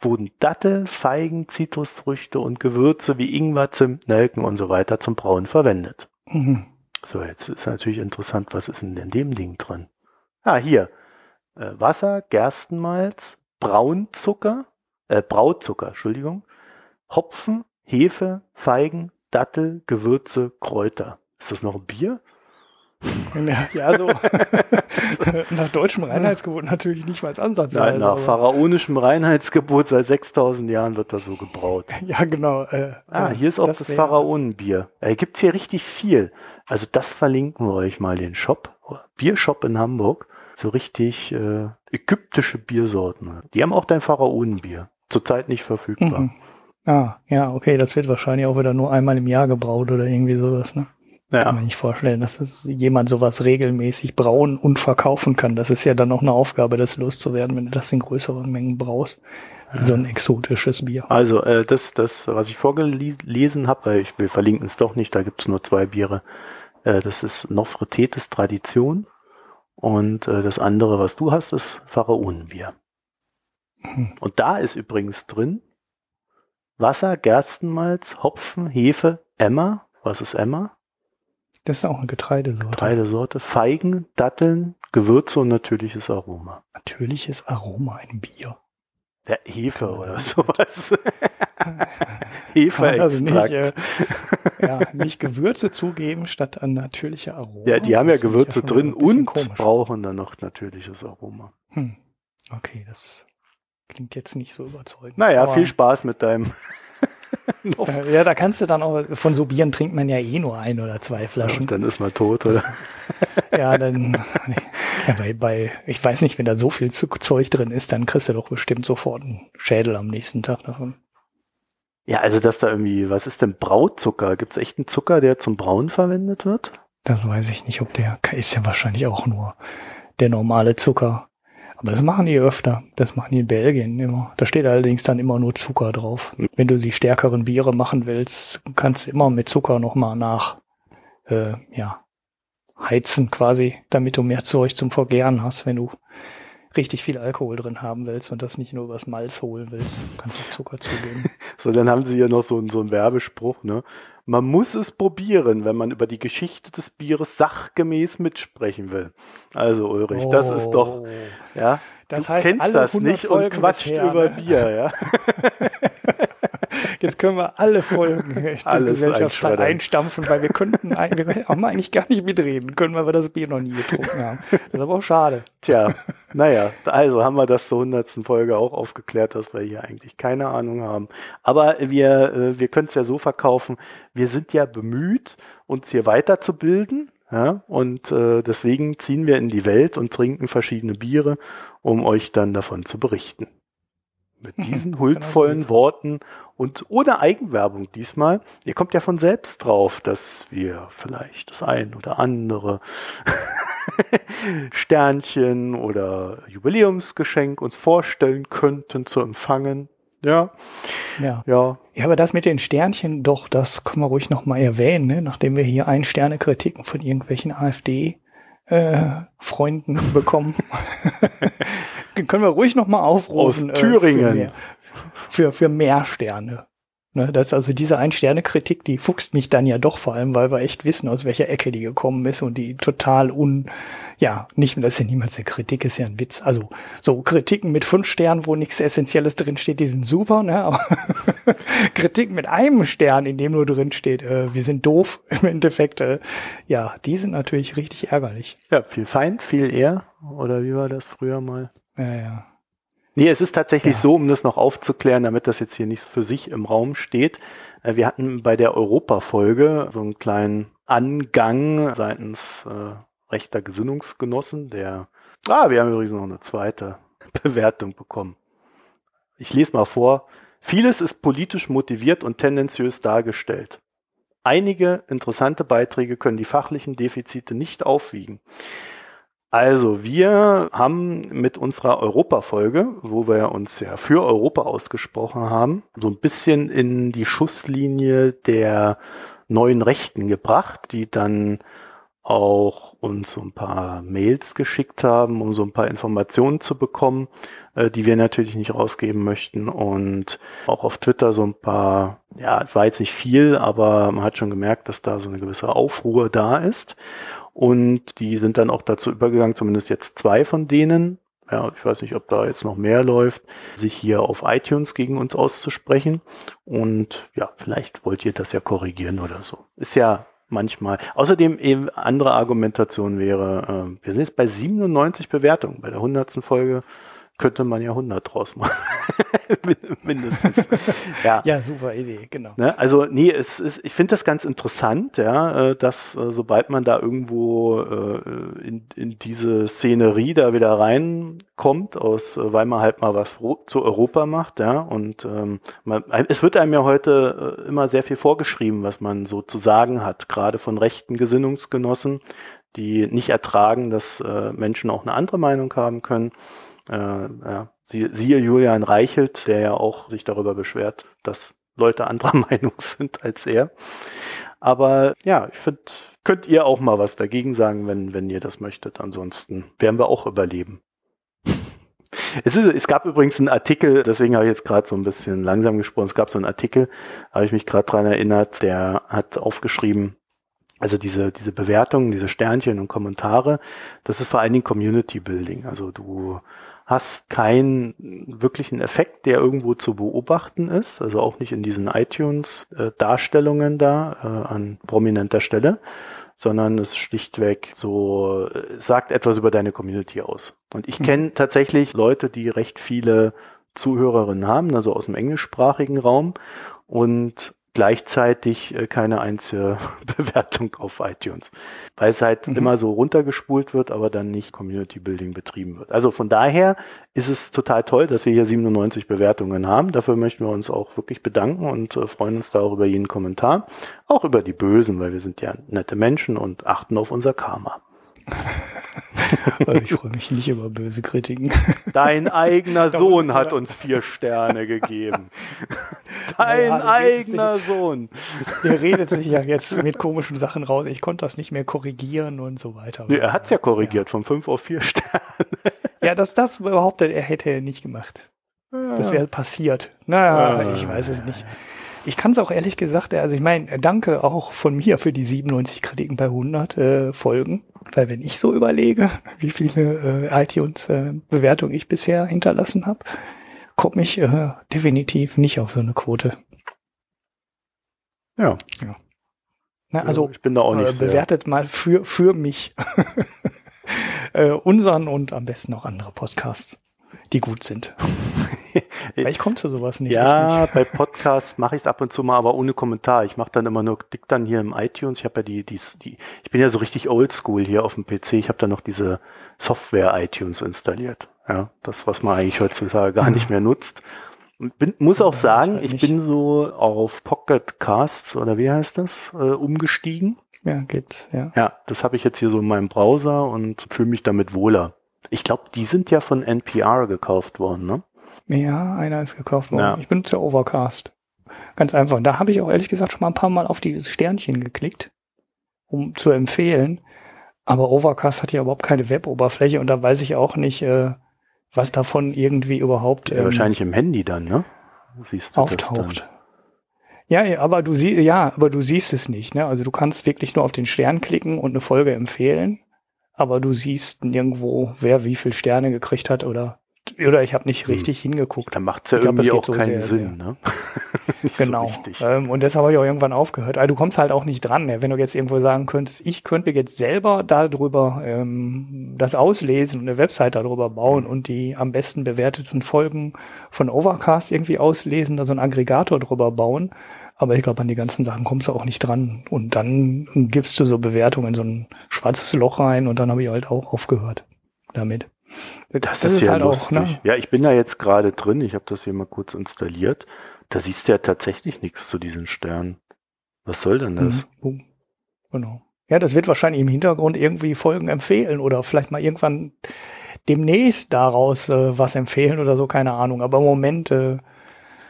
wurden Datteln, Feigen, Zitrusfrüchte und Gewürze wie Ingwer, Zimt, Nelken und so weiter zum Brauen verwendet. Mhm. So, jetzt ist natürlich interessant, was ist denn in dem Ding drin? Ah, hier. Äh, Wasser, Gerstenmalz, Braunzucker, äh, Brauzucker, Entschuldigung, Hopfen, Hefe, Feigen, Dattel, Gewürze, Kräuter. Ist das noch ein Bier? Ja, so. nach deutschem Reinheitsgebot natürlich nicht mal als Ansatz. Nein, nach aber, pharaonischem Reinheitsgebot seit 6000 Jahren wird das so gebraut. ja, genau. Äh, Ah, hier ist auch das, wäre- Pharaonenbier. Äh, gibt's hier richtig viel. Also das verlinken wir euch mal, den Shop. Biershop in Hamburg. So richtig äh, ägyptische Biersorten. Die haben auch dein Pharaonenbier. Zurzeit nicht verfügbar. Mhm. Ah, ja, okay, das wird wahrscheinlich auch wieder nur einmal im Jahr gebraut oder irgendwie sowas, ne? Kann Ja. man nicht vorstellen, dass es jemand sowas regelmäßig brauen und verkaufen kann. Das ist ja dann auch eine Aufgabe, das loszuwerden, wenn du das in größeren Mengen brauchst. so ein exotisches Bier. Also äh, das, das, was ich vorgelesen habe, ich will verlinken es doch nicht, da gibt es nur zwei Biere. Äh, das ist Nofretetes Tradition und äh, das andere, was du hast, ist Pharaonenbier. Hm. Und da ist übrigens drin Wasser, Gerstenmalz, Hopfen, Hefe, Emmer. Was ist Emmer? Das ist auch eine Getreidesorte. Getreidesorte, Feigen, Datteln, Gewürze und natürliches Aroma. Natürliches Aroma in Bier. Der Hefe oder sowas. Hefeextrakt. Nicht, äh, ja, nicht Gewürze zugeben statt ein natürlicher Aroma. Ja, die haben ja Gewürze drin und komisch. brauchen dann noch natürliches Aroma. Hm. Okay, das klingt jetzt nicht so überzeugend. Naja, viel Spaß mit deinem ja, da kannst du dann auch, von so Bieren trinkt man ja eh nur ein oder zwei Flaschen. Ja, dann ist man tot, oder? ja, dann, ja, bei, bei, ich weiß nicht, wenn da so viel Zeug drin ist, dann kriegst du doch bestimmt sofort einen Schädel am nächsten Tag davon. Ja, also dass da irgendwie, was ist denn Brauzucker? Gibt es echt einen Zucker, der zum Brauen verwendet wird? Das weiß ich nicht, ob der, ist ja wahrscheinlich auch nur der normale Zucker. Aber das machen die öfter. Das machen die in Belgien immer. Da steht allerdings dann immer nur Zucker drauf. Wenn du die stärkeren Biere machen willst, kannst du immer mit Zucker nochmal nach, äh, ja, heizen quasi, damit du mehr Zeug zum Vergären hast, wenn du richtig viel Alkohol drin haben willst und das nicht nur übers Malz holen willst, kannst du Zucker zugeben. so, dann haben sie hier noch so, so einen Werbespruch, ne? Man muss es probieren, wenn man über die Geschichte des Bieres sachgemäß mitsprechen will. Also Ulrich, oh. das ist doch, oh. ja, das du heißt, kennst das nicht Folgen und quatscht bisher, über ne? Bier, ja. Jetzt können wir alle Folgen des Gesellschaftsteil einstampfen, weil wir könnten, wir haben eigentlich gar nicht mitreden können, weil wir das Bier noch nie getrunken haben. Das ist aber auch schade. Tja, naja, also haben wir das zur hundertsten Folge auch aufgeklärt, dass wir hier eigentlich keine Ahnung haben. Aber wir, äh, wir können es ja so verkaufen, wir sind ja bemüht, uns hier weiterzubilden. Ja, und äh, deswegen ziehen wir in die Welt und trinken verschiedene Biere, um euch dann davon zu berichten. Mit diesen huldvollen Worten und ohne Eigenwerbung diesmal. Ihr kommt ja von selbst drauf, dass wir vielleicht das ein oder andere Sternchen oder Jubiläumsgeschenk uns vorstellen könnten zu empfangen. Ja. Ja. Ja. Ja, aber das mit den Sternchen, doch, das können wir ruhig nochmal erwähnen, ne? nachdem wir hier ein Sterne Kritiken von irgendwelchen AfD äh, Freunden bekommen. können wir ruhig nochmal aufrufen. Aus Thüringen. Äh, für, mehr, für, für mehr Sterne. Ne, das ist also diese Ein-Sterne-Kritik, die fuchst mich dann ja doch vor allem, weil wir echt wissen, aus welcher Ecke die gekommen ist und die total un, ja, nicht, das ist ja niemals eine Kritik, ist ja ein Witz. Also, so Kritiken mit fünf Sternen, wo nichts Essentielles drin steht, die sind super, ne, aber Kritik mit einem Stern, in dem nur drin steht, äh, wir sind doof, im Endeffekt, äh, ja, die sind natürlich richtig ärgerlich. Ja, viel Feind, viel eher, oder wie war das früher mal? Ja, ja. Nee, es ist tatsächlich ja. so, um das noch aufzuklären, damit das jetzt hier nicht für sich im Raum steht. Äh, wir hatten bei der Europa-Folge so einen kleinen Angang seitens äh, rechter Gesinnungsgenossen, der, ah, wir haben übrigens noch eine zweite Bewertung bekommen. Ich lese mal vor. Vieles ist politisch motiviert und tendenziös dargestellt. Einige interessante Beiträge können die fachlichen Defizite nicht aufwiegen. Also, wir haben mit unserer Europa-Folge, wo wir uns ja für Europa ausgesprochen haben, so ein bisschen in die Schusslinie der neuen Rechten gebracht, die dann auch uns so ein paar Mails geschickt haben, um so ein paar Informationen zu bekommen, äh, die wir natürlich nicht rausgeben möchten. Und auch auf Twitter so ein paar, ja, es war jetzt nicht viel, aber man hat schon gemerkt, dass da so eine gewisse Aufruhr da ist. Und die sind dann auch dazu übergegangen, zumindest jetzt zwei von denen, ja, ich weiß nicht, ob da jetzt noch mehr läuft, sich hier auf iTunes gegen uns auszusprechen. Und ja, vielleicht wollt ihr das ja korrigieren oder so. Ist ja manchmal. Außerdem eben andere Argumentation wäre, äh, wir sind jetzt bei 97 Bewertungen bei der 100. Folge könnte man ja 100 draus machen. Mindestens. ja. ja, super Idee, genau. Ne? Also, nee, es ist, ich finde das ganz interessant, ja, äh, dass äh, sobald man da irgendwo äh, in, in diese Szenerie da wieder reinkommt, aus, weil man halt mal was zu Europa macht, ja, und ähm, man, es wird einem ja heute immer sehr viel vorgeschrieben, was man so zu sagen hat, gerade von rechten Gesinnungsgenossen, die nicht ertragen, dass äh, Menschen auch eine andere Meinung haben können äh, ja, Sie, siehe Julian Reichelt, der ja auch sich darüber beschwert, dass Leute anderer Meinung sind als er. Aber ja, ich finde, könnt ihr auch mal was dagegen sagen, wenn, wenn ihr das möchtet. Ansonsten werden wir auch überleben. Es, ist, es gab übrigens einen Artikel, deswegen habe ich jetzt gerade so ein bisschen langsam gesprochen. Es gab so einen Artikel, habe ich mich gerade dran erinnert, der hat aufgeschrieben, also diese, diese Bewertungen, diese Sternchen und Kommentare, das ist vor allen Dingen Community Building. Also du hast keinen wirklichen Effekt, der irgendwo zu beobachten ist, also auch nicht in diesen iTunes-Darstellungen da äh, an prominenter Stelle, sondern es schlichtweg so sagt etwas über deine Community aus. Und ich mhm. kenne tatsächlich Leute, die recht viele Zuhörerinnen haben, also aus dem englischsprachigen Raum und gleichzeitig äh, keine einzige Bewertung auf iTunes, weil es halt mhm. immer so runtergespult wird, aber dann nicht Community Building betrieben wird. Also von daher ist es total toll, dass wir hier 97 Bewertungen haben. Dafür möchten wir uns auch wirklich bedanken und äh, freuen uns da auch über jeden Kommentar, auch über die Bösen, weil wir sind ja nette Menschen und achten auf unser Karma. ich freue mich nicht über böse Kritiken. Dein eigener Sohn hat uns vier Sterne gegeben. Dein ja, eigener sich, Sohn. Der redet sich ja jetzt mit komischen Sachen raus. Ich konnte das nicht mehr korrigieren und so weiter. Nee, er hat's ja korrigiert, ja. von fünf auf vier Sterne. Ja, das, das behauptet er, hätte er nicht gemacht. Ja. Das wäre passiert. Naja, ja. ich weiß es nicht. Ich kann es auch ehrlich gesagt, also ich meine, danke auch von mir für die 97 Kritiken bei 100 äh, Folgen. Weil wenn ich so überlege, wie viele äh, iTunes-Bewertungen äh, ich bisher hinterlassen habe, komme ich äh, definitiv nicht auf so eine Quote. Ja. ja. Na, also ich bin da auch nicht äh, bewertet sehr. mal für für mich äh, unseren und am besten auch andere Podcasts, die gut sind. Ich komme zu sowas nicht. Ja, nicht. bei Podcasts mache ich es ab und zu mal, aber ohne Kommentar. Ich mache dann immer nur, dick dann hier im iTunes. Ich habe ja die, die, die, ich bin ja so richtig oldschool hier auf dem PC. Ich habe da noch diese Software iTunes installiert. Ja, das, was man eigentlich heutzutage gar nicht mehr nutzt. Und bin, muss auch sagen, ich, bin so auf Pocket Casts oder wie heißt das, äh, umgestiegen. Ja, geht's, ja. Ja, das habe ich jetzt hier so in meinem Browser und fühle mich damit wohler. Ich glaube, die sind ja von NPR gekauft worden, ne? Ja, einer ist gekauft worden. Ja. Ich benutze Overcast. Ganz einfach. Da habe ich auch ehrlich gesagt schon mal ein paar Mal auf dieses Sternchen geklickt, um zu empfehlen. Aber Overcast hat ja überhaupt keine Web-Oberfläche und da weiß ich auch nicht, äh, was davon irgendwie überhaupt. Ähm, ja, wahrscheinlich im Handy dann, ne? Siehst du auftaucht. Ja, aber du siehst, ja, aber du siehst es nicht, ne? Also du kannst wirklich nur auf den Stern klicken und eine Folge empfehlen, aber du siehst nirgendwo, wer wie viel Sterne gekriegt hat oder oder ich habe nicht hm. richtig hm. hingeguckt. Da macht es ja ich irgendwie glaub, auch so keinen sehr, Sinn. Sehr. Ne? genau. So ähm, und deshalb habe ich auch irgendwann aufgehört. Also du kommst halt auch nicht dran. Ne? Wenn du jetzt irgendwo sagen könntest, ich könnte jetzt selber darüber ähm, das auslesen und eine Website darüber bauen hm. und die am besten bewertetsten Folgen von Overcast irgendwie auslesen, da so einen Aggregator drüber bauen. Aber ich glaube, an die ganzen Sachen kommst du auch nicht dran. Und dann gibst du so Bewertungen in so ein schwarzes Loch rein und dann habe ich halt auch aufgehört damit. Das, das ist, ist, ja halt lustig. Auch, ne? Ja, ich bin da jetzt gerade drin. Ich habe das hier mal kurz installiert. Da siehst du ja tatsächlich nichts zu diesen Sternen. Was soll denn das? Mhm. Genau. Ja, das wird wahrscheinlich im Hintergrund irgendwie Folgen empfehlen oder vielleicht mal irgendwann demnächst daraus äh, was empfehlen oder so, keine Ahnung. Aber im Moment. Äh,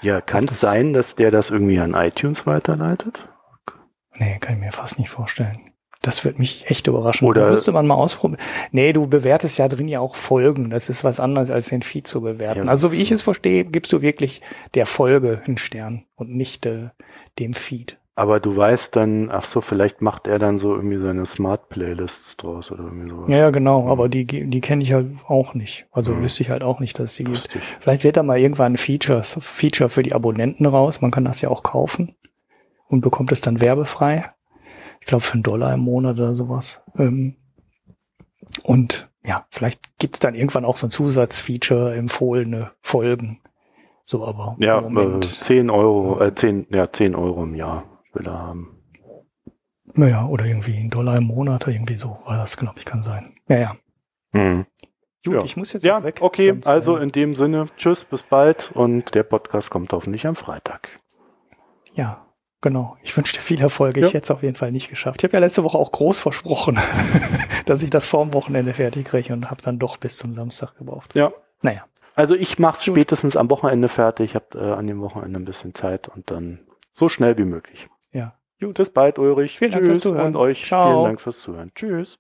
ja, kann es sein, dass der das irgendwie an iTunes weiterleitet? Nee, kann ich mir fast nicht vorstellen. Das wird mich echt überraschen. Oder müsste man mal ausprobieren. Nee, du bewertest ja drin ja auch Folgen. Das ist was anderes als den Feed zu bewerten. Ja, also wie ich es verstehe, gibst du wirklich der Folge einen Stern und nicht äh, dem Feed. Aber du weißt dann, ach so, vielleicht macht er dann so irgendwie seine Smart Playlists draus oder irgendwie sowas. Ja, genau, ja. aber die, die kenne ich halt auch nicht. Also ja. wüsste ich halt auch nicht, dass die gibt. Vielleicht wird da mal irgendwann ein Feature, Feature für die Abonnenten raus. Man kann das ja auch kaufen und bekommt es dann werbefrei ich glaube, für einen Dollar im Monat oder sowas. Ähm, und ja, vielleicht gibt's dann irgendwann auch so ein Zusatzfeature, empfohlene Folgen. So, aber ja, Moment, äh, 10 Euro, äh, 10, ja, 10 Euro im Jahr will er haben. Naja, oder irgendwie ein Dollar im Monat, irgendwie so war das, glaube ich, kann sein. Naja. Mhm. Gut, ja. ich muss jetzt ja, weg. Okay, sonst, also äh, in dem Sinne, tschüss, bis bald und der Podcast kommt hoffentlich am Freitag. Ja, Genau. Ich wünsche dir viel Erfolg. Ich ja. hätte es auf jeden Fall nicht geschafft. Ich habe ja letzte Woche auch groß versprochen, dass ich das vorm Wochenende fertig kriege und habe dann doch bis zum Samstag gebraucht. Ja. Naja. Also ich mache es spätestens am Wochenende fertig. Ich habe äh, an dem Wochenende ein bisschen Zeit und dann so schnell wie möglich. Ja. Gut, bis bald, Ulrich. Vielen Dank fürs Tschüss Zuhören. und euch Ciao. vielen Dank fürs Zuhören. Tschüss.